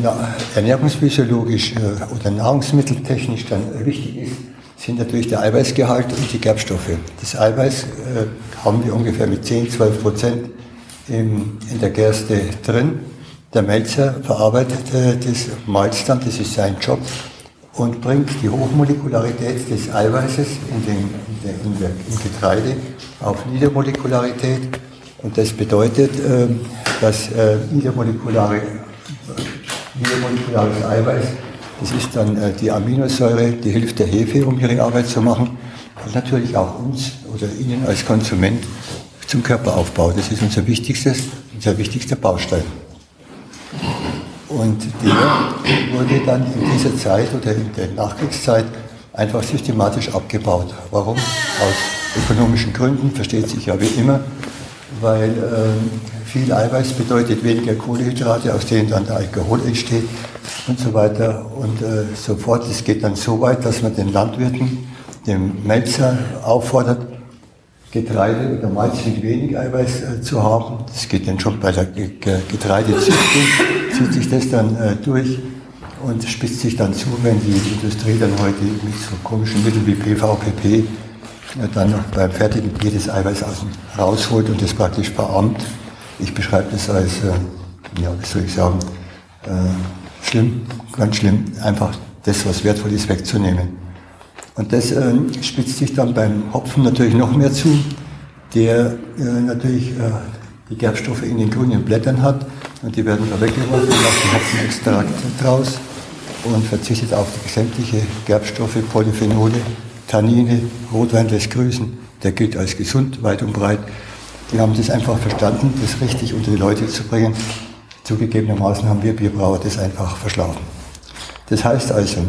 [SPEAKER 2] ernährungsphysiologisch äh, oder nahrungsmitteltechnisch dann wichtig ist, sind natürlich der Eiweißgehalt und die Gerbstoffe. Das Eiweiß haben wir ungefähr mit 10, 12 Prozent in, in der Gerste drin. Der Melzer verarbeitet äh, das Malz dann, das ist sein Job, und bringt die Hochmolekularität des Eiweißes in den, in der, in der, im Getreide auf Niedermolekularität. Und das bedeutet, äh, dass äh, niedermolekulare, niedermolekulares Eiweiß das ist dann äh, die Aminosäure, die hilft der Hefe, um ihre Arbeit zu machen. Und natürlich auch uns oder Ihnen als Konsument zum Körperaufbau. Das ist unser wichtigstes, unser wichtigster Baustein. Und der wurde dann in dieser Zeit oder in der Nachkriegszeit einfach systematisch abgebaut. Warum? Aus ökonomischen Gründen, versteht sich ja wie immer, weil äh, viel Eiweiß bedeutet weniger Kohlehydrate, aus denen dann der Alkohol entsteht und so weiter und äh, so fort. Es geht dann so weit, dass man den Landwirten, dem Melzer auffordert, Getreide oder Malz mit wenig Eiweiß äh, zu haben. Das geht dann schon bei der Getreidezüchtung, zieht sich das dann äh, durch und spitzt sich dann zu, wenn die Industrie dann heute mit so komischen Mitteln wie PVPP äh, dann noch beim fertigen Bier das Eiweiß aus rausholt und das praktisch verarmt. Ich beschreibe das als, äh, ja, wie soll ich sagen, äh, schlimm, ganz schlimm, einfach das, was wertvoll ist, wegzunehmen. Und das äh, spitzt sich dann beim Hopfen natürlich noch mehr zu, der äh, natürlich äh, die Gerbstoffe in den grünen Blättern hat und die werden da weggeworfen, macht den Hopfenextrakt draus und verzichtet auf die sämtliche Gerbstoffe, Polyphenole, Tannine, Rotwein lässt grüßen, der gilt als gesund, weit und breit. Die haben das einfach verstanden, das richtig unter die Leute zu bringen Zugegebenermaßen haben wir Bierbrauer das einfach verschlafen. Das heißt also,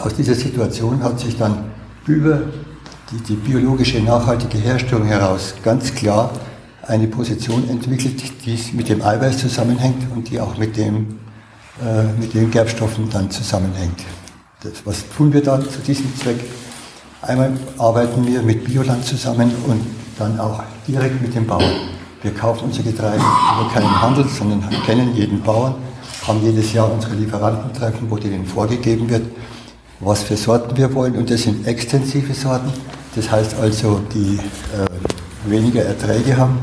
[SPEAKER 2] aus dieser Situation hat sich dann über die, die biologische nachhaltige Herstellung heraus ganz klar eine Position entwickelt, die mit dem Eiweiß zusammenhängt und die auch mit, dem, äh, mit den Gerbstoffen dann zusammenhängt. Das, was tun wir dann zu diesem Zweck? Einmal arbeiten wir mit Bioland zusammen und dann auch direkt mit den Bauern. Wir kaufen unser Getreide über keinen Handel, sondern kennen jeden Bauern, haben jedes Jahr unsere Lieferantentreffen, wo denen vorgegeben wird, was für Sorten wir wollen. Und das sind extensive Sorten. Das heißt also, die äh, weniger Erträge haben,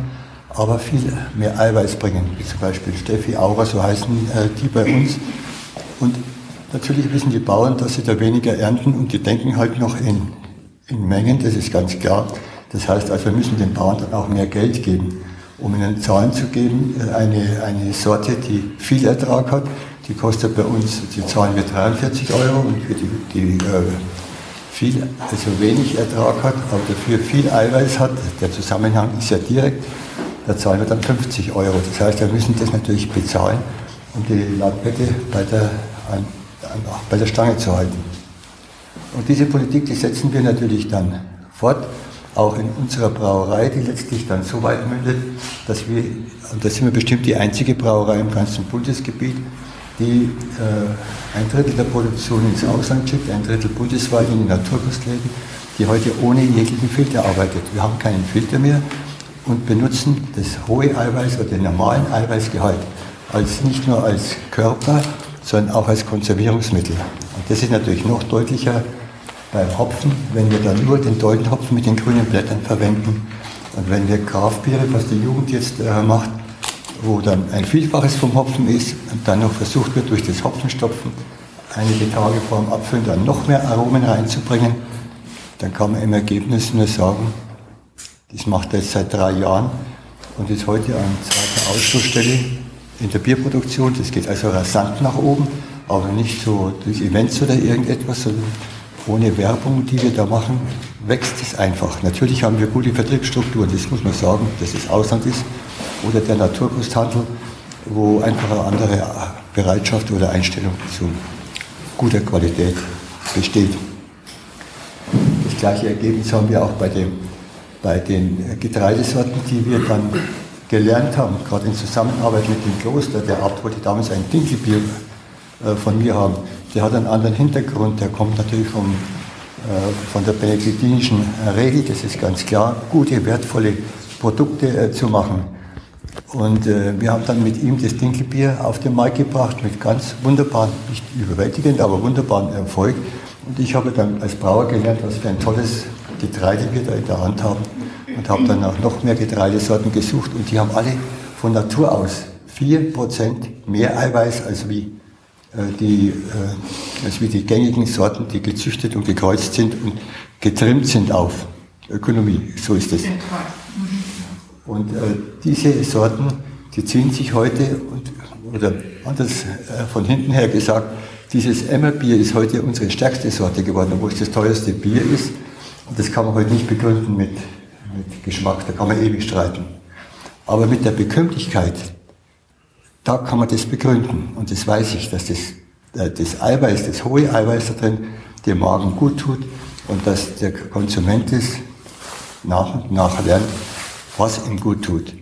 [SPEAKER 2] aber viel mehr Eiweiß bringen. Wie zum Beispiel Steffi, Aura, so heißen äh, die bei uns. Und natürlich wissen die Bauern, dass sie da weniger ernten und die denken halt noch in, in Mengen, das ist ganz klar. Das heißt also, wir müssen den Bauern dann auch mehr Geld geben. Um Ihnen Zahlen zu geben, äh, eine, eine Sorte, die viel Ertrag hat, die kostet bei uns, die zahlen wir 43 Euro und für die, die äh, viel, also wenig Ertrag hat, aber dafür viel Eiweiß hat, der Zusammenhang ist ja direkt, da zahlen wir dann 50 Euro. Das heißt, wir müssen das natürlich bezahlen, um die Landwirte bei der, an, an, bei der Stange zu halten. Und diese Politik, die setzen wir natürlich dann fort auch in unserer Brauerei, die letztlich dann so weit mündet, dass wir, und da sind wir bestimmt die einzige Brauerei im ganzen Bundesgebiet, die äh, ein Drittel der Produktion ins Ausland schickt, ein Drittel bundesweit in die Naturkostläden, die heute ohne jeglichen Filter arbeitet. Wir haben keinen Filter mehr und benutzen das hohe Eiweiß oder den normalen Eiweißgehalt als nicht nur als Körper, sondern auch als Konservierungsmittel. Und das ist natürlich noch deutlicher beim Hopfen, wenn wir dann nur den Doldenhopfen mit den grünen Blättern verwenden und wenn wir Kraftbiere, was die Jugend jetzt äh, macht, wo dann ein Vielfaches vom Hopfen ist und dann noch versucht wird, durch das Hopfenstopfen einige Tage vor dem Abfüllen dann noch mehr Aromen reinzubringen, dann kann man im Ergebnis nur sagen, das macht er jetzt seit drei Jahren und ist heute an zweiter Ausstoßstelle in der Bierproduktion. Das geht also rasant nach oben, aber nicht so durch Events oder irgendetwas, sondern ohne Werbung, die wir da machen, wächst es einfach. Natürlich haben wir gute Vertriebsstrukturen, das muss man sagen, dass es Ausland ist oder der Naturkosthandel, wo einfach eine andere Bereitschaft oder Einstellung zu guter Qualität besteht. Das gleiche Ergebnis haben wir auch bei, dem, bei den Getreidesorten, die wir dann gelernt haben, gerade in Zusammenarbeit mit dem Kloster. Der Abt wollte damals ein Dinkelbier äh, von mir haben der hat einen anderen Hintergrund, der kommt natürlich vom, äh, von der benediktinischen Regel, das ist ganz klar, gute, wertvolle Produkte äh, zu machen. Und äh, wir haben dann mit ihm das Dinkelbier auf den Markt gebracht mit ganz wunderbaren, nicht überwältigend, aber wunderbaren Erfolg. Und ich habe dann als Brauer gelernt, was für ein tolles Getreide wir da in der Hand haben. Und habe dann auch noch mehr Getreidesorten gesucht und die haben alle von Natur aus 4% mehr Eiweiß als wie, die, äh, als wie die gängigen Sorten, die gezüchtet und gekreuzt sind und getrimmt sind auf Ökonomie. So ist es. Und äh, diese Sorten, die ziehen sich heute, und, oder anders äh, von hinten her gesagt, dieses Emmerbier ist heute unsere stärkste Sorte geworden, obwohl es das teuerste Bier ist. Und das kann man heute nicht begründen mit, mit Geschmack, da kann man ewig streiten. Aber mit der Bekömmlichkeit, da kann man das begründen. Und das weiß ich, dass das, äh, das Eiweiß, das hohe Eiweiß da drin, dem Magen gut tut und dass der Konsument es nach und nach lernt, was ihm gut tut.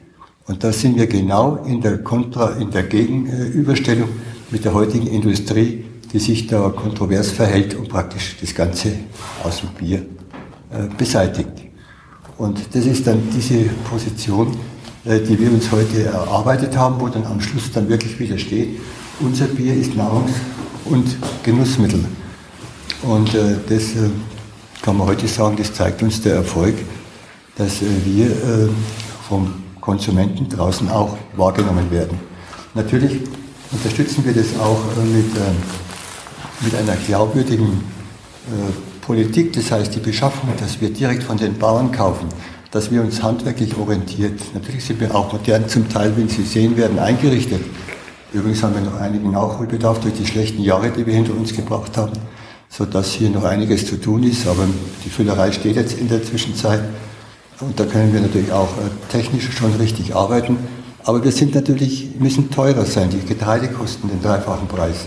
[SPEAKER 2] Und da sind wir genau in der Kontra, in der Gegenüberstellung mit der heutigen Industrie, die sich da kontrovers verhält und praktisch das Ganze aus dem Bier äh, beseitigt. Und das ist dann diese Position, die wir uns heute erarbeitet haben, wo dann am Schluss dann wirklich wieder steht, unser Bier ist Nahrungs- und Genussmittel. Und äh, das äh, kann man heute sagen, das zeigt uns der Erfolg dass äh, wir äh, vom Konsumenten draußen auch wahrgenommen werden. Natürlich unterstützen wir das auch äh, mit, mit einer glaubwürdigen Politik, das heißt die Beschaffung, dass wir direkt von den Bauern kaufen, dass wir uns handwerklich orientiert. Natürlich sind wir auch modern zum Teil, wenn Sie sehen werden, eingerichtet. Übrigens haben wir noch einigen Nachholbedarf durch die schlechten Jahre, die wir hinter uns gebracht haben, sodass hier noch einiges zu tun ist. Aber die Füllerei steht jetzt in der Zwischenzeit. Und da können wir natürlich auch äh, technisch schon richtig arbeiten. Aber wir sind natürlich, müssen teurer sein. Die Getreide kosten den dreifachen Preis.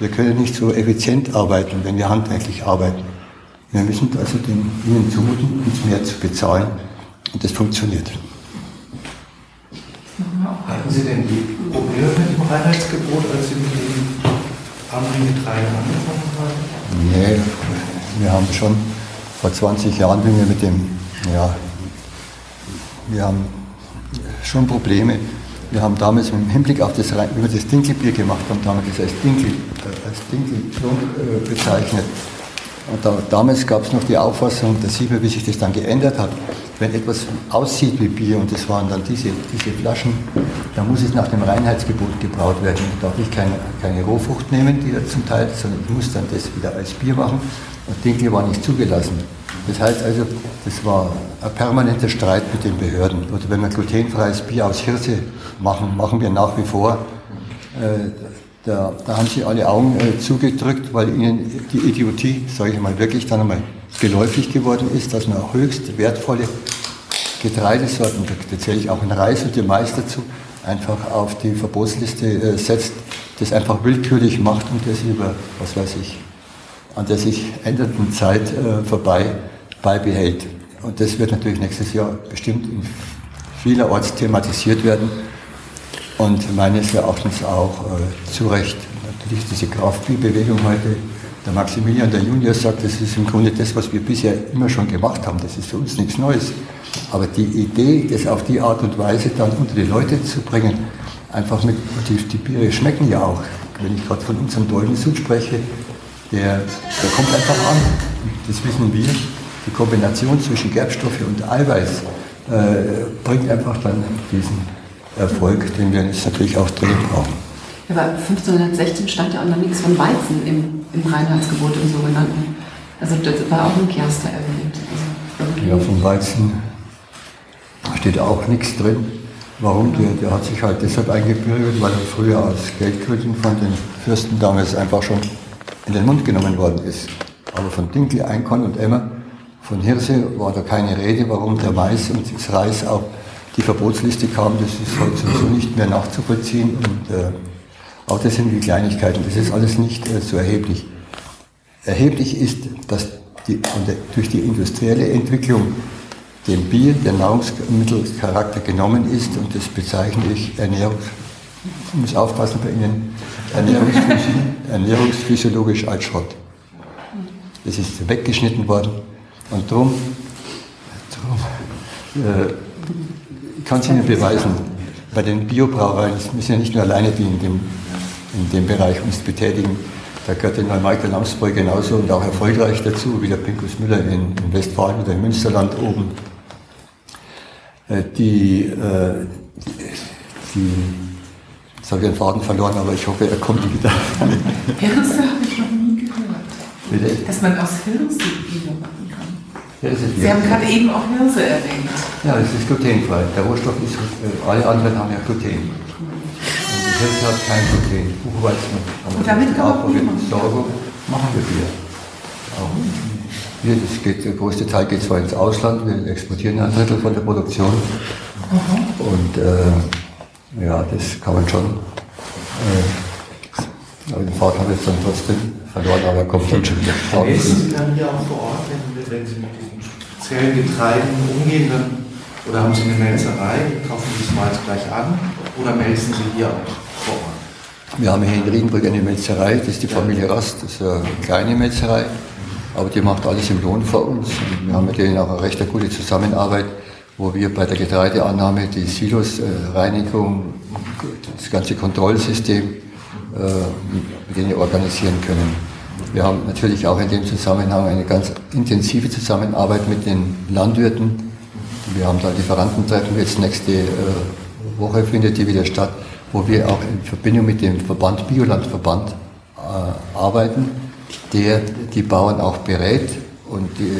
[SPEAKER 2] Wir können nicht so effizient arbeiten, wenn wir handwerklich arbeiten. Wir müssen also den, ihnen zumuten, uns mehr zu bezahlen. Und das funktioniert.
[SPEAKER 3] Hatten Sie denn die Probleme mit dem Reinheitsgebot, als Sie mit dem anderen Getreide angefangen haben?
[SPEAKER 2] Nee, wir haben schon vor 20 Jahren, wenn wir mit dem ja, wir haben schon Probleme. Wir haben damals im Hinblick auf das, wie wir das Dinkelbier gemacht haben, damals das als Dinkel, äh, als Dinkeltrunk äh, bezeichnet. Und da, damals gab es noch die Auffassung, da sieht man, wie sich das dann geändert hat. Wenn etwas aussieht wie Bier und das waren dann diese, diese Flaschen, dann muss es nach dem Reinheitsgebot gebraut werden. Da darf ich keine, keine Rohfrucht nehmen, die da zum Teil, sondern ich muss dann das wieder als Bier machen. Und Dinkel war nicht zugelassen. Das heißt also, das war ein permanenter Streit mit den Behörden. Oder wenn wir glutenfreies Bier aus Hirse machen, machen wir nach wie vor. Äh, da, da, haben sie alle Augen äh, zugedrückt, weil ihnen die Idiotie, sage ich mal, wirklich dann einmal geläufig geworden ist, dass man höchst wertvolle Getreidesorten, da zähle ich auch einen Reis und den Mais dazu, einfach auf die Verbotsliste äh, setzt, das einfach willkürlich macht und das über, was weiß ich, an der sich ändernden Zeit äh, vorbei beibehält. Und das wird natürlich nächstes Jahr bestimmt vielerorts thematisiert werden und meines Erachtens auch äh, zu Recht. Natürlich diese Kraftbierbewegung heute, der Maximilian, der Junior sagt, das ist im Grunde das, was wir bisher immer schon gemacht haben. Das ist für uns nichts Neues. Aber die Idee, das auf die Art und Weise dann unter die Leute zu bringen, einfach mit, die, die Biere schmecken ja auch. Wenn ich gerade von unserem Dolden Sud spreche, der, der kommt einfach an. Das wissen wir. Die Kombination zwischen Gerbstoffe und Eiweiß äh, bringt einfach dann diesen Erfolg, den wir jetzt natürlich auch drin brauchen.
[SPEAKER 6] Aber 1516 stand ja auch noch nichts von Weizen im, im Reinheitsgebot im sogenannten. Also das war auch ein Kerster erwähnt.
[SPEAKER 2] Also ja, vom Weizen steht auch nichts drin. Warum? Der, der hat sich halt deshalb eingebürgert, weil er früher aus Geldgründen von den Fürsten damals einfach schon in den Mund genommen worden ist. Aber von Dinkel, Einkorn und Emmer, von Hirse war da keine Rede, warum der Mais und das Reis auf die Verbotsliste kam, das ist heute sowieso nicht mehr nachzuvollziehen. Und äh, auch das sind die Kleinigkeiten, das ist alles nicht äh, so erheblich. Erheblich ist, dass die, der, durch die industrielle Entwicklung dem Bier der Nahrungsmittelcharakter genommen ist und das bezeichne ich Ernährungs ich muss aufpassen bei Ihnen, ernährungsphysiologisch, ernährungsphysiologisch als Schrott. Das ist weggeschnitten worden und darum, drum, äh, kann es Ihnen beweisen. bei den Biobrauereien sind ja nicht nur alleine, die in dem, in dem Bereich uns betätigen. Da gehört der Neumarkter Lamsbräu genauso und auch erfolgreich dazu, wie der Pinkus Müller in, in Westfalen oder im Münsterland oben. Äh, die, äh, die, jetzt habe ich den Faden verloren, aber ich hoffe, er kommt wieder.
[SPEAKER 6] Hirse habe ich noch nie gehört.
[SPEAKER 2] Bitte?
[SPEAKER 6] Dass man aus Hirse Bier machen
[SPEAKER 2] Hirse
[SPEAKER 6] Sie haben gerade eben auch Hirse erwähnt.
[SPEAKER 2] Ja, es ist glutenfrei. Der Rohstoff ist, äh, alle anderen haben ja Gluten. Und die Hirse hat kein Gluten. Buchweizen haben
[SPEAKER 6] Und damit kann man.
[SPEAKER 2] Sorgo machen wir Bier. Auch Bier, das geht, der größte Teil geht zwar ins Ausland, wir exportieren ein Drittel von der Produktion. Und äh, ja, das kann man schon. Äh, aber den Vater habe ich jetzt dann trotzdem verloren, aber er kommt dann schon wieder.
[SPEAKER 3] Essen Sie dann hier auch vor Ort, wenn, wenn Sie mit Getreiden umgehen, dann, oder haben Sie eine Melzerei, kaufen Sie das Malz gleich an, oder melzen Sie hier auch vor Ort?
[SPEAKER 2] Wir haben hier in Riedenbrück eine Metzerei, das ist die Familie Rast, das ist eine kleine Metzerei, aber die macht alles im Lohn für uns. Und wir haben mit denen auch eine recht gute Zusammenarbeit, wo wir bei der Getreideannahme die Silosreinigung, das ganze Kontrollsystem äh, mit denen organisieren können. Wir haben natürlich auch in dem Zusammenhang eine ganz intensive Zusammenarbeit mit den Landwirten. Wir haben da Lieferantentreffen, jetzt nächste äh, Woche findet die wieder statt, wo wir auch in Verbindung mit dem Verband Biolandverband äh, arbeiten, der die Bauern auch berät und, die,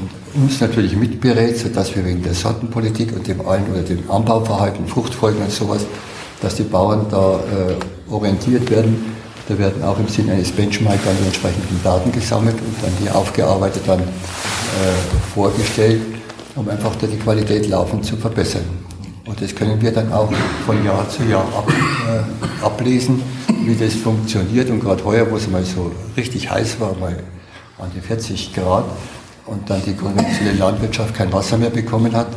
[SPEAKER 2] und uns natürlich mitberät, sodass wir wegen der Sortenpolitik und dem allen oder dem Anbauverhalten, Fruchtfolgen und sowas, dass die Bauern da äh, orientiert werden. Da werden auch im Sinne eines Benchmark dann die entsprechenden Daten gesammelt und dann hier aufgearbeitet, dann äh, vorgestellt, um einfach da die Qualität laufend zu verbessern. Und das können wir dann auch von Jahr zu Jahr ab, äh, ablesen, wie das funktioniert. Und gerade heuer, wo es mal so richtig heiß war, mal an die 40 Grad und dann die konventionelle Landwirtschaft kein Wasser mehr bekommen hat,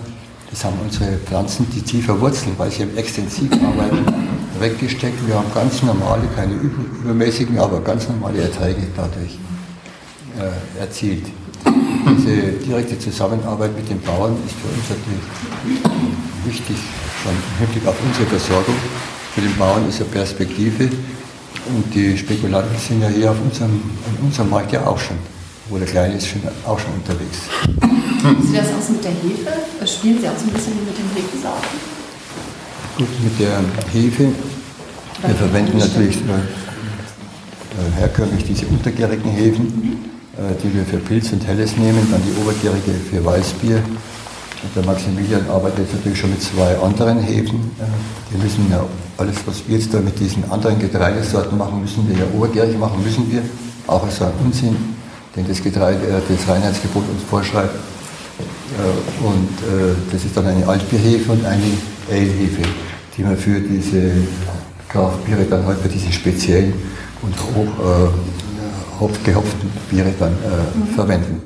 [SPEAKER 2] das haben unsere Pflanzen, die tiefer wurzeln, weil sie im extensiv arbeiten, weggesteckt. Wir haben ganz normale, keine übermäßigen, aber ganz normale Erträge dadurch äh, erzielt. Diese direkte Zusammenarbeit mit den Bauern ist für uns natürlich wichtig, schon im Hinblick auf unsere Versorgung. Für den Bauern ist eine Perspektive und die Spekulanten sind ja hier auf unserem, in unserem Markt ja auch schon, wo der Kleine ist schon, auch schon unterwegs.
[SPEAKER 6] Sieht das aus mit der Hefe? Spielen Sie auch so ein bisschen mit den Hefesorten?
[SPEAKER 2] Mit der Hefe, wir verwenden natürlich äh, herkömmlich diese untergärigen Hefen, äh, die wir für Pilz und Helles nehmen, dann die obergärige für Weißbier. Und der Maximilian arbeitet natürlich schon mit zwei anderen Hefen. Äh, Die müssen ja alles, was wir jetzt da mit diesen anderen Getreidesorten machen, müssen wir ja obergärig machen, müssen wir. Auch ist ein Unsinn, den das, Getreide, äh, das Reinheitsgebot uns vorschreibt. Äh, Und äh, das ist dann eine Altbierhefe und eine Ale-Hefe, die wir für diese Kraftbiere dann halt für diese speziellen und hoch äh, hopf- gehopften Biere dann äh, verwenden.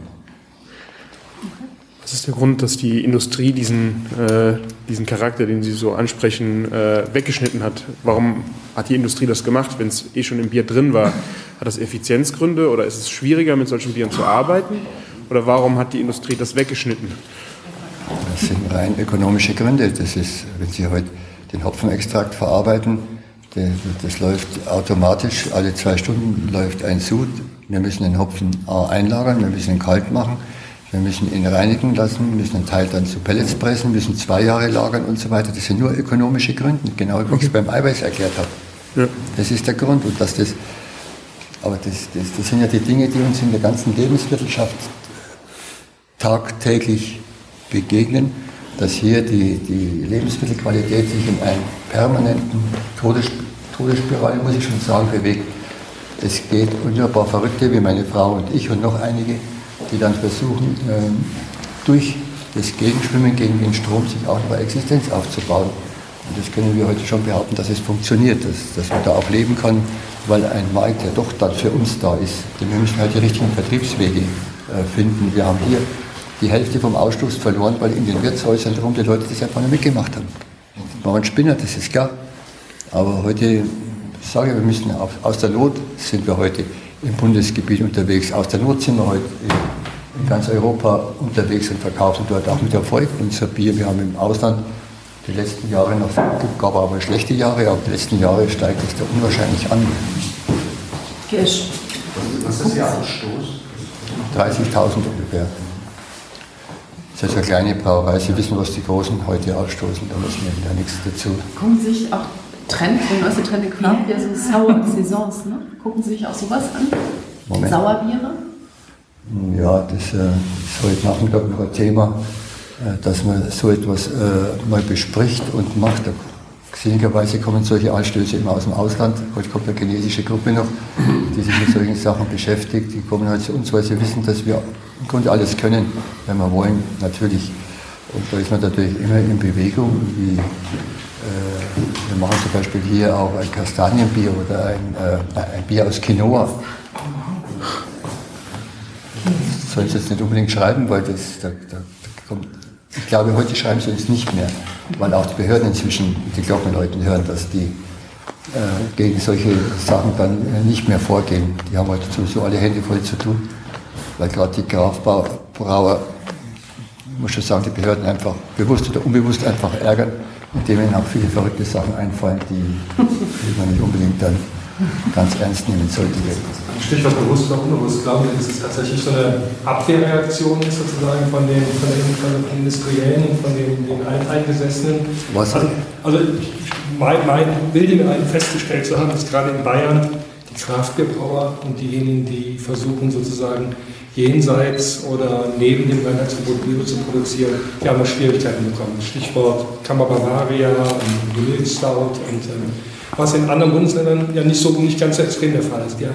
[SPEAKER 7] Was ist der Grund, dass die Industrie diesen, äh, diesen Charakter, den Sie so ansprechen, äh, weggeschnitten hat? Warum hat die Industrie das gemacht, wenn es eh schon im Bier drin war? Hat das Effizienzgründe oder ist es schwieriger, mit solchen Bieren zu arbeiten? Oder warum hat die Industrie das weggeschnitten?
[SPEAKER 2] Das sind rein ökonomische Gründe. Das ist, wenn Sie heute den Hopfenextrakt verarbeiten, der, das läuft automatisch, alle zwei Stunden läuft ein Sud. Wir müssen den Hopfen einlagern, wir müssen ihn kalt machen, wir müssen ihn reinigen lassen, müssen einen Teil dann zu Pellets pressen, müssen zwei Jahre lagern und so weiter. Das sind nur ökonomische Gründe, genau wie ich es beim Eiweiß erklärt habe.
[SPEAKER 7] Ja.
[SPEAKER 2] Das ist der Grund. Und dass das, aber das, das, das sind ja die Dinge, die uns in der ganzen Lebenswirtschaft tagtäglich begegnen, dass hier die, die Lebensmittelqualität sich in einer permanenten Todes, Todesspirale, muss ich schon sagen, bewegt. Es geht wunderbar Verrückte wie meine Frau und ich und noch einige, die dann versuchen, ähm, durch das Gegenschwimmen gegen den Strom sich auch eine Existenz aufzubauen. Und das können wir heute schon behaupten, dass es funktioniert, dass, dass man da auch leben kann, weil ein Markt ja doch dann für uns da ist. Denn wir müssen halt die richtigen Vertriebswege äh, finden. Wir haben hier die Hälfte vom Ausstoß verloren, weil in den Wirtshäusern herum die Leute das einfach nicht mitgemacht haben. Wir waren Spinner, das ist klar. Aber heute, ich sage, wir müssen auf, aus der Not sind wir heute im Bundesgebiet unterwegs. Aus der Not sind wir heute in, ganz Europa unterwegs und verkaufen dort auch mit Erfolg unser Bier. Wir haben im Ausland die letzten Jahre noch, es gab aber schlechte Jahre, aber die letzten Jahre steigt es da unwahrscheinlich an.
[SPEAKER 6] Kirsch.
[SPEAKER 3] Was ist Ihr Ausstoß?
[SPEAKER 2] 30.000 ungefähr. Das ist eine kleine Brauerei. Sie wissen, was die Großen heute ausstoßen, da müssen wir wieder nichts dazu.
[SPEAKER 6] Gucken Sie sich auch Trend, der neueste Trend in Craft Beer, so Sour Saisons, ne? Gucken Sie sich auch sowas an?
[SPEAKER 2] Moment.
[SPEAKER 6] Sauerbiere?
[SPEAKER 2] Ja, das äh, ist heute Nachmittag noch ein Thema, äh, dass man so etwas äh, mal bespricht und macht. Da, sinnigerweise kommen solche Anstöße immer aus dem Ausland. Heute kommt eine chinesische Gruppe noch, die sich mit solchen Sachen beschäftigt. Die kommen halt zu uns, weil sie wissen, dass wir im Grunde alles können, wenn wir wollen, natürlich. Und da ist man natürlich immer in Bewegung. Wie, äh, wir machen zum Beispiel hier auch ein Kastanienbier oder ein, äh, ein Bier aus Quinoa soll ich jetzt nicht unbedingt schreiben, weil das, da, da, da kommt, ich glaube, heute schreiben sie uns nicht mehr, weil auch die Behörden inzwischen die Glockenleuten hören, dass die äh, gegen solche Sachen dann äh, nicht mehr vorgehen. Die haben heute sowieso alle Hände voll zu tun, weil gerade die Grafbrauer, muss schon sagen, die Behörden einfach bewusst oder unbewusst einfach ärgern, indem ihnen auch viele verrückte Sachen einfallen, die, die man nicht unbedingt dann ganz ernst nehmen sollte.
[SPEAKER 8] Stichwort bewusst oder unbewusst, glauben Sie, dass es tatsächlich so eine Abwehrreaktion ist sozusagen von den, von den, von den Industriellen und von den, den Alteingesessenen?
[SPEAKER 2] Was?
[SPEAKER 8] Also, also mein, mein, bilde mir ein, festgestellt zu haben, dass gerade in Bayern die Kraftbierbrauer und diejenigen, die versuchen sozusagen jenseits oder neben dem Reinheitsgebot Bier zu produzieren, die haben Schwierigkeiten bekommen. Stichwort Kammer Bavaria und Vanille Stout und ähm, was in anderen Bundesländern ja nicht so nicht ganz so extrem der Fall ist. Da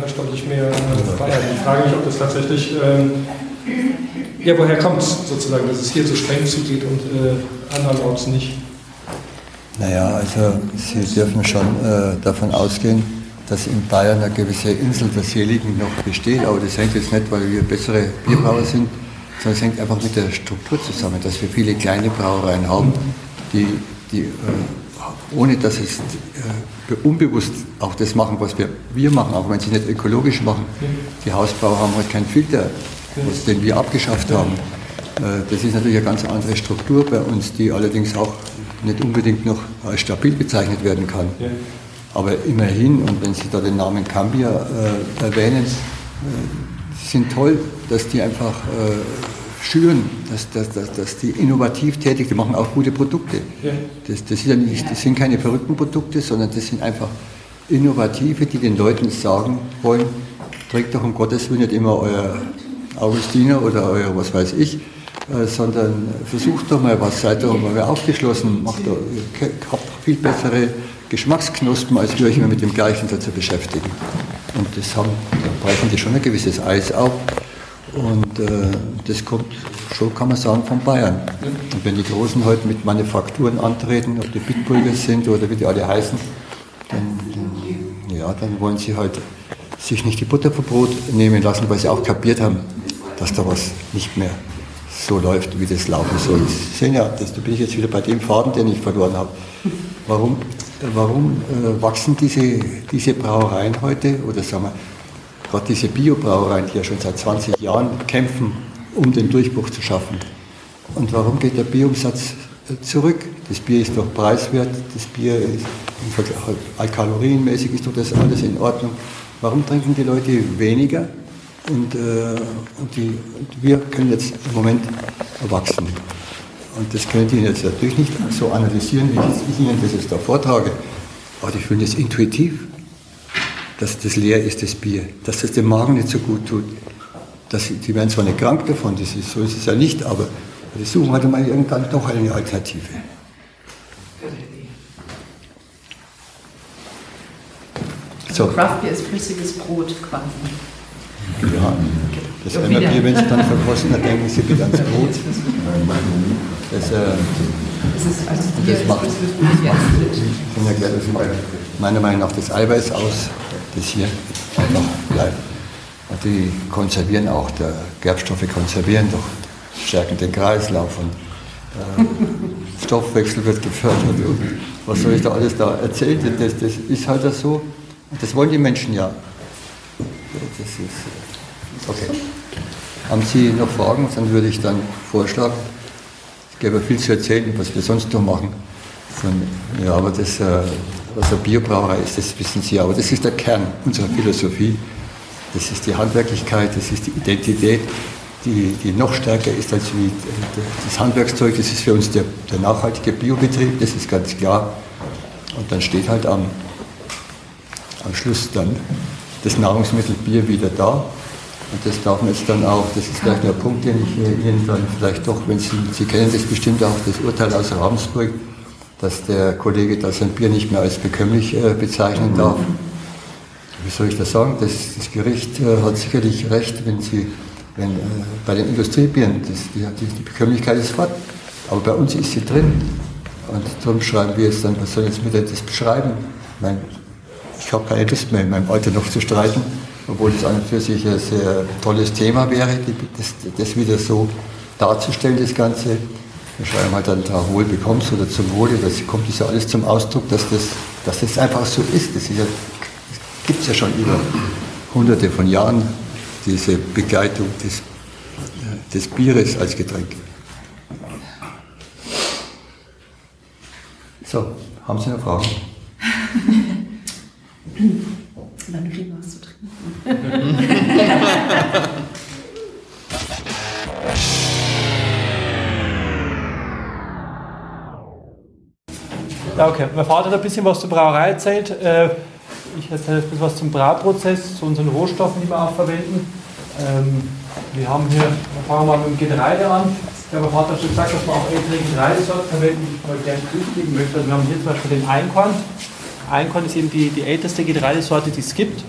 [SPEAKER 8] herrscht deutlich mehr Freiheit. Ich frage mich, ob das tatsächlich, ähm, ja, woher kommt es sozusagen, dass es hier so streng zugeht und äh, andernorts nicht?
[SPEAKER 2] Naja, also Sie dürfen schon äh, davon ausgehen, dass in Bayern eine gewisse Insel der Seligen noch besteht, aber das hängt jetzt nicht, weil wir bessere Bierbrauer sind, sondern es hängt einfach mit der Struktur zusammen, dass wir viele kleine Brauereien haben, die, die äh, ohne dass es äh, unbewusst auch das machen, was wir, wir machen, auch wenn sie nicht ökologisch machen. Die Hausbauer haben halt keinen Filter, was, den wir abgeschafft haben. Äh, das ist natürlich eine ganz andere Struktur bei uns, die allerdings auch nicht unbedingt noch als stabil bezeichnet werden kann. Aber immerhin, und wenn Sie da den Namen Cambia äh, erwähnen, äh, sind toll, dass die einfach äh, schüren, dass, dass, dass, dass die innovativ tätig, die machen auch gute Produkte. Das, das, ja nicht, das sind keine verrückten Produkte, sondern das sind einfach innovative, die den Leuten sagen wollen, trägt doch um Gottes Willen nicht immer euer Augustiner oder euer was weiß ich, äh, sondern versucht doch mal was, seid doch mal aufgeschlossen, macht doch, habt viel bessere Geschmacksknospen, als wir euch immer mit dem Gleichen dazu beschäftigen. Und das haben, da brechen die schon ein gewisses Eis auf. Und äh, das kommt schon, kann man sagen, von Bayern. Und wenn die Großen heute mit Manufakturen antreten, ob die Bitburger sind oder wie die alle heißen, dann, dann, ja, dann wollen sie halt sich nicht die Butter vom Brot nehmen lassen, weil sie auch kapiert haben, dass da was nicht mehr so läuft, wie das laufen soll. Sie sehen ja, das, da bin ich jetzt wieder bei dem Faden, den ich verloren habe. Warum, warum äh, wachsen diese, diese Brauereien heute, oder sagen wir, gerade diese Biobrauereien, die ja schon seit 20 Jahren kämpfen, um den Durchbruch zu schaffen. Und warum geht der Bierumsatz äh, zurück? Das Bier ist doch preiswert, das Bier ist kalorienmäßig ist doch das alles in Ordnung. Warum trinken die Leute weniger? Und, äh, und, die, und wir können jetzt im Moment erwachsen. Und das könnt ihr jetzt natürlich nicht so analysieren, wie ich, Ihnen das jetzt da vortrage. Aber ich finde es intuitiv dass das leer ist, das Bier, dass das dem Magen nicht so gut tut. Das, die werden zwar nicht krank davon, das ist, so ist es ja nicht, aber die suchen halt mal irgendwann doch eine Alternative.
[SPEAKER 6] So. Craft Beer ist flüssiges Brot quasi.
[SPEAKER 2] Ja, das Emmerbier, wenn Sie dann verkosten, dann denken Sie bitte ans Brot. Das, äh,
[SPEAKER 6] das, ist also
[SPEAKER 2] das macht meiner Meinung nach das Eiweiß aus das hier einfach bleibt. Und die konservieren auch, der Gerbstoffe konservieren doch, stärken den Kreislauf und äh, Stoffwechsel wird gefördert. Und was soll ich da alles da erzählen? Das, das ist halt so. Und das wollen die Menschen ja. Das ist, okay. Haben Sie noch Fragen? Dann würde ich dann vorschlagen, gäbe viel zu erzählen, was wir sonst noch machen. Von, ja, aber das, äh, was eine Bierbrauerei ist, das wissen Sie. Aber das ist der Kern unserer Philosophie. Das ist die Handwerklichkeit, das ist die Identität, die, die noch stärker ist als wie das Handwerkszeug. Das ist für uns der, der nachhaltige Biobetrieb, das ist ganz klar. Und dann steht halt am, am Schluss dann das Nahrungsmittel Bier wieder da. Und das darf man jetzt dann auch, das ist vielleicht der Punkt, den ich Ihnen dann vielleicht doch, wenn Sie, Sie kennen das bestimmt auch, das Urteil aus Ravensburg, dass der Kollege da sein Bier nicht mehr als bekömmlich äh, bezeichnen darf. Wie soll ich das sagen? Das, das Gericht äh, hat sicherlich recht, wenn Sie, wenn, äh, bei den Industriebieren, das, die, die, Bekömmlichkeit ist fort. Aber bei uns ist sie drin. Und darum schreiben wir es dann, was soll jetzt mit das beschreiben? Ich, meine, ich habe keine Lust mehr, in meinem Alter noch zu streiten obwohl es an und für sich ein sehr tolles Thema wäre, das, das wieder so darzustellen, das Ganze. Wir schreiben halt dann da wohl bekommst oder zum Wohle, da kommt das ja alles zum Ausdruck, dass das, dass das einfach so ist. Das, ja, das gibt es ja schon über hunderte von Jahren, diese Begleitung des, des Bieres als Getränk. So, haben Sie noch Fragen? Dann kriegen wir was zu trinken.
[SPEAKER 9] Ja, okay. Mein Vater hat ein bisschen was zur Brauerei erzählt. Äh, ich erzähle ein bisschen was zum Brauprozess, zu unseren Rohstoffen, die wir auch verwenden. Ähm, wir haben hier, wir fangen mal mit dem Getreide an. Der Vater hat schon gesagt, dass wir auch ältere Getreidesorten verwenden, die ich mal gerne durchgeben möchte. Also wir haben hier zum Beispiel den Einkorn. Einkorn ist eben die, die älteste Getreidesorte, die es gibt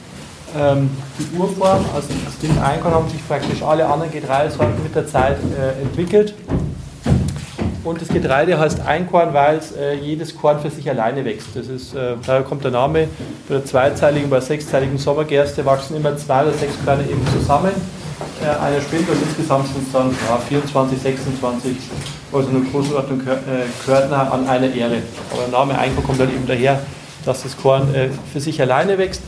[SPEAKER 9] ähm, die Urform, also aus dem Einkorn haben sich praktisch alle anderen Getreidesorten mit der Zeit äh, entwickelt. Und das Getreide heißt Einkorn, weil äh, jedes Korn für sich alleine wächst. Das ist, äh, daher kommt der Name. Bei der zweizeiligen, bei der sechsteiligen Sommergerste wachsen immer zwei oder sechs Körner eben zusammen. Äh, eine spinnt und insgesamt sind es dann ja, 24, 26, also eine Größenordnung äh, Körner an einer Ehre. Aber der Name Einkorn kommt dann eben daher, dass das Korn äh, für sich alleine wächst.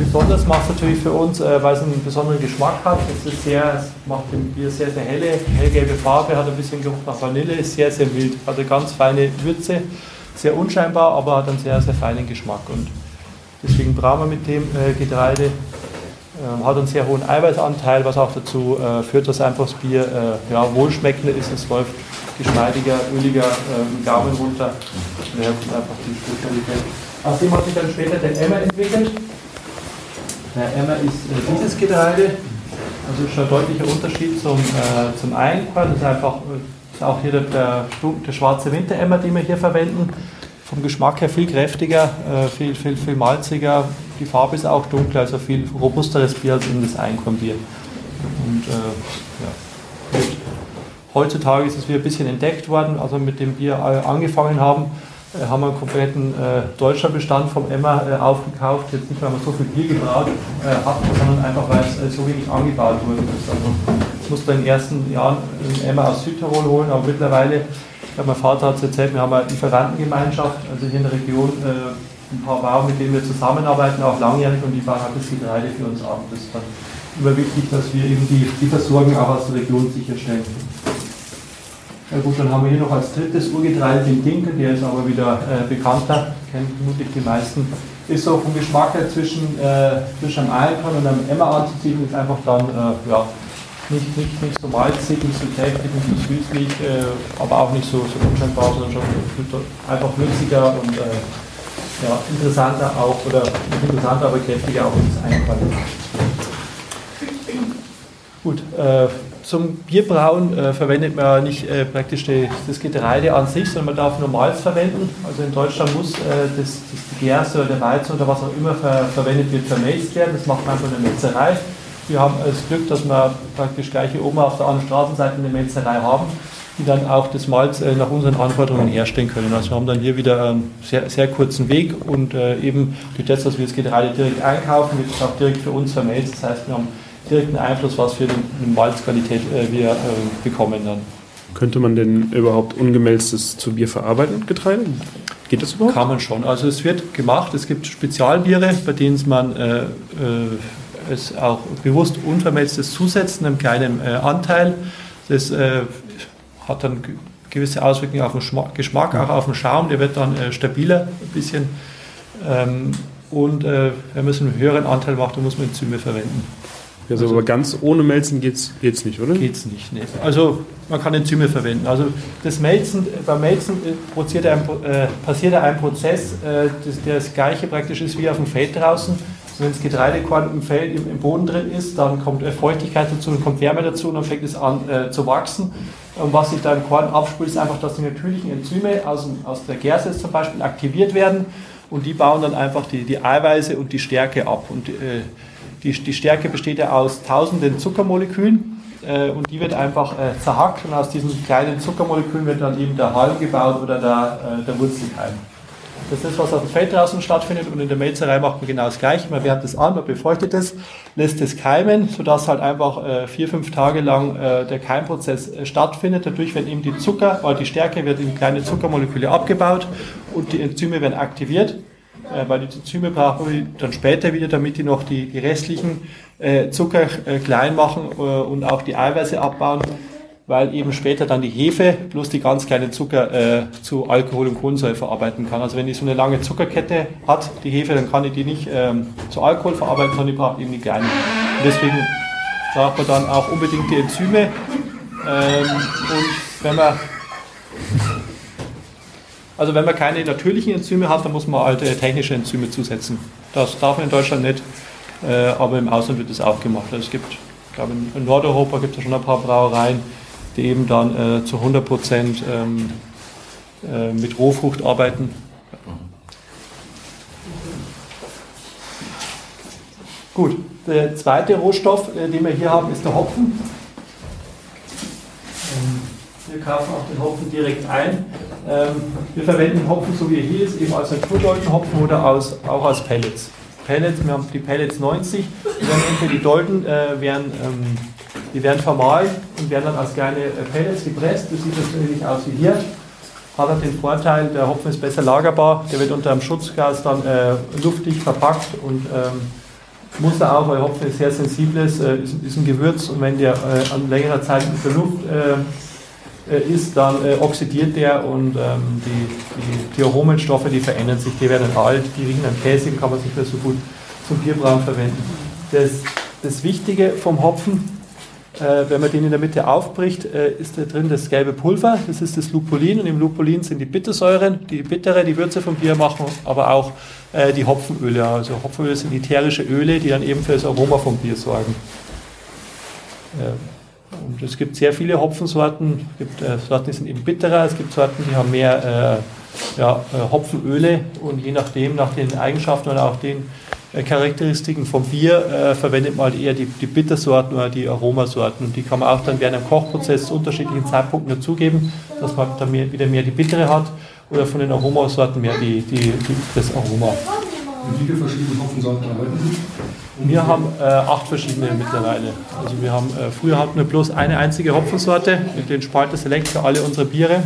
[SPEAKER 9] Besonders macht es natürlich für uns, äh, weil es einen besonderen Geschmack hat. Es, ist sehr, es macht dem Bier sehr, sehr helle, hellgelbe Farbe, hat ein bisschen Geruch nach Vanille, ist sehr, sehr mild. Hat eine ganz feine Würze, sehr unscheinbar, aber hat einen sehr, sehr feinen Geschmack. Und deswegen brauen wir mit dem äh, Getreide. Äh, hat einen sehr hohen Eiweißanteil, was auch dazu äh, führt, dass einfach das Bier äh, ja, wohlschmeckender ist. Es läuft geschmeidiger, öliger im Gaumen runter. Kommt einfach die Spezialität. Aus dem hat sich dann später der Emmer entwickelt. Der Emmer ist äh, dieses Getreide, also schon ein deutlicher Unterschied zum, äh, zum Einkorn. Das ist einfach das ist auch hier der, der, der schwarze Winteremmer, den wir hier verwenden. Vom Geschmack her viel kräftiger, äh, viel, viel, viel malziger. Die Farbe ist auch dunkler, also viel robusteres Bier als in das Einkornbier. Und äh, ja. heutzutage ist es wieder ein bisschen entdeckt worden, also mit dem Bier äh, angefangen haben äh, haben wir einen kompletten äh, Deutschlandbestand vom Emma äh, aufgekauft. Jetzt nicht, weil man so viel Bier gebraut äh, hat, sondern einfach, weil es äh, so wenig angebaut wurde. Also, ich musste in den ersten Jahren einen Emma aus Südtirol holen, aber mittlerweile, ich glaube, mein Vater hat es erzählt, wir haben eine Lieferantengemeinschaft, also hier in der Region äh, ein paar Bauern, mit denen wir zusammenarbeiten, auch langjährig, und die bauen halt das Getreide für uns ab. Das ist dann immer wichtig, dass wir eben die, die Versorgung auch aus der Region sicherstellen. Ja gut, dann haben wir hier noch als drittes Urgetreide den Dinkel, der ist aber wieder äh, bekannter, kennen vermutlich die meisten. Ist so vom Geschmack her zwischen, äh, zwischen einem Einkorn und einem Emmer anzuziehen, ist einfach dann äh, ja, nicht, nicht, nicht so malzig, nicht so kräftig, nicht so süßlich, äh, aber auch nicht so, so unscheinbar, sondern schon einfach flüssiger und äh, ja, interessanter auch, oder interessanter, aber kräftiger auch als Einkorn. Gut, äh, zum Bierbrauen äh, verwendet man nicht äh, praktisch die, das Getreide an sich, sondern man darf nur Malz verwenden. Also in Deutschland muss äh, das, das, Gerste oder der Weizen oder was auch immer ver, verwendet wird, vermelzt werden. Das macht man in der Metzerei. Wir haben das Glück, dass wir praktisch gleich hier oben auf der anderen Straßenseite eine Metzerei haben, die dann auch das Malz äh, nach unseren Anforderungen herstellen können. Also wir haben dann hier wieder einen sehr, sehr kurzen Weg und äh, eben durch das, dass wir das Getreide direkt einkaufen, wird es auch direkt für uns vermelzt. Das heißt, wir haben direkten Einfluss, was für eine Malzqualität äh, wir äh, bekommen dann.
[SPEAKER 7] Könnte man denn überhaupt ungemälztes zu Bier verarbeiten, Getreide? Geht das überhaupt?
[SPEAKER 9] Kann man schon. Also es wird gemacht. Es gibt Spezialbiere, bei denen man äh, äh, es auch bewusst unvermelztes zusetzt, einem kleinen äh, Anteil. Das äh, hat dann gewisse Auswirkungen auf den Schma- Geschmack, auch auf den Schaum, der wird dann stabiler ein bisschen. Ähm, und äh, wenn man es einen höheren Anteil macht, dann muss man Enzyme verwenden.
[SPEAKER 7] Also, aber ganz ohne Melzen geht's, geht's nicht, oder?
[SPEAKER 9] Geht's nicht. Nee. Also man kann Enzyme verwenden. Also das Melzen, beim Melzen äh, produziert ein, äh, passiert ein Prozess, äh, das, der das gleiche praktisch ist wie auf dem Feld draußen. Wenn das Getreidekorn im Feld, im, im Boden drin ist, dann kommt äh, Feuchtigkeit dazu, dann kommt Wärme dazu und dann fängt es an äh, zu wachsen. Und was sich da im Korn abspült, ist einfach, dass die natürlichen Enzyme aus, aus der Gerste zum Beispiel aktiviert werden und die bauen dann einfach die, die Eiweiße und die Stärke ab. Und äh, die, die Stärke besteht ja aus tausenden Zuckermolekülen äh, und die wird einfach äh, zerhackt und aus diesen kleinen Zuckermolekülen wird dann eben der Halm gebaut oder der, äh, der Wurzelkeim. Das ist was auf dem Feld draußen stattfindet und in der Melzerei macht man genau das Gleiche. Man wärmt es an, man befeuchtet es, lässt es keimen, sodass halt einfach äh, vier, fünf Tage lang äh, der Keimprozess äh, stattfindet. Dadurch werden eben die Zucker, weil die Stärke wird in kleine Zuckermoleküle abgebaut und die Enzyme werden aktiviert weil die Enzyme brauchen wir dann später wieder, damit die noch die, die restlichen äh, Zucker äh, klein machen äh, und auch die Eiweiße abbauen, weil eben später dann die Hefe plus die ganz kleinen Zucker äh, zu Alkohol und Kohlensäure verarbeiten kann. Also wenn die so eine lange Zuckerkette hat, die Hefe, dann kann die die nicht ähm, zu Alkohol verarbeiten, sondern die braucht eben die kleinen. Und deswegen braucht man dann auch unbedingt die Enzyme. Ähm, und wenn man also wenn man keine natürlichen Enzyme hat, dann muss man alte technische Enzyme zusetzen. Das darf man in Deutschland nicht, äh, aber im Ausland wird das auch gemacht. Also es gibt, ich glaube in Nordeuropa gibt es schon ein paar Brauereien, die eben dann äh, zu 100 Prozent ähm, äh, mit Rohfrucht arbeiten. Gut, der zweite Rohstoff, äh, den wir hier haben, ist der Hopfen. Ähm, wir kaufen auch den Hopfen direkt ein. Ähm, wir verwenden den Hopfen, so wie er hier ist, eben als naturdeutschen Hopfen oder aus, auch als Pellets. Pellets, wir haben die Pellets 90, die werden entweder die Dolden äh, werden, ähm, die werden vermahlen und werden dann als kleine äh, Pellets gepresst. Das sieht das ähnlich aus wie hier. Hat halt den Vorteil, der Hopfen ist besser lagerbar, der wird unter einem Schutzgas dann äh, luftig verpackt und ähm, muss er auch, weil Hopfen ist sehr sensibles, äh, ist, ist, ein Gewürz und wenn der äh, an längerer Zeit in der Luft äh, ist, dann äh, oxidiert der und ähm, die, die, Aromenstoffe, die verändern sich, die werden alt, die riechen an Käse, kann man nicht mehr so gut zum Bierbrauen verwenden. Das, das Wichtige vom Hopfen, äh, wenn man den in der Mitte aufbricht, äh, ist da drin das gelbe Pulver, das ist das Lupulin und im Lupulin sind die Bittersäuren, die bittere, die Würze vom Bier machen, aber auch äh, die Hopfenöle. Also Hopfenöle sind ätherische Öle, die dann eben für das Aroma vom Bier sorgen. Und es gibt sehr viele Hopfensorten. Es gibt äh, Sorten, die sind eben bitterer, es gibt Sorten, die haben mehr äh, ja, äh, Hopfenöle und je nachdem, nach den Eigenschaften oder auch den äh, Charakteristiken vom Bier äh, verwendet man halt eher die, die Bittersorten oder die Aromasorten. Die kann man auch dann während dem Kochprozess zu unterschiedlichen Zeitpunkten dazugeben, dass man dann mehr, wieder mehr die bittere hat oder von den Aromasorten mehr die, die, die das Aroma.
[SPEAKER 8] Wie viele verschiedene Hopfensorten arbeiten Sie?
[SPEAKER 9] Wir haben äh, acht verschiedene mittlerweile. Also wir haben äh, früher hatten wir bloß eine einzige Hopfensorte mit den Spalter Select für alle unsere Biere.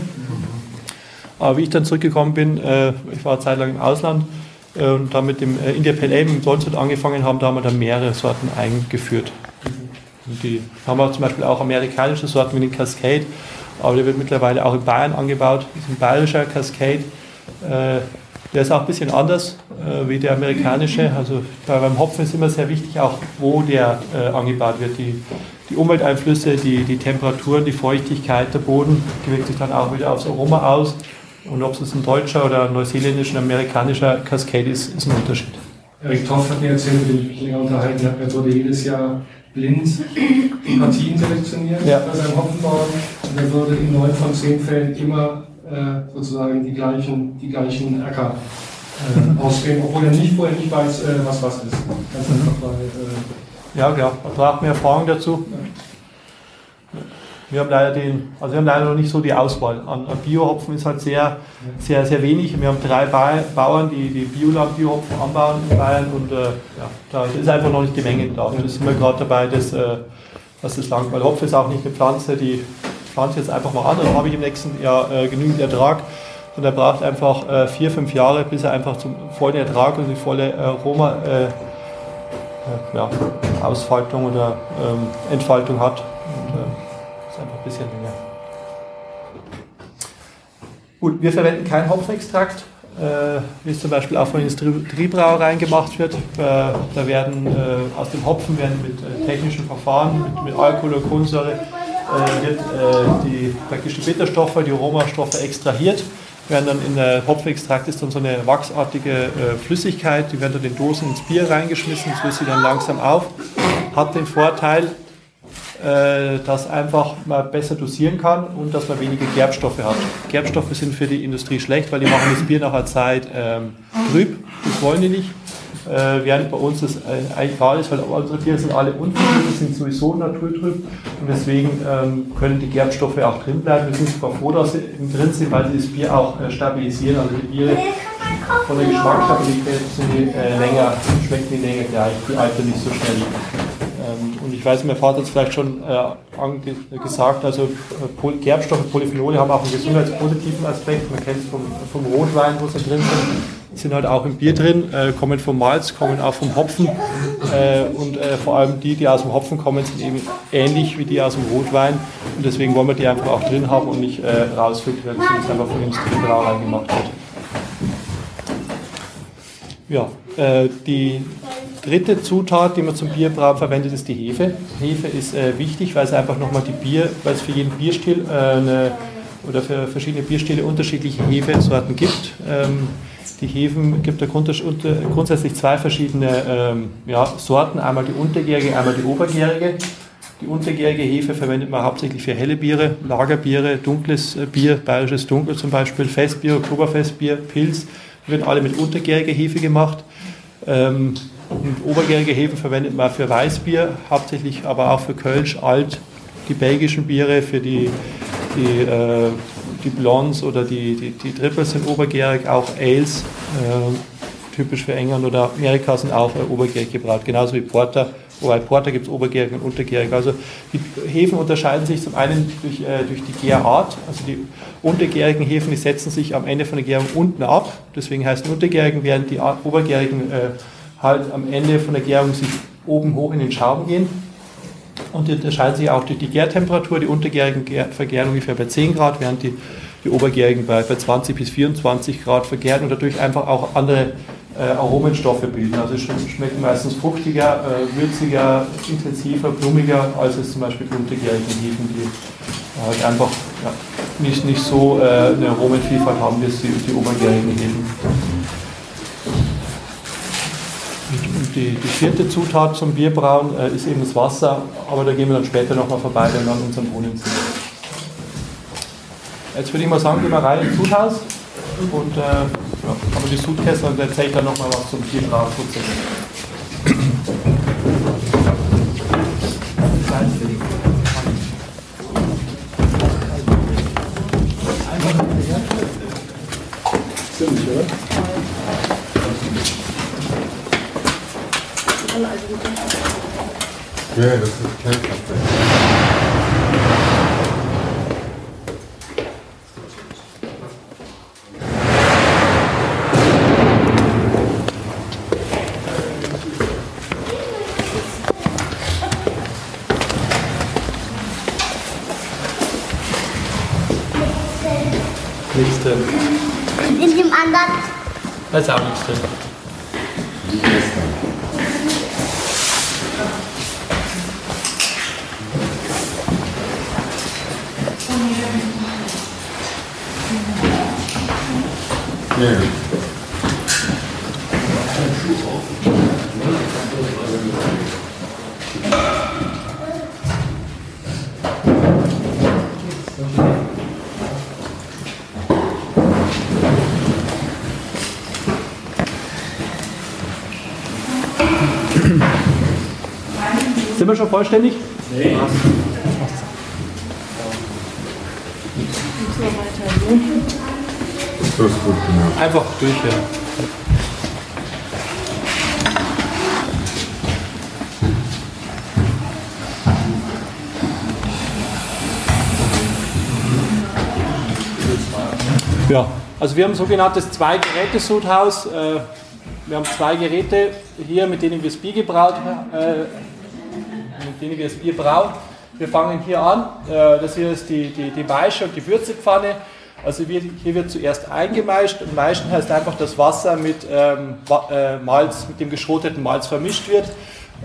[SPEAKER 9] Aber wie ich dann zurückgekommen bin, äh, ich war eine Zeit lang im Ausland äh, und dann mit dem äh, India Pale Ale im Deutschland angefangen haben, da haben wir dann mehrere Sorten eingeführt. Und die haben wir zum Beispiel auch amerikanische Sorten wie den Cascade, aber der wird mittlerweile auch in Bayern angebaut. Das ist ein bayerischer Cascade. Der ist auch ein bisschen anders äh, wie der amerikanische. Also beim Hopfen ist immer sehr wichtig, auch wo der äh, angebaut wird. Die, die Umwelteinflüsse, die, die Temperaturen, die Feuchtigkeit, der Boden wirkt sich dann auch wieder aufs Aroma aus. Und ob es ein deutscher oder ein neuseeländischer, amerikanischer Cascade ist, ist ein Unterschied.
[SPEAKER 8] Erik Toff hat mir erzählt, mit dem ich länger unterhalten habe, er wurde jedes Jahr blind Partien selektioniert
[SPEAKER 9] Ja.
[SPEAKER 8] bei seinem Hopfenbau und er würde in neun von zehn Fällen immer äh, sozusagen die gleichen, die gleichen Äcker äh, auswählen, obwohl er nicht vorher nicht weiß, äh, was was ist. Ganz einfach, weil äh,
[SPEAKER 9] Ja, klar, man braucht mehr Erfahrung dazu. Wir haben leider den, also wir haben leider noch nicht so die Auswahl. An, an Biohopfen ist halt sehr, sehr, sehr wenig. Wir haben drei ba Bauern, die die Bioland-Biohopfen anbauen in Bayern und äh, ja, da ist einfach noch nicht die Menge da. Da sind wir gerade dabei, dass, äh, dass das lang, weil Hopfen ist auch nicht eine Pflanze, die pflanze ich jetzt einfach mal an, dann habe ich im nächsten Jahr äh, genügend Ertrag. Und er braucht einfach äh, vier, fünf Jahre, bis er einfach zum vollen Ertrag und die volle Aroma äh, äh, ja, Ausfaltung oder ähm, Entfaltung hat. Und, äh, ist einfach ein bisschen länger. Gut, wir verwenden keinen Hopfenextrakt, äh, wie es zum Beispiel auch von Industriebrauereien gemacht wird. Äh, da werden äh, aus dem Hopfen werden mit äh, technischen Verfahren, mit, mit Alkohol oder Kohlensäure, äh, wird äh, die, praktisch die Bitterstoffe, die Aromastoffe extrahiert werden dann in der Hopfenextrakt ist dann so eine wachsartige äh, Flüssigkeit, die werden dann in Dosen ins Bier reingeschmissen, das löst sich dann langsam auf. Hat den Vorteil, äh, dass einfach man besser dosieren kann und dass man weniger Gerbstoffe hat. Gerbstoffe sind für die Industrie schlecht, weil die machen das Bier nach einer Zeit ähm, trüb, das wollen die nicht. Äh, während bei uns das äh, eigentlich egal ist, weil unsere Biere sind alle unvertrübt, sind sowieso naturtrüb und deswegen ähm, können die Gerbstoffe auch drin bleiben. Wir sind sogar froh, dass sie drin sind, weil sie das Bier auch äh, stabilisieren. Also die Biere von der Geschmacksstabilität sind die, äh, länger, schmecken die länger gleich, die altern nicht so schnell. Ähm, und ich weiß, mein Vater hat es vielleicht schon äh, gesagt, also äh, Gerbstoffe, Polyphenole haben auch einen gesundheitspositiven Aspekt. Man kennt es vom, vom Rotwein, wo sie drin sind sind halt auch im Bier drin, äh, kommen vom Malz, kommen auch vom Hopfen äh, und äh, vor allem die, die aus dem Hopfen kommen, sind eben ähnlich wie die aus dem Rotwein und deswegen wollen wir die einfach auch drin haben und nicht äh, rausfiltern, so wie es einfach von Industriebrauereien gemacht wird. Ja, äh, die dritte Zutat, die man zum Bierbrauen verwendet, ist die Hefe. Hefe ist äh, wichtig, weil es einfach nochmal die Bier, weil es für jeden Bierstil eine, oder für verschiedene Bierstile unterschiedliche Hefesorten gibt. Ähm, die Hefen gibt da grundsätzlich zwei verschiedene ähm, ja, Sorten, einmal die untergärige, einmal die obergärige. Die untergärige Hefe verwendet man hauptsächlich für helle Biere, Lagerbiere, dunkles äh, Bier, bayerisches Dunkel zum Beispiel, Festbier, Oktoberfestbier, Pilz, die werden alle mit untergäriger Hefe gemacht. Ähm, und obergärige Hefe verwendet man für Weißbier, hauptsächlich aber auch für Kölsch, Alt, die belgischen Biere, für die, die äh, die Blondes oder die, die, die Triples sind obergärig, auch Ales, äh, typisch für England oder Amerika sind auch äh, obergärig gebraut, genauso wie Porter. Wobei Porter gibt es obergärig und untergärig. Also die Hefen unterscheiden sich zum einen durch, äh, durch die Gärart. Also die untergärigen Hefen, die setzen sich am Ende von der Gärung unten ab. Deswegen heißen untergärigen, während die obergärigen äh, halt am Ende von der Gärung sich oben hoch in den Schaum gehen. Und die unterscheiden sich auch durch die Gärtemperatur. Die untergärigen vergären ungefähr bei 10 Grad, während die, die obergärigen bei, bei 20 bis 24 Grad vergären und dadurch einfach auch andere äh, Aromenstoffe bilden. Also es schmeckt meistens fruchtiger, äh, würziger, intensiver, blumiger, als es zum Beispiel die untergärigen Hefen, die halt einfach ja, nicht, nicht so äh, eine Aromenvielfalt haben wie die, die obergärigen Hefen. Die, die vierte Zutat zum Bierbrauen äh, ist eben das Wasser, aber da gehen wir dann später nochmal vorbei, wenn wir an unserem Brunnen sind. Jetzt würde ich mal sagen, gehen wir rein ins Sudhaus und äh, ja, haben wir die Sudkäste und erzähle ich dann nochmal was zum Bierbrauprozess.
[SPEAKER 10] Ja, das ist Kernkraftwerk.
[SPEAKER 9] Nichts drin.
[SPEAKER 11] In dem anderen.
[SPEAKER 9] Da ist auch nichts drin. Wir schon vollständig?
[SPEAKER 10] Nee. So ist gut.
[SPEAKER 9] Einfach durch, ja. Ja, also wir haben ein sogenanntes Zwei-Geräte-Sudhaus. Äh, Wir haben zwei Geräte hier, mit denen wir das Bier gebraut äh, denen wir das Bier brauen. Wir fangen hier an. Äh, Das hier ist die, die, die Maische und die Würzepfanne. Also wird, hier wird zuerst eingemeischt und meischen heißt einfach, dass Wasser mit, ähm, äh, Malz, mit dem geschroteten Malz vermischt wird.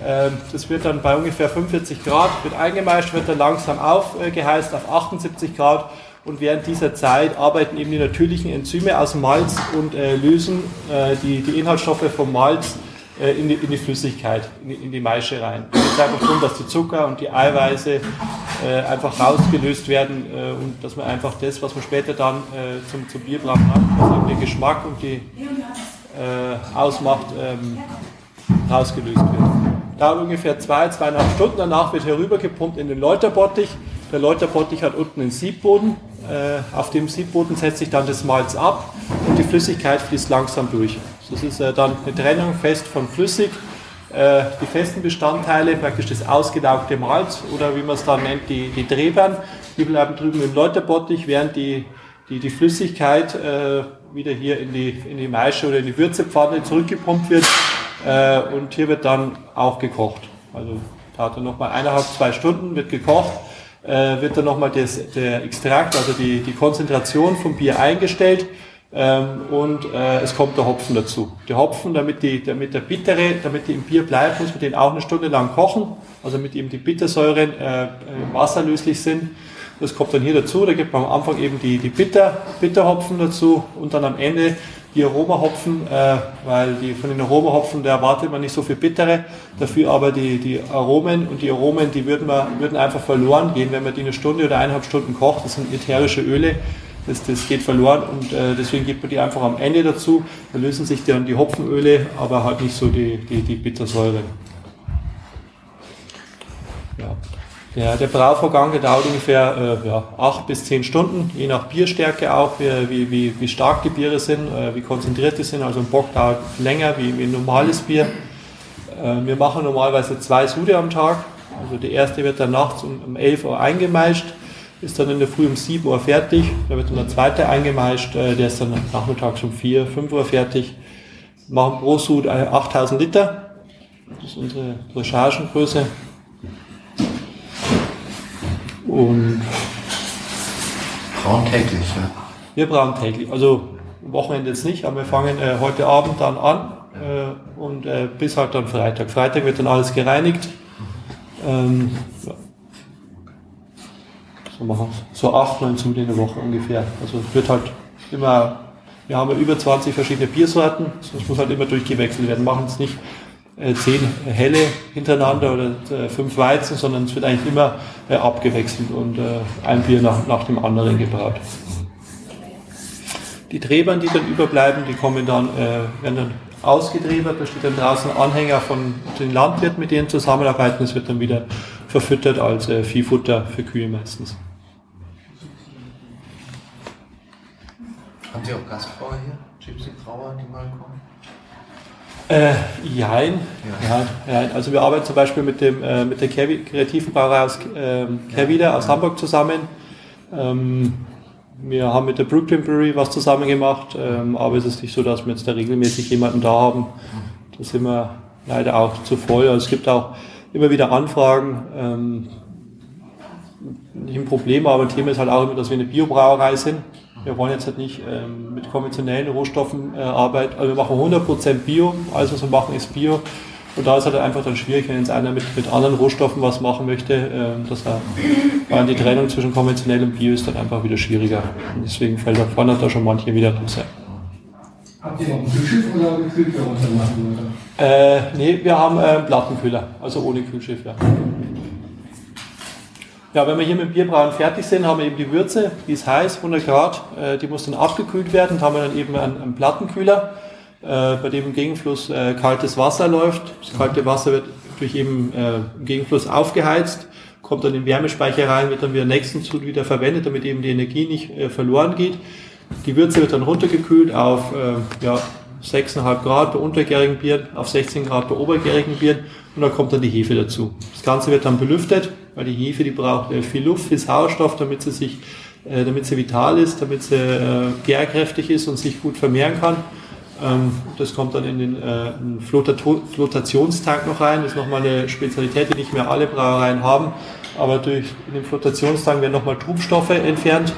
[SPEAKER 9] Ähm, das wird dann bei ungefähr 45 Grad wird eingemeischt, wird dann langsam aufgeheizt auf 78 Grad und während dieser Zeit arbeiten eben die natürlichen Enzyme aus Malz und äh, lösen äh, die, die Inhaltsstoffe vom Malz in die, in die Flüssigkeit, in die, in die Maische rein. Es geht einfach darum, dass die Zucker und die Eiweiße äh, einfach rausgelöst werden äh, und dass man einfach das, was man später dann äh, zum, zum Bierbrauen hat, was eben den Geschmack und die äh, ausmacht, ähm, rausgelöst wird. Dauert ungefähr zwei, zweieinhalb Stunden. Danach wird herübergepumpt in den Läuterbottich. Der Läuterbottich hat unten einen Siebboden. Äh, auf dem Siebboden setzt sich dann das Malz ab und die Flüssigkeit fließt langsam durch. Das ist äh, dann eine Trennung fest von flüssig. Äh, die festen Bestandteile, praktisch das ausgelaugte Malz oder wie man es dann nennt, die, die Drehbern, die bleiben drüben im Läuterbottich, während die, die, die Flüssigkeit äh, wieder hier in die, in die Maische oder in die Würzepfanne zurückgepumpt wird. Äh, und hier wird dann auch gekocht. Also dauert dann nochmal eineinhalb, zwei Stunden, wird gekocht, äh, wird dann nochmal der Extrakt, also die, die Konzentration vom Bier eingestellt ähm, und äh, es kommt der Hopfen dazu. Der Hopfen, damit, die, damit der bittere, damit die im Bier bleibt, muss man den auch eine Stunde lang kochen, also damit eben die Bittersäuren äh, wasserlöslich sind. Das kommt dann hier dazu, da gibt man am Anfang eben die, die Bitter, Bitterhopfen dazu und dann am Ende die Aromahopfen, äh, weil die, von den Aromahopfen, da erwartet man nicht so viel Bittere, dafür aber die, die Aromen und die Aromen, die würden, wir, würden einfach verloren gehen, wenn man die eine Stunde oder eineinhalb Stunden kocht. Das sind ätherische Öle, das, das geht verloren und äh, deswegen gibt man die einfach am Ende dazu. Da lösen sich dann die Hopfenöle, aber halt nicht so die, die, die Bittersäure. Ja. Der, der Brauvorgang dauert ungefähr äh, ja, acht bis zehn Stunden, je nach Bierstärke auch, wie, wie, wie stark die Biere sind, äh, wie konzentriert die sind. Also ein Bock dauert länger wie, wie ein normales Bier. Äh, wir machen normalerweise zwei Sude am Tag. Also die erste wird dann nachts um, um 11 Uhr eingemeischt, ist dann in der Früh um 7 Uhr fertig. Da wird dann der zweite eingemeischt, äh, der ist dann nachmittags um 4, 5 Uhr fertig. Wir machen pro Sud 8000 Liter. Das ist unsere Rechargengröße. Und
[SPEAKER 3] brauen täglich, ja?
[SPEAKER 9] Wir brauen täglich. Also am Wochenende jetzt nicht, aber wir fangen äh, heute Abend dann an äh, und äh, bis halt dann Freitag. Freitag wird dann alles gereinigt. Ähm. So machen so acht, neun Züge in der Woche ungefähr. Also es wird halt immer, wir haben ja über 20 verschiedene Biersorten, das muss halt immer durchgewechselt werden. Machen es nicht äh, zehn helle hintereinander oder äh, fünf Weizen, sondern es wird eigentlich immer äh, abgewechselt und ein Bier nach, nach dem anderen gebraut. Die Trebern, die dann überbleiben, die kommen dann, werden dann ausgetrebert, da steht dann draußen Anhänger von den Landwirten, mit denen zusammenarbeiten, es wird dann wieder verfüttert als Viehfutter für Kühe meistens.
[SPEAKER 3] Haben Sie auch Gastbrauer hier? Gypsy-Brauer, die mal kommen?
[SPEAKER 9] Äh, jein. Ja. Ja, ja. Also wir arbeiten zum Beispiel mit, dem, äh, mit der kreativen Brauerei aus äh, Kehrwieder aus Hamburg zusammen. Ähm, wir haben mit der Brooklyn Brewery was zusammen gemacht, ähm, aber es ist nicht so, dass wir jetzt da regelmäßig jemanden da haben. Da sind wir leider auch zu voll. Also es gibt auch immer wieder Anfragen. Ähm, nicht ein Problem, aber ein Thema ist halt auch immer, dass wir eine Biobrauerei sind. Wir wollen jetzt halt nicht ähm, mit konventionellen Rohstoffen äh, arbeiten. Also wir machen 100% Bio, alles was wir machen ist Bio. Und da ist halt einfach dann schwierig, wenn jetzt einer mit, mit anderen Rohstoffen was machen möchte, äh, dass er, weil die Trennung zwischen konventionell und Bio ist dann einfach wieder schwieriger. Und deswegen fällt da vorne da schon manche wieder raus.
[SPEAKER 8] Habt ihr noch ein Kühlschiff oder bei uns machen?
[SPEAKER 9] Äh, nee, wir haben äh, einen Plattenkühler, also ohne Kühlschiff, ja. Ja, wenn wir hier mit Bierbrauen fertig sind, haben wir eben die Würze, die ist heiß, 100 Grad, äh, die muss dann abgekühlt werden, da haben wir dann eben einen, Plattenkühler, äh, bei dem im Gegenfluss äh, kaltes Wasser läuft. Das kalte Wasser wird durch eben im Gegenfluss aufgeheizt, kommt dann in den Wärmespeicher rein, wird dann wieder nächsten Zug wieder verwendet, damit eben die Energie nicht verloren geht. Die Würze wird dann runtergekühlt auf ja, 6,5 Grad bei untergärigen Bieren, auf 16 Grad bei obergärigen Bieren und dann kommt dann die Hefe dazu. Das Ganze wird dann belüftet, weil die Hefe, die braucht äh, viel Luft, viel Sauerstoff, damit sie sich, äh, damit sie vital ist, damit sie äh, gärkräftig ist und sich gut vermehren kann. Ähm, das kommt dann in den Flotationstank noch rein. Das ist nochmal eine Spezialität, die nicht mehr alle Brauereien haben. Aber durch den Flotationstank werden nochmal Trubstoffe entfernt.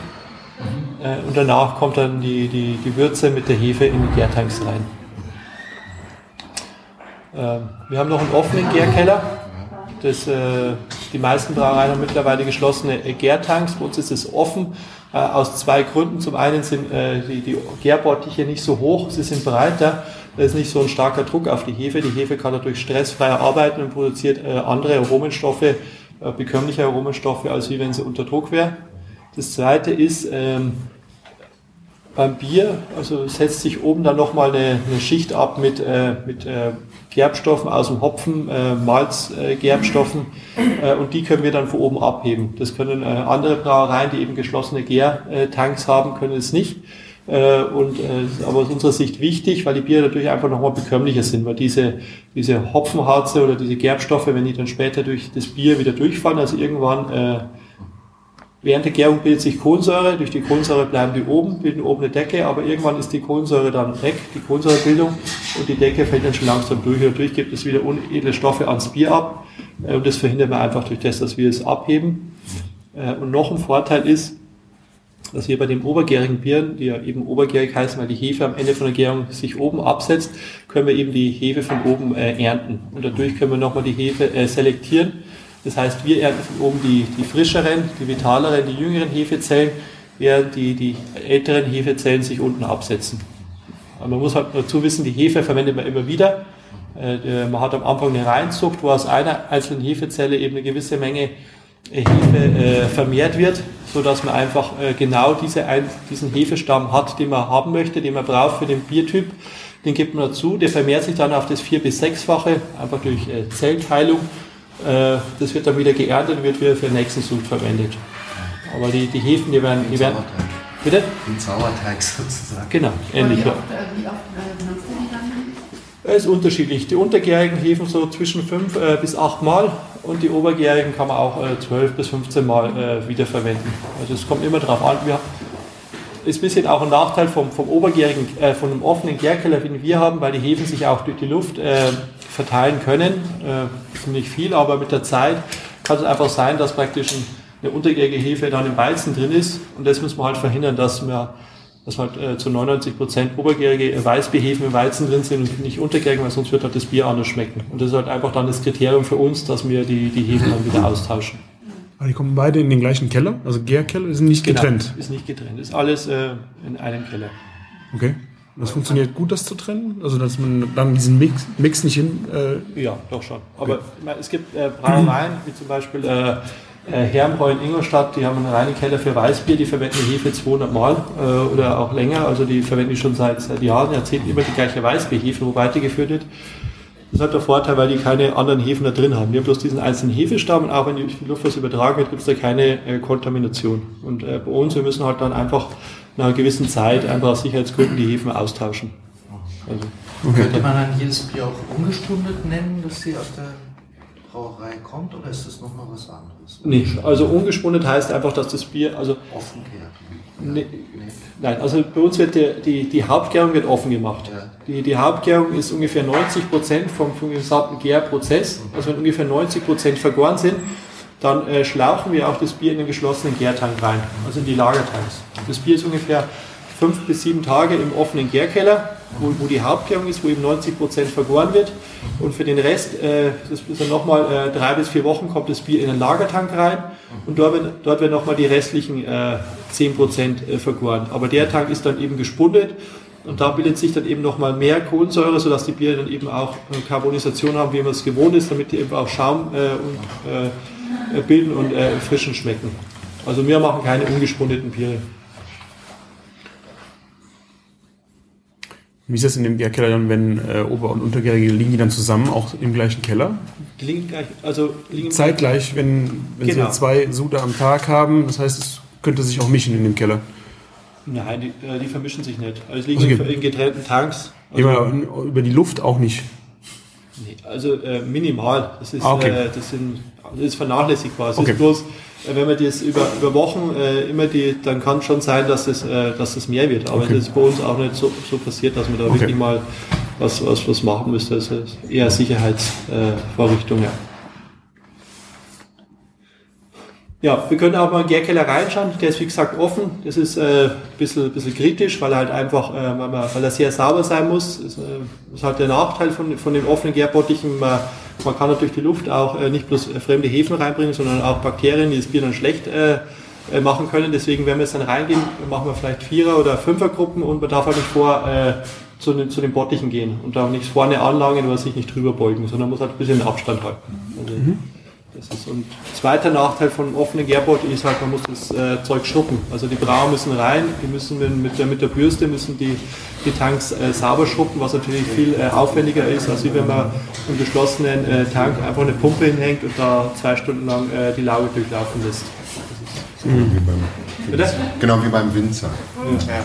[SPEAKER 9] äh, und danach kommt dann die, die, die Würze mit der Hefe in die Gärtanks rein. Ähm, wir haben noch einen offenen Gärkeller. Das, äh, die meisten Brauereien haben mittlerweile geschlossene äh, Gärtanks. Bei uns ist es offen äh, aus zwei Gründen. Zum einen sind äh, die, die Gärbottiche nicht so hoch, sie sind breiter. Da ist nicht so ein starker Druck auf die Hefe. Die Hefe kann dadurch stressfreier arbeiten und produziert äh, andere Aromenstoffe, äh, bekömmliche Aromenstoffe, als wie wenn sie unter Druck wäre. Das zweite ist, ähm, beim Bier, also setzt sich oben dann nochmal eine, eine Schicht ab mit, äh, mit äh, Gerbstoffen aus dem Hopfen, äh, Malzgerbstoffen äh, und die können wir dann von oben abheben. Das können äh, andere Brauereien, die eben geschlossene Gärtanks haben, können es nicht. Äh, und äh, aber aus unserer Sicht wichtig, weil die Biere natürlich einfach nochmal bekömmlicher sind, weil diese, diese Hopfenharze oder diese Gerbstoffe, wenn die dann später durch das Bier wieder durchfallen, also irgendwann äh, Während der Gärung bildet sich Kohlensäure, durch die Kohlensäure bleiben die oben, bilden oben eine Decke, aber irgendwann ist die Kohlensäure dann weg, die Kohlensäurebildung, und die Decke fällt dann schon langsam durch. Dadurch gibt es wieder unedle Stoffe ans Bier ab. Äh, Und das verhindern wir einfach durch das, dass wir es abheben. Äh, Und noch ein Vorteil ist, dass wir bei den obergärigen Bieren, die ja eben obergärig heißen, weil die Hefe am Ende von der Gärung sich oben absetzt, können wir eben die Hefe von oben äh, ernten. Und dadurch können wir nochmal die Hefe selektieren. Das heißt, wir ernten von oben die, die frischeren, die vitaleren, die jüngeren Hefezellen, während die, die älteren Hefezellen sich unten absetzen. Aber man muss halt dazu wissen, die Hefe verwendet man immer wieder. Äh, der- Man hat am Anfang eine Reinzucht, wo aus einer einzelnen Hefezelle eben eine gewisse Menge äh, Hefe äh, vermehrt wird, so dass man einfach äh, genau diese diesen Hefestamm hat, den man haben möchte, den man braucht für den Biertyp. Den gibt man dazu, der vermehrt sich dann auf das vier- bis sechsfache, einfach durch äh, Zellteilung. Äh, das wird dann wieder geerntet und wird wieder für den nächsten Sud verwendet. Aber die, die Hefen, die werden, die werden bitte?
[SPEAKER 3] Den Sauerteig sozusagen.
[SPEAKER 9] Genau, ähnlich.
[SPEAKER 6] Wie oft, wie oft äh,
[SPEAKER 9] ist unterschiedlich. Die untergärigen Hefen so zwischen fünf äh, bis acht Mal und die obergärigen kann man auch äh, 12 bis 15 Mal äh, wiederverwenden. Also es kommt immer darauf an. Wir, ist ein bisschen auch ein Nachteil vom, vom obergärigen, äh, von einem offenen Gärkeller, den wir haben, weil die Hefen sich auch durch die Luft äh, verteilen können. Äh, ziemlich viel, aber mit der Zeit kann es einfach sein, dass praktisch ein, eine untergärige Hefe dann im Weizen drin ist und das müssen wir halt verhindern, dass wir dass halt äh, zu 99 Prozent obergärige Weißbierhefen im Weizen drin sind und nicht untergärig, weil sonst wird halt das Bier anders schmecken. Und das ist halt einfach dann das Kriterium für uns, dass wir die, die Hefen dann wieder austauschen.
[SPEAKER 7] Aber die kommen beide in den gleichen Keller, also Gärkeller, sind nicht getrennt.
[SPEAKER 9] Genau, ist nicht getrennt. Ist alles äh, in einem Keller.
[SPEAKER 7] Okay. Das funktioniert gut, das zu trennen? Also, dass man dann diesen Mix, Mix nicht hin. Äh,
[SPEAKER 9] Ja, doch schon. Aber meine, es gibt äh, Brauereien, wie zum Beispiel äh, äh, Herrenbräu in Ingolstadt, die haben einen reinen Keller für Weißbier, die verwenden die Hefe 200 Mal äh, oder auch länger. Also die verwenden die schon seit, seit Jahren, Jahrzehnten immer die gleiche Weißbierhefe, wo weitergeführt wird. Das hat der Vorteil, weil die keine anderen Hefen da drin haben. Die haben bloß diesen einzelnen Hefestamm und auch wenn die Luft was übertragen wird, gibt es da keine äh, Kontamination. Und äh, bei uns, wir müssen halt dann einfach nach einer gewissen Zeit einfach aus Sicherheitsgründen die Hefen austauschen. Also,
[SPEAKER 3] Könnte man dann jedes Bier auch ungestundet nennen, dass sie aus der Brauerei kommt, oder ist das nochmal was anderes?
[SPEAKER 9] Nee, also ungespundet heißt einfach, dass das Bier, also
[SPEAKER 3] Offen gärt.
[SPEAKER 9] Nee, nein, also bei uns wird der, die, die Hauptgärung wird offen gemacht. Die, die Hauptgärung ist ungefähr 90 Prozent vom, vom gesamten Gärprozess. Also wenn ungefähr 90 Prozent vergoren sind, dann äh, schlauchen wir auch das Bier in den geschlossenen Gärtank rein, also in die Lagertanks. Das Bier ist ungefähr fünf bis sieben Tage im offenen Gärkeller, wo, wo die Hauptgärung ist, wo eben 90 Prozent vergoren wird. Und für den Rest, äh, das ist dann nochmal äh, drei bis vier Wochen, kommt das Bier in den Lagertank rein und dort dort werden nochmal die restlichen äh, 10 Prozent äh, vergoren. Aber der Tank ist dann eben gespundet und da bildet sich dann eben nochmal mehr Kohlensäure, sodass die Biere dann eben auch Carbonisation haben, wie man es gewohnt ist, damit die eben auch Schaum äh, und, äh, bilden und äh, frischen schmecken. Also wir machen keine ungespundeten Biere.
[SPEAKER 7] wie ist das in dem Gärkeller dann, wenn äh, Ober- und Untergärige liegen die dann zusammen, auch im gleichen Keller?
[SPEAKER 9] Die liegen gleich, also liegen
[SPEAKER 7] Zeitgleich, wenn, wenn
[SPEAKER 9] Genau.
[SPEAKER 7] sie zwei Sude am Tag haben, das heißt, es könnte sich auch mischen in dem Keller.
[SPEAKER 9] Nein, die, äh, die vermischen sich nicht. Also liegen
[SPEAKER 7] Also
[SPEAKER 9] in, in getrennten Tanks. Also,
[SPEAKER 7] über die Luft auch nicht.
[SPEAKER 9] Nee, also äh, minimal. Das ist,
[SPEAKER 7] Ah, okay.
[SPEAKER 9] äh, das sind, das ist vernachlässigbar. Es
[SPEAKER 7] Okay.
[SPEAKER 9] ist bloß, äh, wenn man das über, über Wochen äh, immer die, dann kann schon sein, dass das, äh, dass das mehr wird. Aber
[SPEAKER 7] Okay.
[SPEAKER 9] das ist bei uns auch nicht so, so passiert, dass man da wirklich mal was, was, was machen müsste. Das ist eher Sicherheitsvorrichtung, äh, ja. Ja, wir können auch mal in den Gärkeller reinschauen. Der ist wie gesagt offen. Das ist äh, ein bisschen, bisschen kritisch, weil er halt einfach, äh, weil, man, weil er sehr sauber sein muss. Das äh, ist halt der Nachteil von, von den offenen Gärbottichen. Man, man kann natürlich die Luft auch äh, nicht bloß fremde Hefen reinbringen, sondern auch Bakterien, die das Bier dann schlecht äh, äh, machen können. Deswegen, wenn wir jetzt dann reingehen, machen wir vielleicht Vierer- oder Fünfergruppen und man darf halt nicht vor äh, zu, den, zu den Bottichen gehen und darf nicht vorne anlangen oder sich nicht drüber beugen, sondern muss halt ein bisschen Abstand halten. Also, das ist, und zweiter Nachteil von offenen Gärbott ist halt, man muss das äh, Zeug schruppen. Also die Brauer müssen rein, die müssen mit, der, mit der Bürste müssen die, die Tanks äh, sauber schruppen, was natürlich viel äh, aufwendiger ist, als wenn man im geschlossenen äh, Tank einfach eine Pumpe hinhängt und da zwei Stunden lang äh, die Lauge durchlaufen lässt.
[SPEAKER 10] Wie beim, genau wie beim Winzer.
[SPEAKER 9] Ja.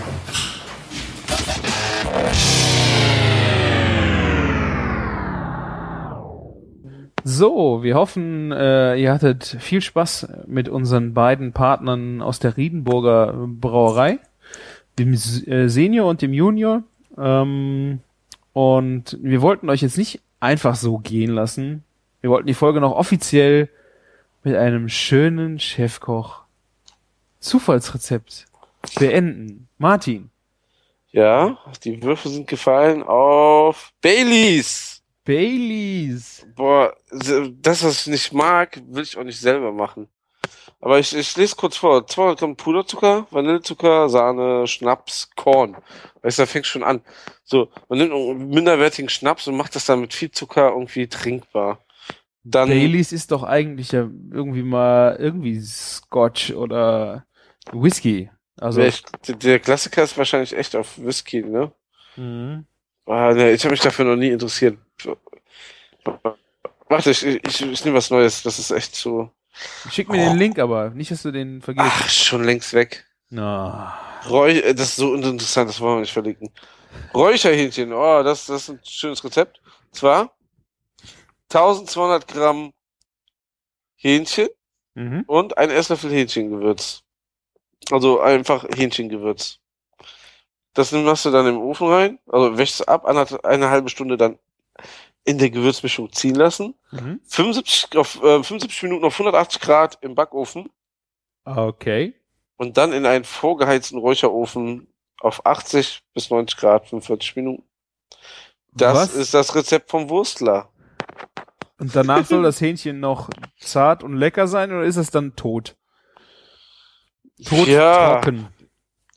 [SPEAKER 4] So, wir hoffen, äh, ihr hattet viel Spaß mit unseren beiden Partnern aus der Riedenburger Brauerei, dem äh, Senior und dem Junior. Ähm, und wir wollten euch jetzt nicht einfach so gehen lassen. Wir wollten die Folge noch offiziell mit einem schönen Chefkoch Zufallsrezept beenden. Martin.
[SPEAKER 5] Ja, die Würfel sind gefallen auf Baileys.
[SPEAKER 4] Baileys.
[SPEAKER 5] Boah, das, was ich nicht mag, will ich auch nicht selber machen. Aber ich, ich lese kurz vor. 200 Gramm Puderzucker, Vanillezucker, Sahne, Schnaps, Korn. Weißt du, da fängt schon an. So, man nimmt einen minderwertigen Schnaps und macht das dann mit viel Zucker irgendwie trinkbar. Dann,
[SPEAKER 4] Baileys ist doch eigentlich ja irgendwie mal irgendwie Scotch oder Whisky. Also
[SPEAKER 5] der, der Klassiker ist wahrscheinlich echt auf Whisky, ne?
[SPEAKER 4] Mhm.
[SPEAKER 5] Ah, ne, ich habe mich dafür noch nie interessiert. Warte, ich, ich, ich nehme was Neues. Das ist echt so.
[SPEAKER 4] schick mir den Link aber, nicht, dass du den vergisst.
[SPEAKER 5] Ach, schon längst weg.
[SPEAKER 4] Na.
[SPEAKER 5] Äh, das ist so uninteressant, das wollen wir nicht verlinken. Räucherhähnchen, oh, das, das ist ein schönes Rezept. Und zwar 1200 Gramm Hähnchen
[SPEAKER 4] Mhm.
[SPEAKER 5] und ein Esslöffel Hähnchengewürz. Also einfach Hähnchengewürz. Das nimmst du dann im Ofen rein, also wäschst es ab, eine, eine halbe Stunde dann in der Gewürzmischung ziehen lassen.
[SPEAKER 4] Mhm.
[SPEAKER 5] 75, auf, äh, 75 Minuten auf 180 Grad im Backofen
[SPEAKER 4] Okay.
[SPEAKER 5] und dann in einen vorgeheizten Räucherofen auf 80 bis 90 Grad 45 Minuten. Das
[SPEAKER 4] Was?
[SPEAKER 5] ist das Rezept vom Wurstler.
[SPEAKER 4] Und danach soll das Hähnchen noch zart und lecker sein oder ist es dann tot? Tot
[SPEAKER 5] Ja.
[SPEAKER 4] trocken.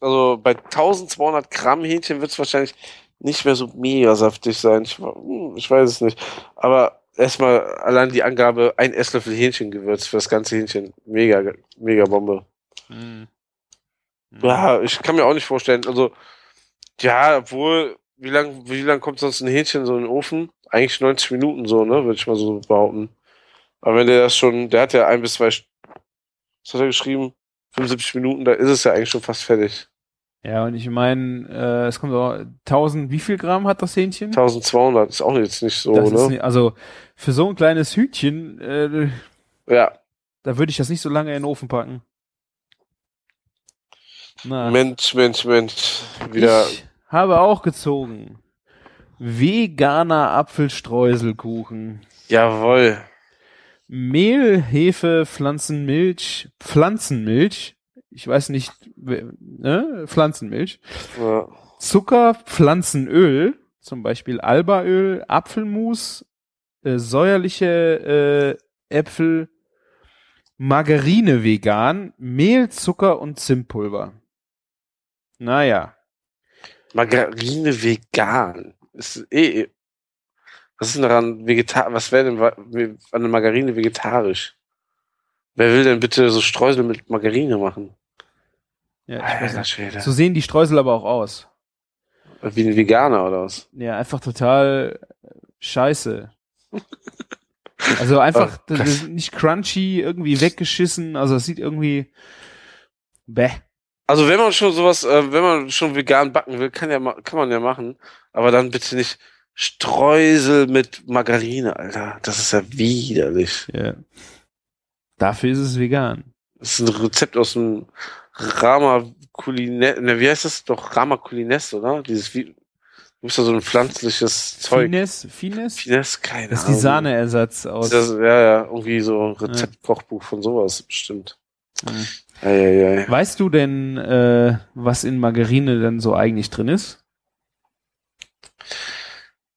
[SPEAKER 5] Also bei 1200 Gramm Hähnchen wird es wahrscheinlich nicht mehr so mega saftig sein. Ich, hm, ich weiß es nicht. Aber erstmal allein die Angabe, ein Esslöffel Hähnchengewürz für das ganze Hähnchen. Mega, mega Bombe.
[SPEAKER 4] Mhm.
[SPEAKER 5] Ja, ich kann mir auch nicht vorstellen. Also, ja, obwohl, wie lang, wie lang kommt sonst ein Hähnchen so in den Ofen? Eigentlich 90 Minuten so, ne? Würde ich mal so behaupten. Aber wenn der das schon, der hat ja ein bis zwei, was hat er geschrieben? 75 Minuten, da ist es ja eigentlich schon fast fertig.
[SPEAKER 4] Ja, und ich meine, äh, es kommt auch 1000, wie viel Gramm hat das Hähnchen?
[SPEAKER 5] 1200 ist auch jetzt nicht so,
[SPEAKER 4] das
[SPEAKER 5] ne?
[SPEAKER 4] nicht, also für so ein kleines Hütchen, äh,
[SPEAKER 5] Ja,
[SPEAKER 4] da würde ich das nicht so lange in den Ofen packen. Na,
[SPEAKER 5] Mensch, Mensch, Mensch. Wieder,
[SPEAKER 4] ich habe auch gezogen. Veganer Apfelstreuselkuchen.
[SPEAKER 5] jawohl.
[SPEAKER 4] Mehl, Hefe, Pflanzenmilch, Pflanzenmilch. Ich weiß nicht, ne? Pflanzenmilch.
[SPEAKER 5] Ja.
[SPEAKER 4] Zucker, Pflanzenöl, zum Beispiel Albaöl, Apfelmus, äh, säuerliche äh, Äpfel, Margarine vegan, Mehl, Zucker und Zimtpulver. Naja,
[SPEAKER 5] Margarine vegan. Ist eh. Was ist denn daran vegetar was wäre denn an der Margarine vegetarisch? Wer will denn bitte so Streusel mit Margarine machen?
[SPEAKER 4] ja, ich weiß
[SPEAKER 5] Alter
[SPEAKER 4] nicht.
[SPEAKER 5] Schwede.
[SPEAKER 4] so sehen die Streusel aber auch aus.
[SPEAKER 5] Wie ein Veganer oder was?
[SPEAKER 4] Ja, einfach total scheiße. Also einfach
[SPEAKER 5] Oh,
[SPEAKER 4] nicht crunchy, irgendwie weggeschissen, also es sieht irgendwie bäh.
[SPEAKER 5] Also wenn man schon sowas, äh, wenn man schon vegan backen will, kann ja kann man ja machen, aber dann bitte nicht Streusel mit Margarine, Alter. Das ist ja widerlich.
[SPEAKER 4] Ja. Dafür ist es vegan.
[SPEAKER 5] Das ist ein Rezept aus dem Rama Culines, ne, wie heißt das? Doch Rama Culines, oder? Dieses wie, du bist ja so ein pflanzliches Zeug.
[SPEAKER 4] Finesse, Finesse?
[SPEAKER 5] Finesse, keine
[SPEAKER 4] Das ist die
[SPEAKER 5] Ahnung.
[SPEAKER 4] Sahneersatz aus.
[SPEAKER 5] Das, ja, ja, irgendwie so ein Rezeptkochbuch von sowas bestimmt. Eieiei.
[SPEAKER 4] Weißt du denn, äh, was in Margarine denn so eigentlich drin ist?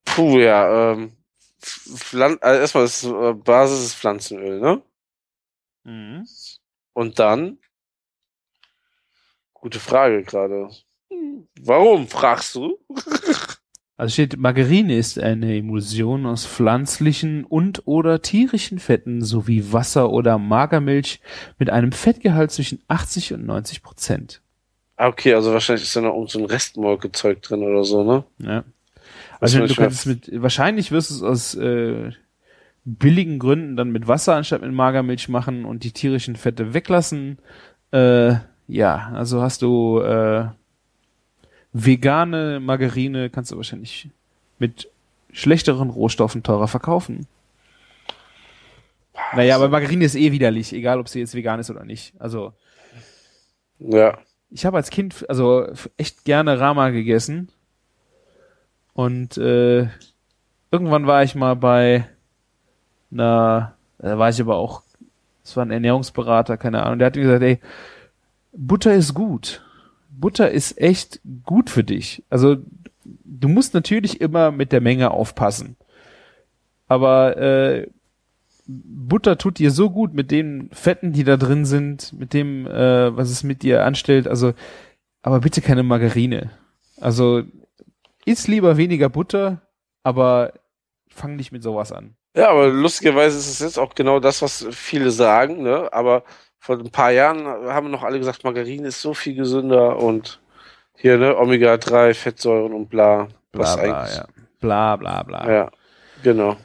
[SPEAKER 5] Puh, ja, ähm, Pflan also erstmal ist äh, Basis ist Pflanzenöl, ne?
[SPEAKER 4] Mhm.
[SPEAKER 5] Und dann? Gute Frage gerade. Warum fragst du?
[SPEAKER 4] Also steht, Margarine ist eine Emulsion aus pflanzlichen und oder tierischen Fetten sowie Wasser oder Magermilch mit einem Fettgehalt zwischen 80 und 90 Prozent.
[SPEAKER 5] Ah, okay, also wahrscheinlich ist da noch so ein Restmolkezeug drin oder so, ne?
[SPEAKER 4] Ja. Also du kannst es mit, wahrscheinlich wirst du es aus äh, billigen Gründen dann mit Wasser anstatt mit Magermilch machen und die tierischen Fette weglassen. Äh, ja, also hast du äh, vegane Margarine, kannst du wahrscheinlich mit schlechteren Rohstoffen teurer verkaufen. Naja, aber Margarine ist eh widerlich, egal ob sie jetzt vegan ist oder nicht. Also
[SPEAKER 5] Ja.
[SPEAKER 4] ich habe als Kind also echt gerne Rama gegessen. Und äh, irgendwann war ich mal bei einer, da war ich aber auch, es war ein Ernährungsberater, keine Ahnung, der hat mir gesagt, ey, Butter ist gut. Butter ist echt gut für dich. Also du musst natürlich immer mit der Menge aufpassen. Aber äh, Butter tut dir so gut mit den Fetten, die da drin sind, mit dem, äh, was es mit dir anstellt. Also, aber bitte keine Margarine. Also iss lieber weniger Butter, aber fang nicht mit sowas an.
[SPEAKER 5] Ja, aber lustigerweise ist es jetzt auch genau das, was viele sagen, ne? Aber vor ein paar Jahren haben noch alle gesagt, Margarine ist so viel gesünder und hier, ne, Omega-3, Fettsäuren und bla.
[SPEAKER 4] Bla bla, ja. Bla bla bla.
[SPEAKER 5] Ja, genau.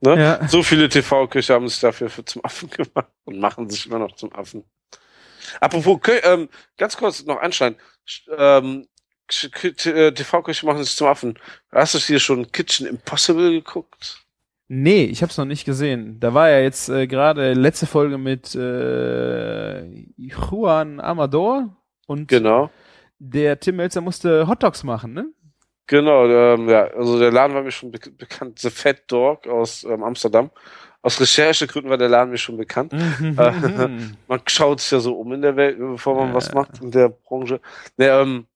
[SPEAKER 5] Ne?
[SPEAKER 4] Ja.
[SPEAKER 5] So viele TV-Köche haben sich dafür für zum Affen gemacht und machen sich immer noch zum Affen. Apropos, ähm, ganz kurz noch anschneiden. Sch- Ähm, Sch- K- T- äh, TV-Köche machen sich zum Affen. Hast du hier schon Kitchen Impossible geguckt?
[SPEAKER 4] Nee, ich hab's noch nicht gesehen. Da war ja jetzt äh, gerade letzte Folge mit äh, Juan Amador und
[SPEAKER 5] Genau.
[SPEAKER 4] der Tim Melzer musste Hotdogs machen, ne?
[SPEAKER 5] Genau, ähm, ja, also der Laden war mir schon be bekannt. The Fat Dog aus ähm, Amsterdam. Aus Recherchegründen war der Laden mir schon bekannt.
[SPEAKER 4] Mhm.
[SPEAKER 5] Äh, man schaut sich ja so um in der Welt, bevor man was macht in der Branche. Ne, ähm,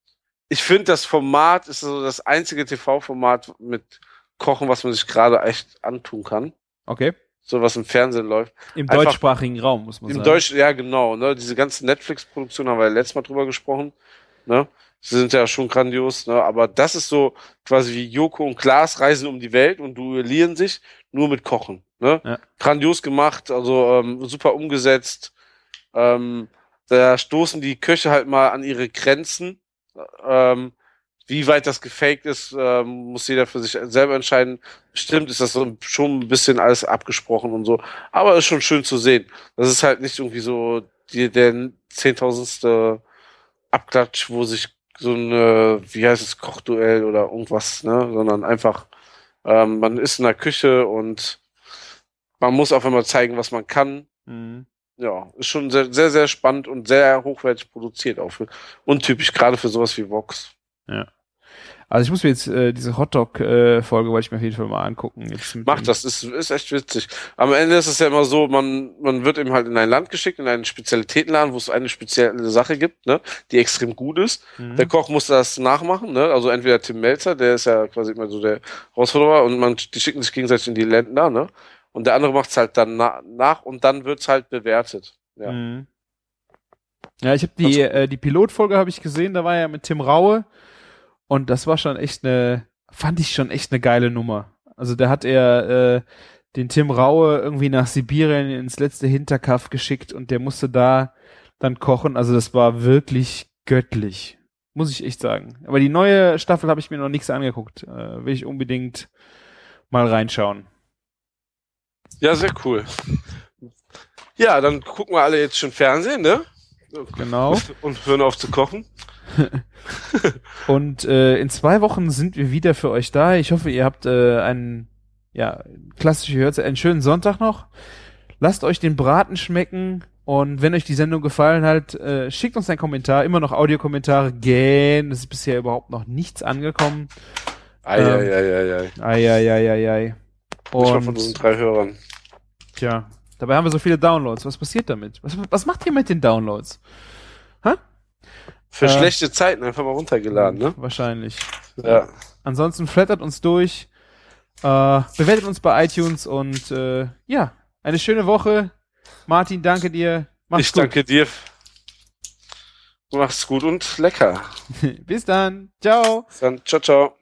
[SPEAKER 5] ich finde, das Format ist so das einzige TV-Format mit Kochen, was man sich gerade echt antun kann.
[SPEAKER 4] Okay.
[SPEAKER 5] So was im Fernsehen läuft.
[SPEAKER 4] Im
[SPEAKER 5] Einfach-
[SPEAKER 4] deutschsprachigen Raum, muss man
[SPEAKER 5] Im
[SPEAKER 4] sagen.
[SPEAKER 5] Deutsch, ja genau. Ne? Diese ganzen Netflix-Produktionen haben wir ja letztes Mal drüber gesprochen. Ne? Sie sind ja schon grandios, ne? aber das ist so quasi wie Joko und Klaas reisen um die Welt und duellieren sich nur mit Kochen. Ne?
[SPEAKER 4] Ja.
[SPEAKER 5] Grandios gemacht, also ähm, super umgesetzt. Ähm, da stoßen die Köche halt mal an ihre Grenzen. Ähm, wie weit das gefaked ist, ähm, muss jeder für sich selber entscheiden. Bestimmt ist das so schon ein bisschen alles abgesprochen und so. Aber ist schon schön zu sehen. Das ist halt nicht irgendwie so die, der zehntausendste Abklatsch, wo sich so eine, wie heißt es, Kochduell oder irgendwas, ne, sondern einfach, ähm, man ist in der Küche und man muss auf einmal zeigen, was man kann.
[SPEAKER 4] Mhm.
[SPEAKER 5] Ja, ist schon sehr, sehr, sehr spannend und sehr hochwertig produziert auch für, untypisch, gerade für sowas wie Vox.
[SPEAKER 4] Ja. Also ich muss mir jetzt äh, diese Hotdog-Folge, wollte ich mir auf jeden Fall mal angucken. Jetzt mit
[SPEAKER 5] Mach
[SPEAKER 4] dem-
[SPEAKER 5] das, ist, ist echt witzig. Am Ende ist es ja immer so, man, man wird eben halt in ein Land geschickt, in einen Spezialitätenladen, wo es eine spezielle Sache gibt, ne, die extrem gut ist.
[SPEAKER 4] Mhm.
[SPEAKER 5] Der Koch muss das nachmachen, ne? Also entweder Tim Melzer, der ist ja quasi immer so der Herausforderer und man, die schicken sich gegenseitig in die Länder, ne? Und der andere macht es halt dann na nach und dann wird's halt bewertet. Ja.
[SPEAKER 4] Mhm. Ja, ich habe die, äh, die Pilotfolge habe ich gesehen, da war ja mit Tim Raue und das war schon echt eine, fand ich schon echt eine geile Nummer. Also da hat er äh, den Tim Raue irgendwie nach Sibirien ins letzte Hinterkaff geschickt und der musste da dann kochen. Also das war wirklich göttlich, muss ich echt sagen. Aber die neue Staffel habe ich mir noch nichts angeguckt. Äh, will ich unbedingt mal reinschauen.
[SPEAKER 5] Ja, sehr cool. Ja, dann gucken wir alle jetzt schon Fernsehen, ne?
[SPEAKER 4] Genau.
[SPEAKER 5] Und hören auf zu kochen.
[SPEAKER 4] Und äh, in zwei Wochen sind wir wieder für euch da. Ich hoffe, ihr habt äh, einen, ja, klassische Hörze, einen schönen Sonntag noch. Lasst euch den Braten schmecken. Und wenn euch die Sendung gefallen hat, äh, schickt uns einen Kommentar. Immer noch Audiokommentare gähn. Es ist bisher überhaupt noch nichts angekommen.
[SPEAKER 5] Ei, ei, ei, ei, ei.
[SPEAKER 4] Ei, ei, ei, ei, ei.
[SPEAKER 5] Nicht mal von
[SPEAKER 4] Und,
[SPEAKER 5] unseren drei Hörern.
[SPEAKER 4] tja, Dabei haben wir so viele Downloads. Was passiert damit? Was, was macht ihr mit den Downloads?
[SPEAKER 5] Für
[SPEAKER 4] Äh,
[SPEAKER 5] schlechte Zeiten einfach mal runtergeladen, ne?
[SPEAKER 4] Wahrscheinlich.
[SPEAKER 5] Ja.
[SPEAKER 4] Ansonsten flattert uns durch, äh, bewertet uns bei iTunes und äh, ja, eine schöne Woche. Martin, danke dir. Mach's
[SPEAKER 5] ich
[SPEAKER 4] gut.
[SPEAKER 5] danke dir. Mach's gut und lecker.
[SPEAKER 4] Bis dann. Ciao.
[SPEAKER 5] Dann ciao, ciao.